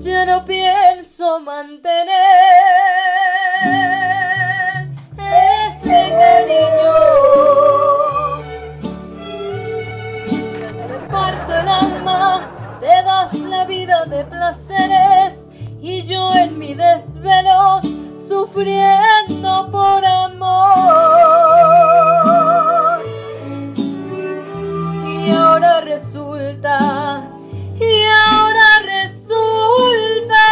Ya no pienso mantener este cariño. La vida de placeres y yo en mi desvelos sufriendo por amor. Y ahora resulta, y ahora resulta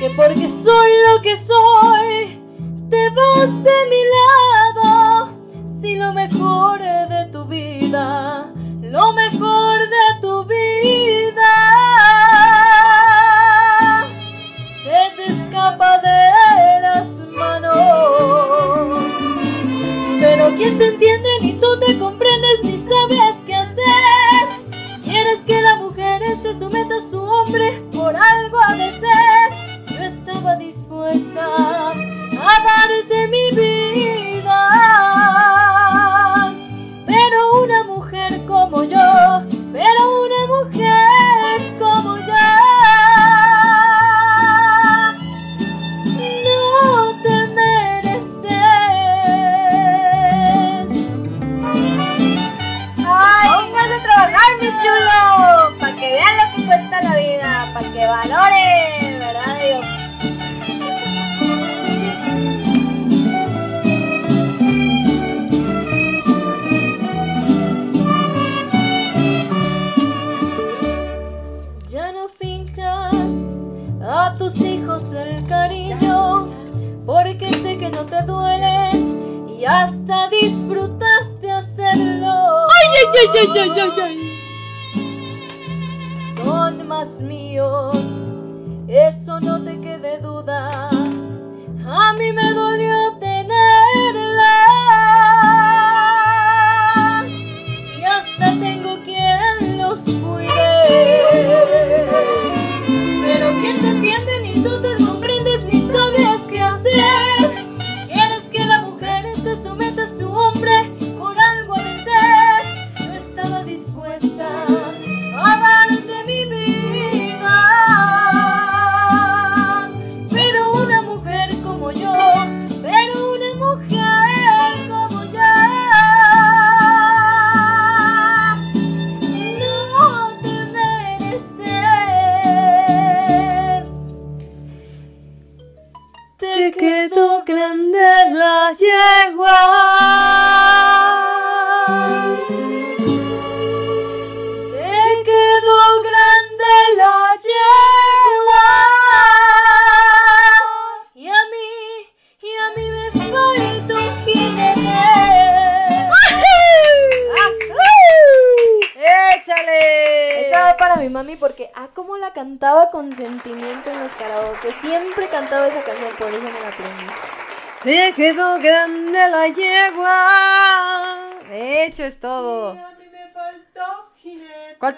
que porque soy lo que soy, te vas de mi lado. Si lo mejor de tu vida, lo mejor de tu vida, se te escapa de las manos. Pero quién te entiende, ni tú te comprendes, ni sabes qué hacer. Quieres que la mujer se someta a su hombre,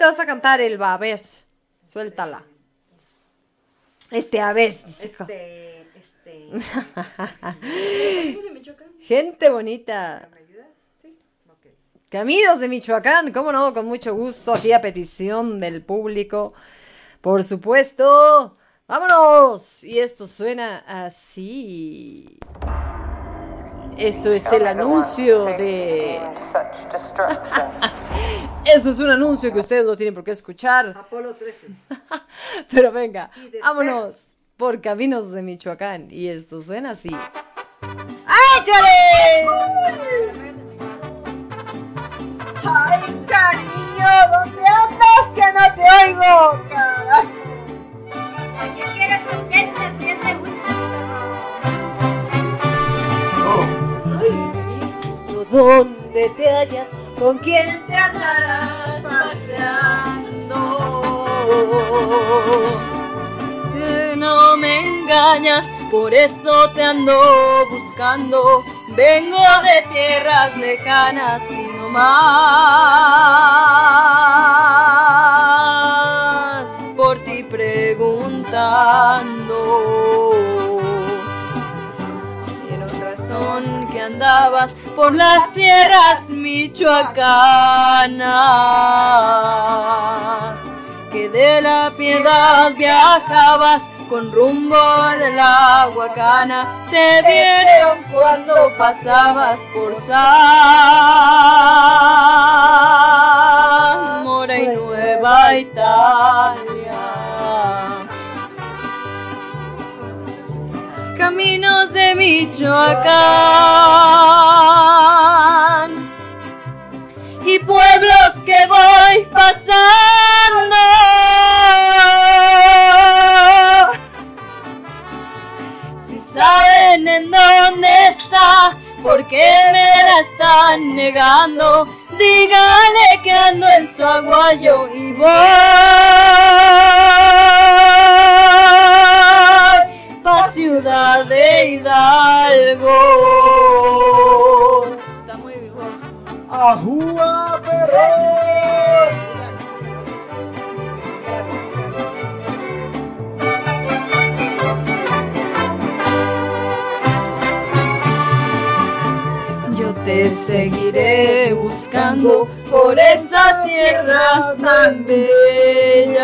te vas a cantar, Elba? A ver, suéltala. Este, a ver. Este, este. <laughs> Gente bonita. Caminos de Michoacán, cómo no, con mucho gusto, aquí a petición del público. Por supuesto. ¡Vámonos! Y esto suena así. Esto es el anuncio de... <laughs> Eso es un anuncio que ustedes no tienen por qué escuchar. Apolo 13. <laughs> Pero venga, vámonos por Caminos de Michoacán. Y esto suena así. ¡Échale! ¡Ay, cariño! ¿Dónde andas que no te oigo? Caray. ¿Dónde te hallas? ¿Con quién te andarás paseando? No me engañas, por eso te ando buscando. Vengo de tierras lejanas y no más por ti preguntando. Quiero razón andabas por las tierras michoacanas que de la piedad viajabas con rumbo de la Huacana, te vieron cuando pasabas por Zamora y Nueva Italia. Caminos de Michoacán y pueblos que voy pasando. Si saben en dónde está, ¿por qué me la están negando? Díganle que ando en su aguayo y voy Ciudad de Hidalgo. Está muy bien. ¡Ajúa, perros! Yo te seguiré buscando por esas tierras tan bellas.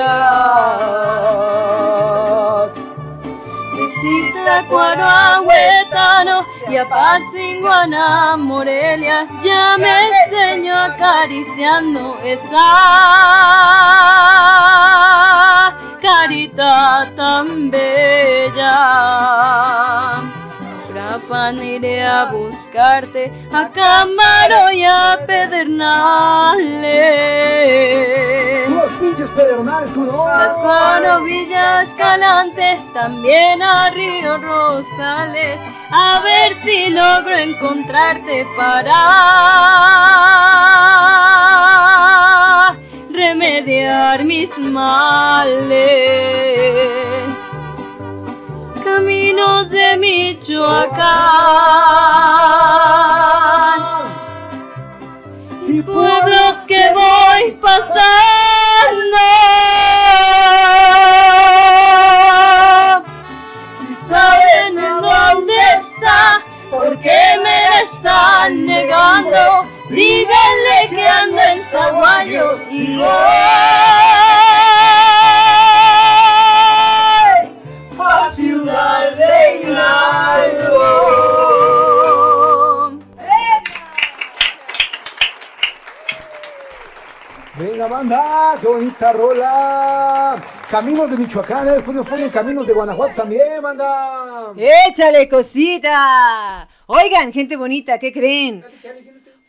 Visita Cuarahuetano y Apatzinguana, Morelia, ya me enseño acariciando esa carita tan bella. Prapan iré a buscarte a Camaro y a Pedernales. ¡Los pinches pedernales, tú no! Pascuaro, Villa Escalante, también a Río Rosales, a ver si logro encontrarte para remediar mis males. Caminos de Michoacán y pueblos que voy pasando. Si saben en dónde está, ¿por qué me están negando? Díganle que ando en Zaguayo y voy Banda, qué bonita rola. Caminos de Michoacán, ¿eh? después nos ponen caminos de Guanajuato también, banda. Échale cosita. Oigan, gente bonita, ¿qué creen?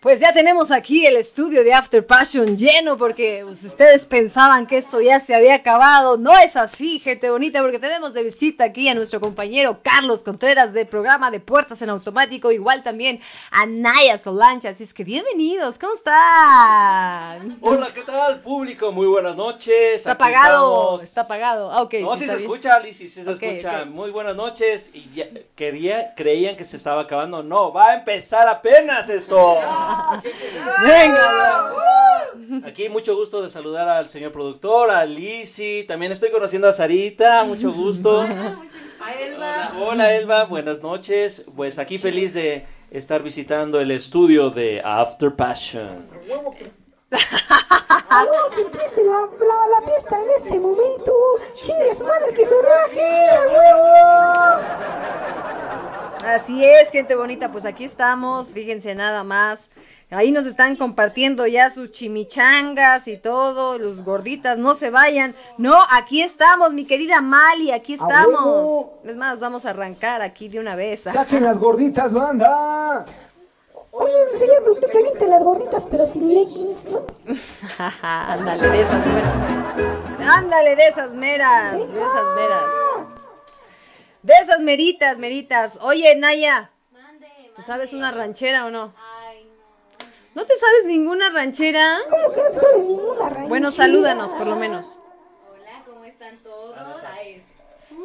Pues ya tenemos aquí el estudio de After Passion lleno porque pues, ustedes pensaban que esto ya se había acabado. No es así, gente bonita, porque tenemos de visita aquí a nuestro compañero Carlos Contreras del programa de Puertas en Automático, igual también a Naya Solancha. Así es que bienvenidos, ¿cómo están? Hola, ¿qué tal, público? Muy buenas noches. Está Aquí apagado, estamos. está apagado. Ah, ok. No, sí está se bien. escucha, Liz, sí se escucha. Muy buenas noches. Y ya- quería, creían que se estaba acabando. No, va a empezar apenas esto. Venga, Aquí mucho gusto de saludar al señor productor, a Lizzy. También estoy conociendo a Sarita, mucho gusto. Hola, hola, Elba, buenas noches. Pues aquí feliz de estar visitando el estudio de After Passion. Bueno, que empiece la, la, la fiesta en este momento. Chingue su madre que se raje, a huevo. Así es, gente bonita, pues aquí estamos, fíjense nada más. Ahí nos están compartiendo ya sus chimichangas y todo, los gorditas, no se vayan. No, aquí estamos, mi querida Mali, aquí estamos. Es más, vamos a arrancar aquí de una vez. <laughs> Saquen las gorditas, banda. Oye, señor productor, caliente las gorditas, pero sin leggings, ¿no? Ándale, de esas meras. Ándale, de esas meras, de esas meras. De esas meritas, meritas. Oye, Naya. ¿Tú sabes una ranchera o no? ¿No te sabes ninguna ranchera? ¿Cómo que no te sabes ninguna ranchera? Bueno, salúdanos por lo menos. Hola, ¿cómo están todos?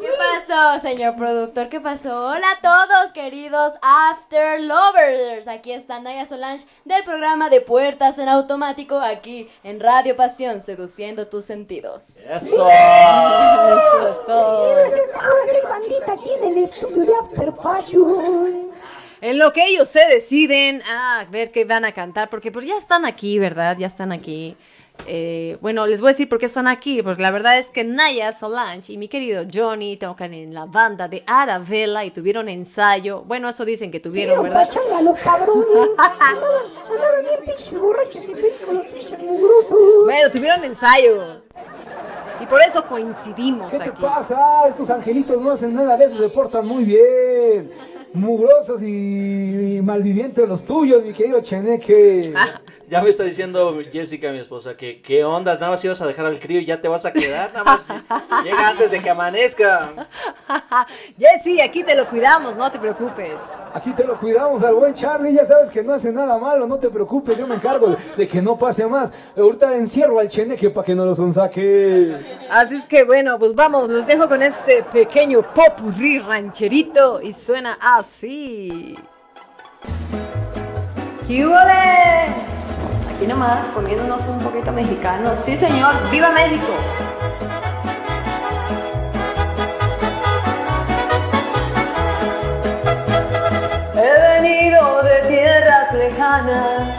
¿Qué pasó, señor productor? ¿Qué pasó? Hola a todos, queridos After Lovers. Aquí está Naya Solange del programa de Puertas en Automático aquí en Radio Pasión, seduciendo tus sentidos. Eso. <laughs> Eso es todo. Bandita aquí en el estudio de After Passion. En lo que ellos se deciden a ver qué van a cantar, porque pues ya están aquí, ¿verdad? Ya están aquí. Eh, bueno, les voy a decir por qué están aquí, porque la verdad es que Naya Solange y mi querido Johnny tocan en la banda de Arabella y tuvieron ensayo. Bueno, eso dicen que tuvieron, Pero ¿verdad? los cabrones. Andaban, <laughs> andaban bien pinches borrachos y bien con los pinches mugrosos. Bueno, tuvieron ensayo. Y por eso coincidimos ¿Qué te aquí. pasa? Estos angelitos no hacen nada de eso, se portan muy bien. Mugrosos y, y malvivientes los tuyos, mi querido Cheneque. Ya me está diciendo Jessica, mi esposa, que qué onda, nada más ibas a dejar al crío y ya te vas a quedar, nada más llega antes de que amanezca. <laughs> Jessy, aquí te lo cuidamos, no te preocupes. Aquí te lo cuidamos al buen Charlie, ya sabes que no hace nada malo, no te preocupes, yo me encargo de, de que no pase más. Ahorita encierro al Cheneque para que no lo sonsaque. Así es que bueno, pues vamos, los dejo con este pequeño popurrí rancherito y suena así. ¡Yúbole! Aquí nomás, poniéndonos un poquito mexicanos. Sí, señor. ¡Viva México! He venido de tierras lejanas,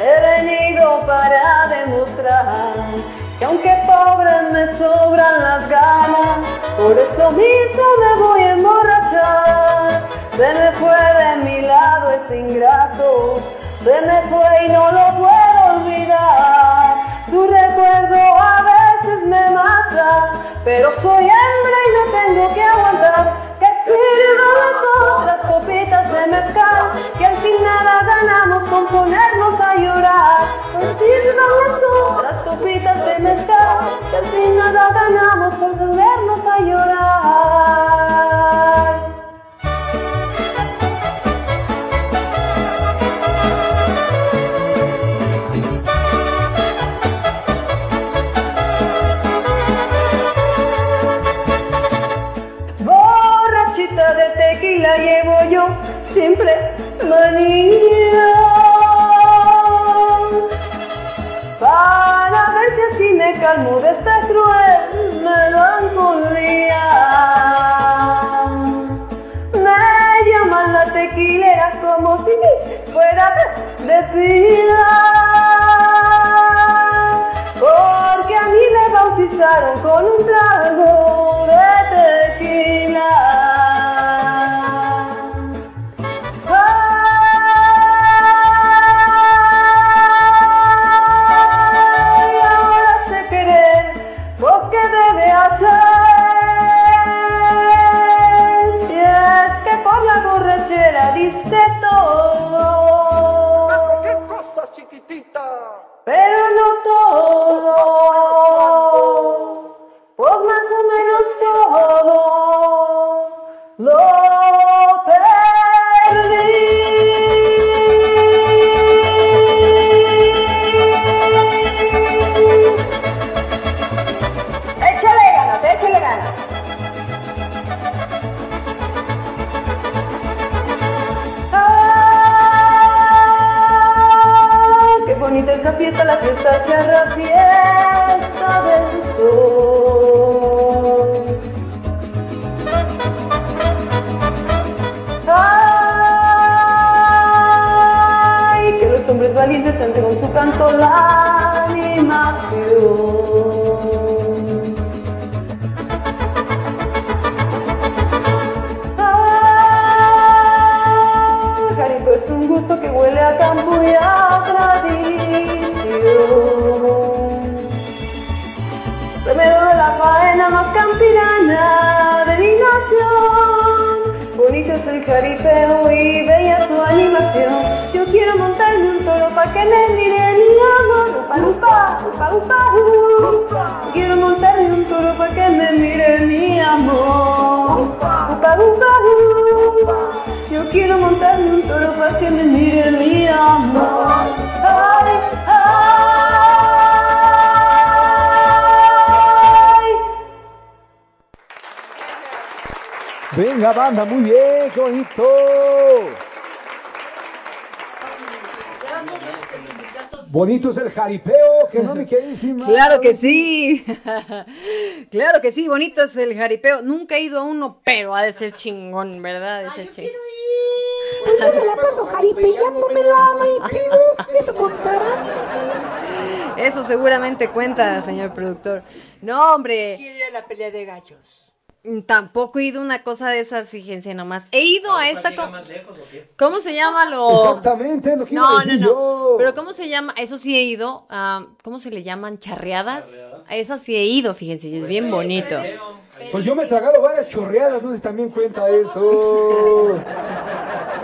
he venido para demostrar que aunque pobre me sobran las ganas, por eso mismo me voy a emborrachar. Se me fue de mi lado este ingrato, se me fue y no lo puedo olvidar. Tu recuerdo a veces me mata, pero soy hembra y no tengo que aguantar. Sirvan las copitas de mezcal, que al fin nada ganamos con ponernos a llorar. Sirvan las copitas de mezcal, que al fin nada ganamos con ponernos a llorar. Siempre manía. Para ver si así me calmo de esta cruel melancolía. Me llaman la tequilera como si fuera de pila. Porque a mí me bautizaron con un trago canten con su canto la animación. Ah, es un gusto que huele a campo y a tradición. Primero de la faena más campirana de mi nación. Bonito es el jaripeo y bella su animación. Yo quiero pa' que me mire mi amor, upa, upa, upa, upa. Quiero montar un toro para que me mire mi amor, upa, upa, uh. Yo quiero montar un toro para que me mire mi amor. Ay, ay. Venga banda, muy bien, bonito. Bonito es el jaripeo, que no, mi <laughs> queridísima. Claro que sí. <laughs> claro que sí, bonito es el jaripeo. Nunca he ido a uno, pero ha de ser chingón, ¿verdad? De ser chingón. Yo me la paso jaripeándomela, no hay pedo. Eso contará. Eso seguramente cuenta, señor productor. No, hombre. Quiero ir a la pelea de gallos. Tampoco he ido a una cosa de esas, fíjense nomás. He ido a esta. co- ¿Cómo se llama lo.? Exactamente, lo que iba a No, no, decir no. yo. Pero ¿cómo se llama? Eso sí he ido. ah, ¿Cómo se le llaman? ¿Charreadas? A esas sí he ido, fíjense, y es bien bonito. Pues yo me he tragado varias chorreadas, no sé si también cuenta eso. <laughs>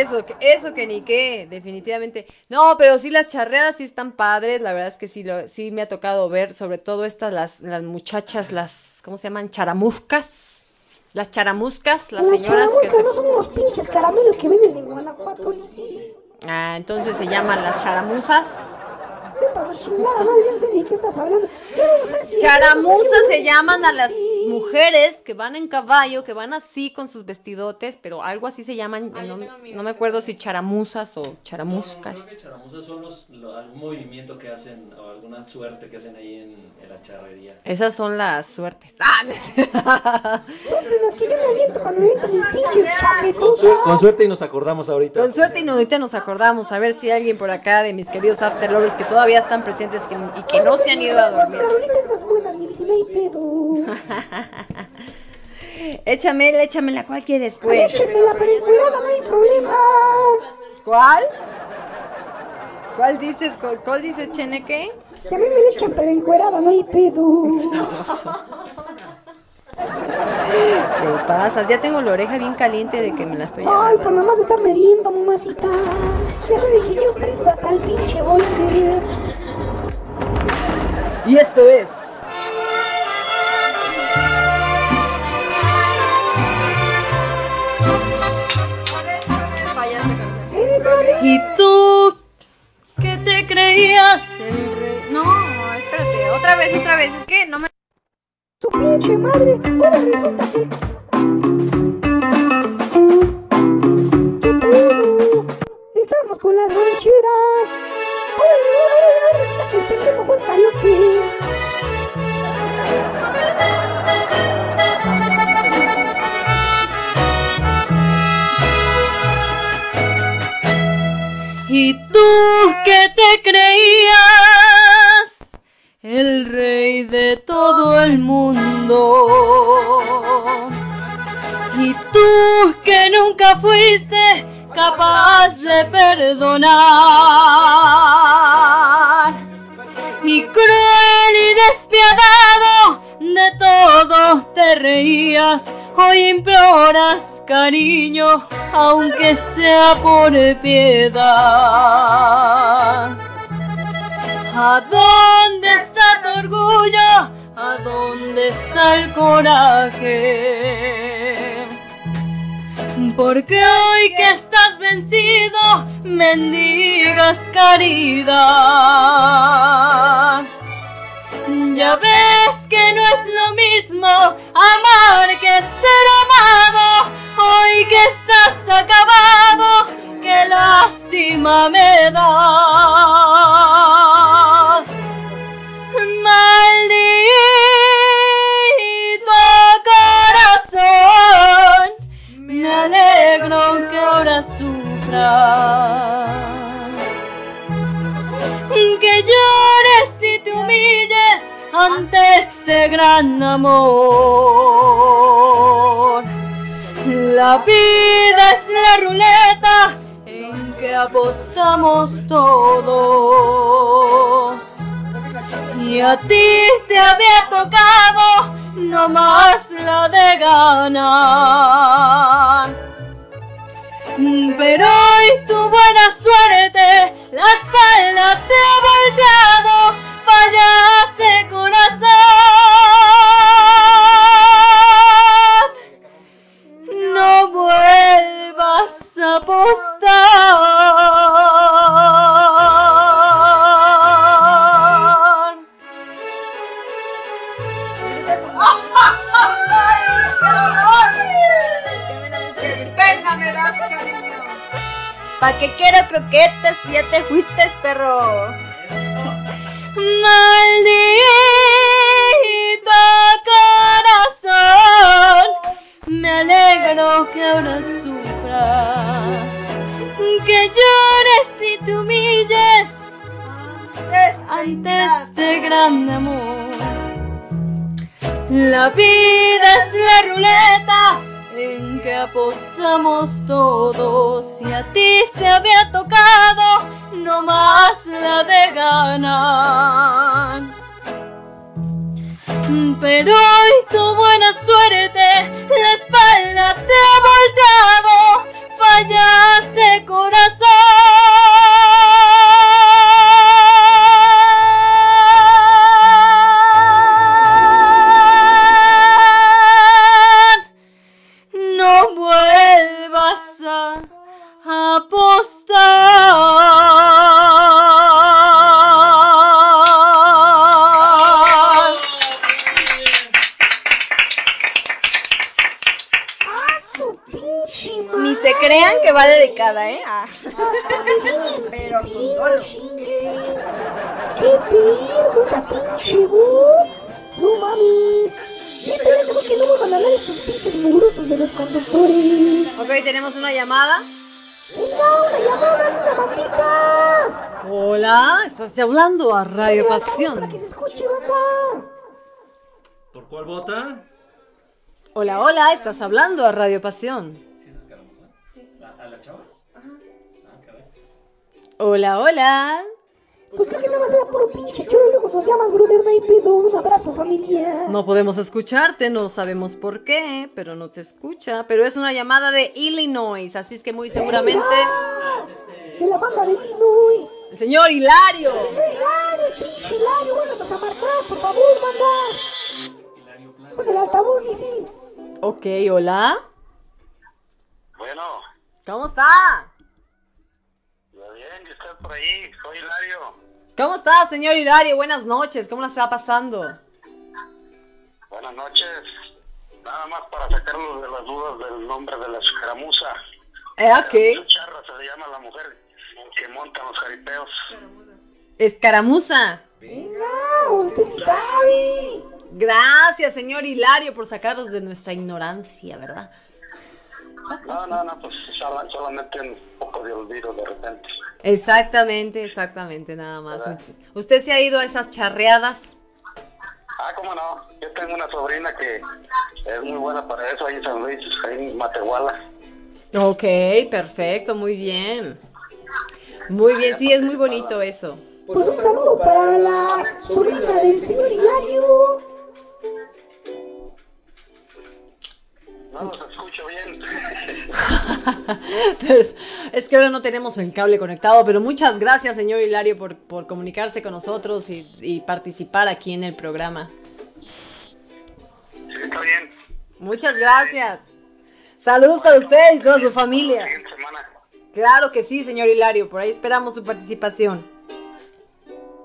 Eso, que- eso que ni qué, definitivamente. No, pero sí las charreadas sí están padres, la verdad es que sí, lo, sí me ha tocado ver, sobre todo estas, las, las muchachas, las, ¿cómo se llaman? Charamuscas. Las charamuscas, las señoras que se... no son unos pinches caramelos que venden en Guanajuato, sí. Ah, entonces se llaman las charamuzas. ¿Qué pasó, chingada? madre? Yo no sé de qué estás hablando. No Charamuzas se llaman a las mujeres que van en caballo, que van así con sus vestidotes, pero algo así se llaman, no, no me acuerdo si charamuzas o charamuscas. Creo que charamuzas son los, lo- algún movimiento que hacen o alguna suerte que hacen ahí en, en la charrería. Esas son las suertes. Ah, no sé. Son de las que yo me aviento cuando me aviento mis pinches Con, suerte y nos acordamos ahorita. Con suerte y ahorita nos acordamos a ver si alguien por acá de mis queridos After Lovers que todavía están presentes que- y que no se han ido a dormir. Ahorita estás buena, mi si no hay pedo. <laughs> Échamela, échamela, ¿cuál quieres pues? Échamela, pero encuerada, no hay problema. ¿Cuál? ¿Cuál dices? ¿Cuál, cuál dices, Cheneque? Que a mí me le echan, pero encuerada, no hay pedo. <laughs> ¿Qué pasas? Ya tengo la oreja bien caliente de que me la estoy Ay, pues nomás está mediendo, mamacita. Ya sabe que yo prendo hasta el pinche bolte. Y esto es... ¿Y tú qué te creías el rey? No, espérate, otra vez, otra vez, es que no me... Su pinche madre, ahora resulta que... ¿Qué pedo? Estamos con las rancheras. Que. ¿Y tú qué te creías? El rey de todo el mundo. ¿Y tú que nunca fuiste capaz de perdonar? Y cruel y despiadado de todo te reías, hoy imploras cariño, aunque sea por piedad. ¿A dónde está tu orgullo? ¿A dónde está el coraje? Porque hoy que estás vencido, mendigas caridad. Ya ves que no es lo mismo amar que ser amado. Hoy que estás acabado, qué lástima me das. Maldito corazón, me alegro que ahora sufras. Que llores y te humilles ante este gran amor. La vida es la ruleta que apostamos todos. Y a ti te había tocado no más la de ganar. Pero hoy tu buena suerte, la espalda te ha volteado, fallaste corazón. No vuelvas has apostar. ¿Para qué quiero croquetas si ya te fuiste, perro? Maldito corazón me alegro que ahora sufras, que llores y te humilles ante este grande amor. La vida es la ruleta en que apostamos todos y a ti te había tocado no más la de ganar. Pero hoy tu buena suerte, la espalda te ha volteado, fallaste corazón. No vuelvas a apostar. Que dedicada, ¿eh? Ah. Pero con dolo. ¿Qué esa pinche voz? No mames. Neta, ya como que no me van a hablar estos pinches mugrosos de los conductores. Ok, tenemos una llamada. Venga, una llamada, una bandita. Hola, estás hablando a Radio Pasión. Escuche, banda. ¿Por cuál vota? Hola, hola, estás hablando a Radio Pasión. ¿A las chavas? Hola, hola. Pues creo que nada más era puro pinche choro. Luego nos llamas, brother, no hay pedo. Un abrazo familiar. No podemos escucharte, no sabemos por qué, pero no te escucha. Pero es una llamada de Illinois, así es que muy seguramente. De la banda de Illinois. El señor Hilario. Hilario, pinche Hilario. Bueno, a marcar, por favor, banda. Con el altavoz, dice. Ok, hola. Bueno, ¿Cómo está? ya bien, ¿y usted por ahí? Soy Hilario. ¿Cómo está, señor Hilario? Buenas noches, ¿cómo la está pasando? Buenas noches. Nada más para sacarlos de las dudas del nombre de la escaramuza. Eh, ok. Charra se le llama la mujer que monta los jaripeos. Escaramuza. Venga, usted sabe. Gracias, señor Hilario, por sacarnos de nuestra ignorancia, ¿verdad? No, no, no, pues sola- solamente un poco de olvido de repente. Exactamente, exactamente, nada más. ¿Usted se ha ido a esas charreadas? Ah, cómo no. Yo tengo una sobrina que es muy buena para eso ahí en San Luis, ahí en Matehuala. Ok, perfecto, muy bien. Muy bien, sí, es muy bonito eso. Pues un saludo para la sobrina del señor Hilario. No los escucho bien. <laughs> Es que ahora no tenemos el cable conectado, pero muchas gracias, señor Hilario, por, por comunicarse con nosotros y, y participar aquí en el programa. Sí, está bien. Muchas gracias. Saludos para usted y toda su familia. Claro que sí, señor Hilario, por ahí esperamos su participación.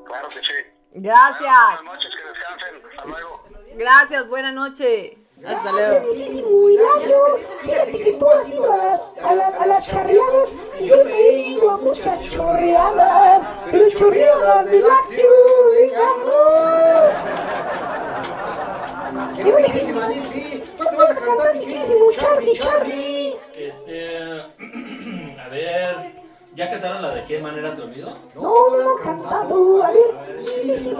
Claro que sí. Gracias. Buenas noches, que descansen. Hasta luego. Gracias, buena noche. Hasta luego. Hilario, fíjate que tú has ido a las, a, la- a las charreadas y yo me he ido a muchas chorreadas, pero chorreadas de lácteo de amor. ¡Qué buenísima, Lizzy! ¿Cuándo vas a cantar, mi queridísimo Charlie, Charlie? Este. A ver. ¿Ya cantaron la de qué manera te olvido? No, no han cantado. A ver, Lizzy,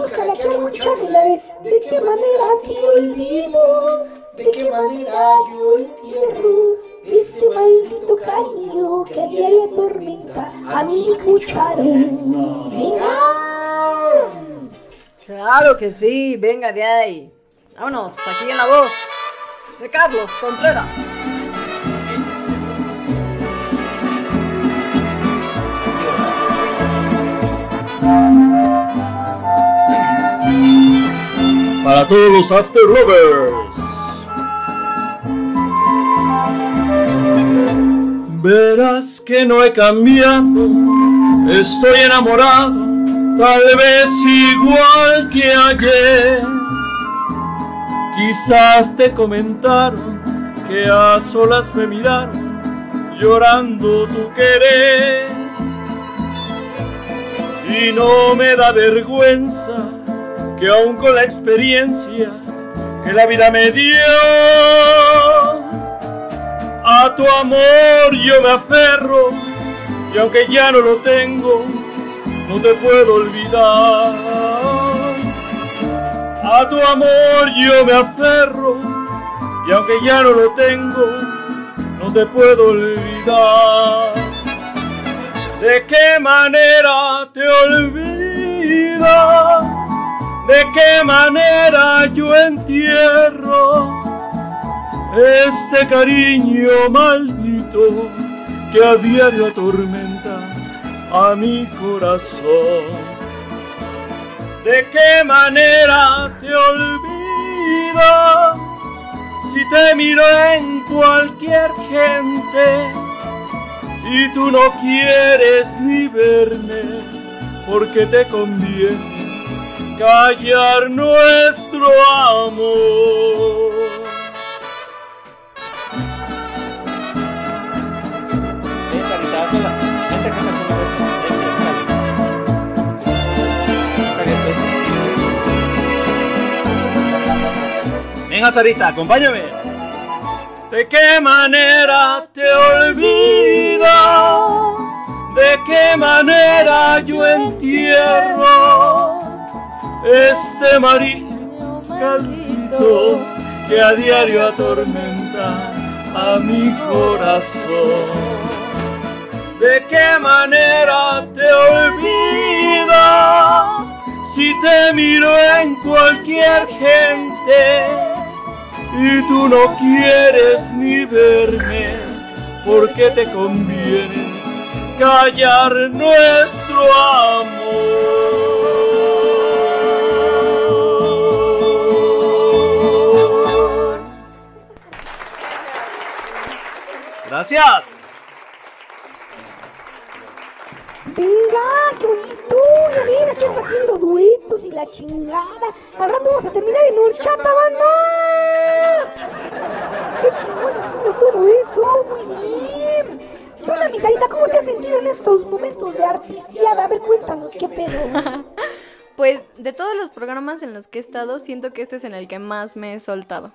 Charlie, la de ¿De qué manera te olvido? ¿De qué manera yo entierro este maldito cariño que a diario atormenta a mi cucharón? ¡Venga! Claro que sí, venga de ahí. Vámonos, aquí en la voz de Carlos Contreras. Para todos los After Lovers. Verás que no he cambiado, estoy enamorado, tal vez igual que ayer. Quizás te comentaron que a solas me miraron llorando tu querer. Y no me da vergüenza que aún con la experiencia que la vida me dio, a tu amor yo me aferro y aunque ya no lo tengo, no te puedo olvidar. A tu amor yo me aferro y aunque ya no lo tengo, no te puedo olvidar. ¿De qué manera te olvidas? ¿De qué manera yo entierro este cariño maldito que a diario atormenta a mi corazón? ¿De qué manera te olvidas si te miro en cualquier gente y tú no quieres ni verme porque te conviene callar nuestro amor? Venga, Sarita, acompáñame. ¿De qué manera te olvidas? ¿De qué manera yo entierro este caldito que a diario atormenta a mi corazón? ¿De qué manera te olvidas? Si te miro en cualquier gente y tú no quieres ni verme porque te conviene callar nuestro amor. Gracias. Venga, qué bonito. Ya ven, aquí ando haciendo duetos y la chingada. Al rato vamos a terminar en horchata, banda. Qué chingón estuvo todo eso. Muy bien. ¿Qué onda, mi Sarita? ¿Cómo te has sentido en estos momentos de artisteada? A ver, cuéntanos, ¿qué pedo? <laughs> Pues de todos los programas en los que he estado, siento que este es en el que más me he soltado.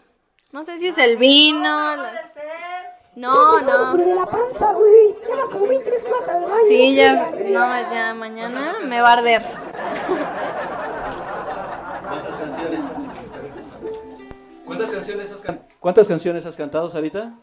No sé si es el vino. las- No, no. Pero de la panza, güey. Llevas como 23 clases al baño. Sí, ya, no, ya mañana me va a arder. ¿Cuántas canciones? ¿Cuántas canciones has, can- ¿Cuántas canciones has cantado, Sarita?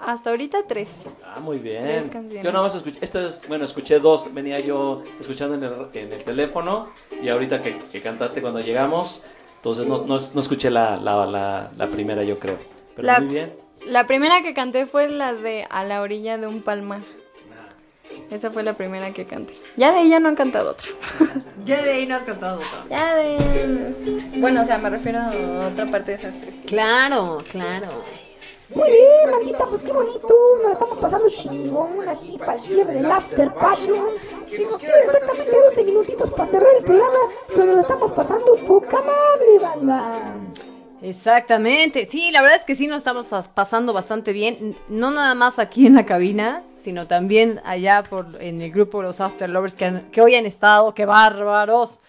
Hasta ahorita tres. Ah, muy bien. Tres canciones. Yo nada más escuché, estas, bueno, escuché dos, venía yo escuchando en el, en el teléfono y ahorita que, que cantaste cuando llegamos, entonces no, no, no escuché la, la, la, la primera, yo creo. Pero La- muy bien. La primera que canté fue la de A la orilla de un palmar. Esa fue la primera que canté. Ya de ahí ya no han cantado otra. <laughs> Ya de ahí no has cantado otra. Ya de... Bueno, o sea, me refiero a otra parte de esas tres. Claro, claro. Muy bien, maldita, pues qué bonito. Nos la estamos pasando chingón aquí para el cierre del After Passion. Y nos quedan exactamente 12 minutitos para cerrar el programa, pero nos la estamos pasando poca madre, banda. Exactamente, sí, la verdad es que sí nos estamos as- pasando bastante bien, no nada más aquí en la cabina, sino también allá por en el grupo Los After Lovers que, han- que hoy han estado, qué bárbaros,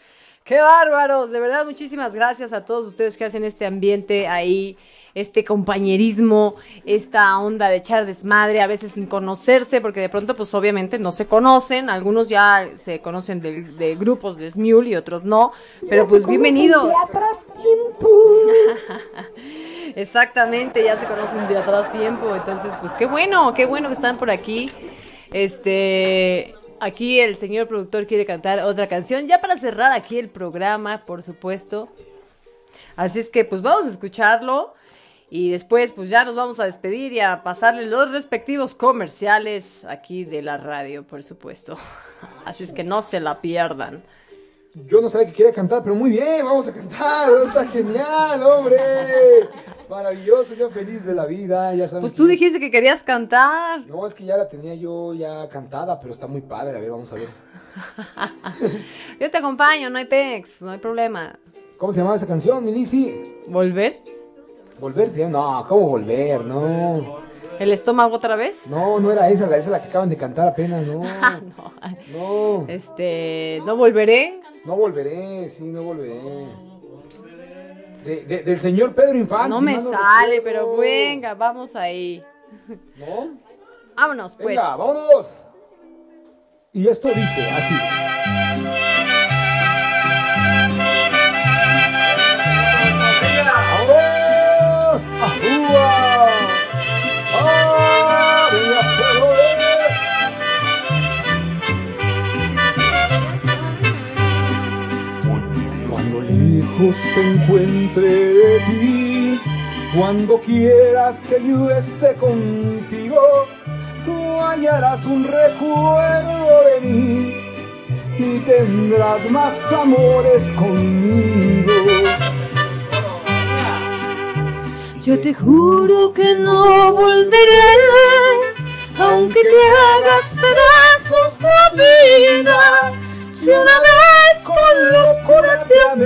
qué bárbaros, de verdad muchísimas gracias a todos ustedes que hacen este ambiente ahí, este compañerismo, esta onda de echar desmadre, a veces sin conocerse, porque de pronto pues obviamente no se conocen, algunos ya se conocen de, de grupos de Smule y otros no, pero pues bienvenidos. De atrás tiempo. <laughs> Exactamente, ya se conocen de atrás tiempo, entonces pues qué bueno, qué bueno que están por aquí. Este, aquí el señor productor quiere cantar otra canción, ya para cerrar aquí el programa, por supuesto. Así es que pues vamos a escucharlo y después pues ya nos vamos a despedir y a pasarle los respectivos comerciales aquí de la radio, por supuesto. <laughs> Así es que no se la pierdan. Yo no sabía que quería cantar, pero muy bien, vamos a cantar. <laughs> Está genial, hombre. Maravilloso, yo feliz de la vida. Ya saben Pues tú dijiste que querías cantar. No, es que ya la tenía yo ya cantada, pero está muy padre. A ver, vamos a ver. <laughs> Yo te acompaño, no hay pex, no hay problema. ¿Cómo se llamaba esa canción, Milisi? ¿Volver? ¿Volver? se llama? No, ¿cómo volver? No. ¿El estómago otra vez? No, no era esa, la- esa es la que acaban de cantar apenas, <laughs> no. no. Este, no volveré. No volveré, sí, no volveré. De- de- del señor Pedro Infante. No me no sale, pero venga, vamos ahí. ¿No? Vámonos, pues. Venga, vámonos. Y esto dice así. Cuando lejos te encuentre de ti, cuando quieras que yo esté contigo, tú hallarás un recuerdo de mí y tendrás más amores conmigo. Yo te juro que no volveré, aunque te hagas pedazos la vida. Si una vez con locura te amé,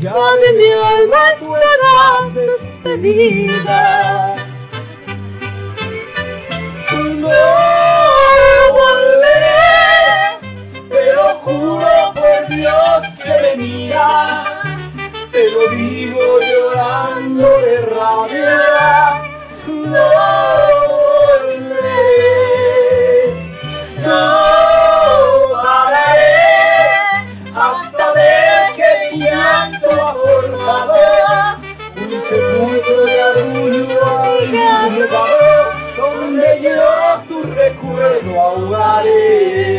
ya de mi alma estarás despedida. No volveré, te lo juro por Dios que venía. Te lo digo llorando de rabia. No volveré, no pararé hasta ver que tu llanto ha forjado un sepulcro de orgullo abnegado, donde yo tu recuerdo ahogaré.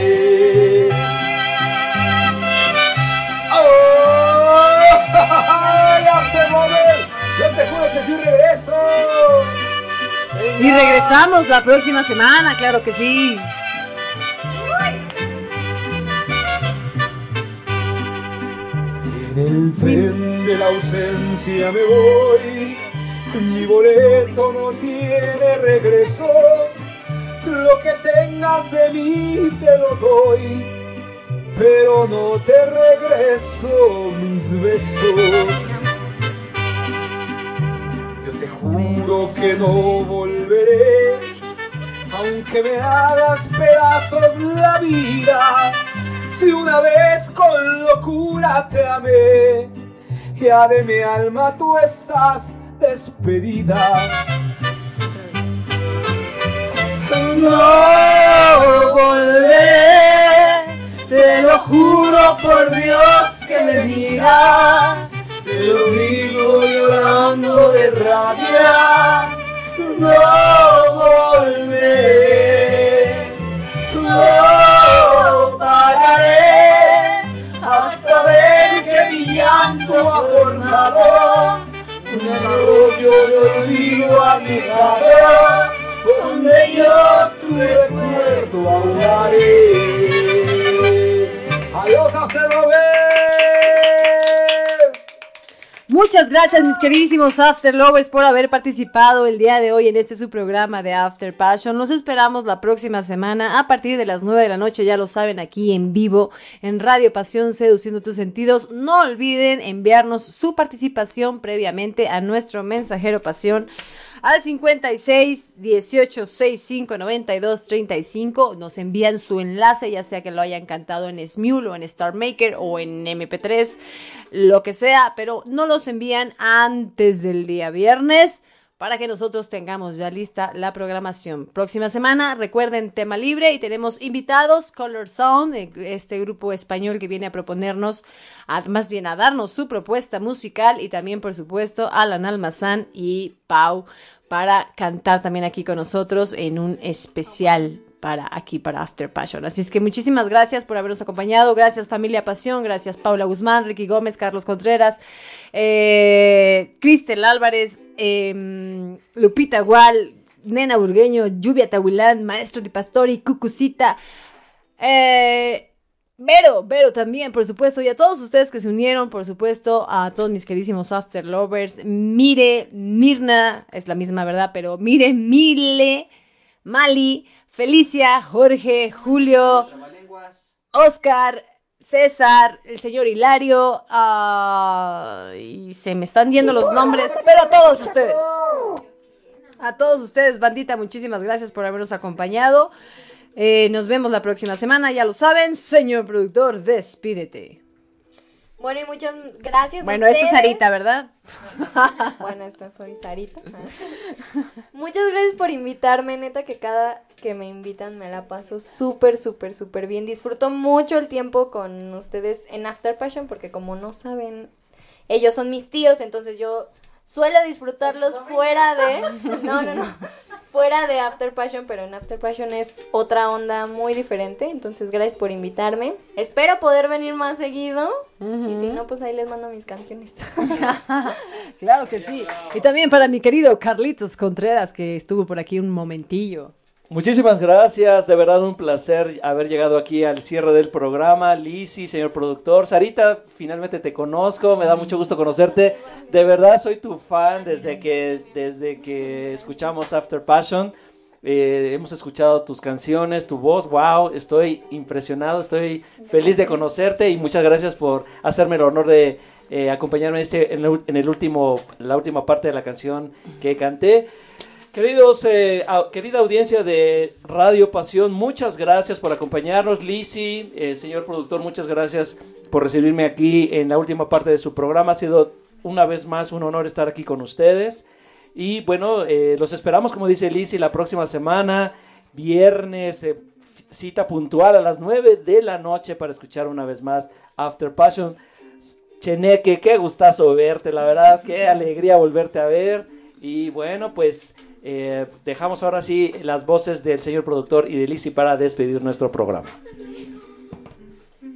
Mover! Yo te juro que sí regreso. Y regresamos la próxima semana, claro que sí. En el tren de la ausencia me voy, mi boleto no tiene regreso. Lo que tengas de mí te lo doy, pero no te regreso mis besos. Juro que no volveré, aunque me hagas pedazos la vida. Si una vez con locura te amé, ya de mi alma tú estás despedida. No volveré, te lo juro por Dios que me mira. Lo digo llorando de rabia. No volveré, no pararé hasta ver que mi llanto ha forjado un arroyo de olvido anegado, donde yo tu recuerdo ahogaré. Adiós, luego. Muchas gracias, mis queridísimos After Lovers, por haber participado el día de hoy en este su programa de After Passion. Nos esperamos la próxima semana a partir de las 9 de la noche, ya lo saben, aquí en vivo en Radio Pasión Seduciendo tus sentidos. No olviden enviarnos su participación previamente a nuestro mensajero Pasión al 56 18 65 92 35. Nos envían su enlace, ya sea que lo hayan cantado en Smule o en Star Maker o en MP3, lo que sea, pero no los envían antes del día viernes para que nosotros tengamos ya lista la programación. Próxima semana, recuerden, tema libre y tenemos invitados, Color Sound, eh, este grupo español que viene a proponernos, más bien a darnos su propuesta musical y también, por supuesto, Alan Almazán y Pau para cantar también aquí con nosotros en un especial para aquí para After Passion. Así es que muchísimas gracias por habernos acompañado. Gracias familia Pasión, gracias Paula Guzmán, Ricky Gómez, Carlos Contreras, eh, Cristel Álvarez, eh, Lupita Gual, Nena Burgueño, Lluvia Tahuilán, Maestro Di Pastori, Cucucita, eh, Vero, Vero también, por supuesto, y a todos ustedes que se unieron, por supuesto, a todos mis queridísimos After Lovers, Mire, Mirna, es la misma verdad, pero Mire, Mile, Mali, Felicia, Jorge, Julio, Oscar, César, el señor Hilario, y se me están yendo los nombres, pero a todos ustedes. A todos ustedes, bandita, muchísimas gracias por habernos acompañado. Eh, nos vemos la próxima semana, ya lo saben. Señor productor, despídete. Bueno, y muchas gracias. a Bueno, esa es. Sarita, ¿verdad? <laughs> bueno, esta soy Sarita. <laughs> Muchas gracias por invitarme, neta, que cada que me invitan me la paso súper, súper, súper bien. Disfruto mucho el tiempo con ustedes en After Passion porque como no saben, ellos son mis tíos, entonces yo suelo disfrutarlos fuera de... No, no, no. Fuera de After Passion, pero en After Passion es otra onda muy diferente. Entonces, gracias por invitarme. Espero poder venir más seguido. Y si no, pues ahí les mando mis canciones. <laughs> Claro que sí. Y también para mi querido Carlitos Contreras, que estuvo por aquí un momentillo. Muchísimas gracias, de verdad un placer haber llegado aquí al cierre del programa. Lisi, señor productor, Sarita, finalmente te conozco, me da mucho gusto conocerte. De verdad soy tu fan desde que, desde que escuchamos After Passion. Eh, hemos escuchado tus canciones, tu voz, wow, estoy impresionado, estoy feliz de conocerte y muchas gracias por hacerme el honor de eh, acompañarme en, este, en, el, en el último, la última parte de la canción que canté. Queridos, eh, au- querida audiencia de Radio Pasión, muchas gracias por acompañarnos. Lisi, eh, señor productor, muchas gracias por recibirme aquí en la última parte de su programa. Ha sido una vez más un honor estar aquí con ustedes. Y bueno, eh, los esperamos, como dice Lisi, la próxima semana, viernes, eh, cita puntual a las 9 de la noche para escuchar una vez más After Passion. Cheneque, qué gustazo verte, la verdad, qué alegría volverte a ver. Y bueno, pues eh, dejamos ahora sí las voces del señor productor y de Lizzy para despedir nuestro programa.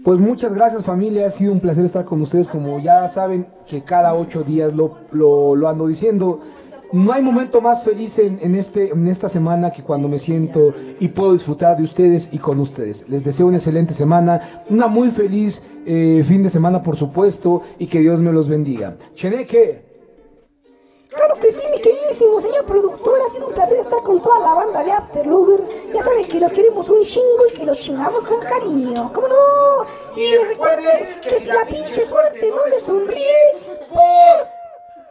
Pues muchas gracias familia, ha sido un placer estar con ustedes, como ya saben que cada ocho días lo, lo, lo ando diciendo. No hay momento más feliz en, en este, en esta semana que cuando me siento y puedo disfrutar de ustedes y con ustedes. Les deseo una excelente semana, una muy feliz eh, fin de semana por supuesto y que Dios me los bendiga. Cheneque. Claro que sí, mi queridísimo señor productor. Ha sido un placer estar con toda la banda de Afterlovers. Ya saben que los queremos un chingo y que los chingamos con cariño. ¿Cómo no? Y recuerden que si la pinche suerte no le sonríe, pues...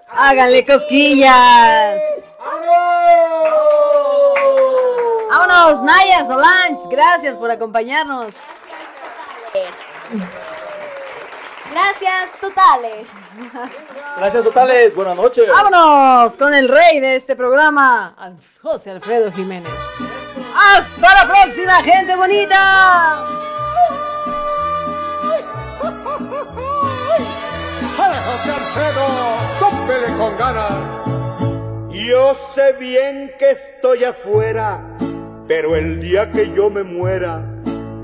¡Háganle cosquillas! ¡Vámonos! Naya, Solange, gracias por acompañarnos. Gracias, totales. Gracias totales, buenas noches. ¡Vámonos con el rey de este programa, José Alfredo Jiménez! ¡Hasta la próxima, gente bonita! ¡Jale, José Alfredo! ¡Tópele con ganas! Yo sé bien que estoy afuera, pero el día que yo me muera,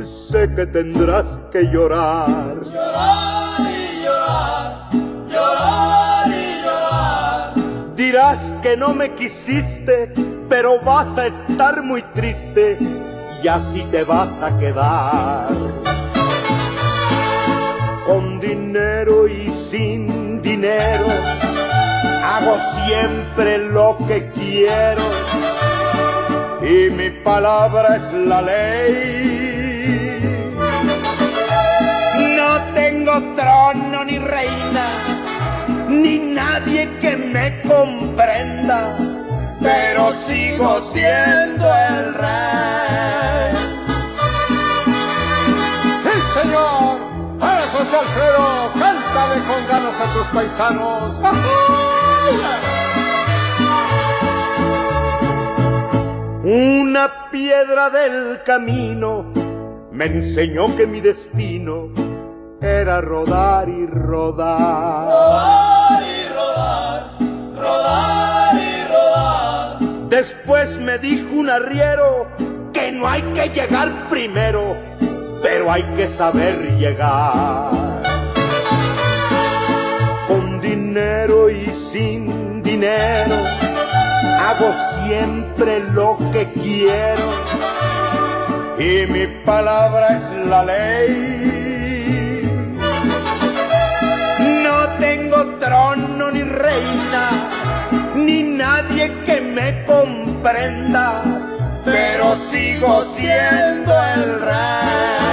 sé que tendrás que llorar. Llorar y llorar, llorar y llorar. Dirás que no me quisiste, pero vas a estar muy triste y así te vas a quedar. Con dinero y sin dinero, hago siempre lo que quiero y mi palabra es la ley. Tengo trono ni reina, ni nadie que me comprenda, pero sigo siendo el rey. ¡Sí, señor! ¡Eh, José Alfredo! ¡Cántale con ganas a tus paisanos! Una piedra del camino me enseñó que mi destino era rodar y rodar. Rodar y rodar, rodar y rodar. Después me dijo un arriero que no hay que llegar primero, pero hay que saber llegar. Con dinero y sin dinero, hago siempre lo que quiero y mi palabra es la ley. Tengo trono ni reina, ni nadie que me comprenda, pero sigo siendo el rey.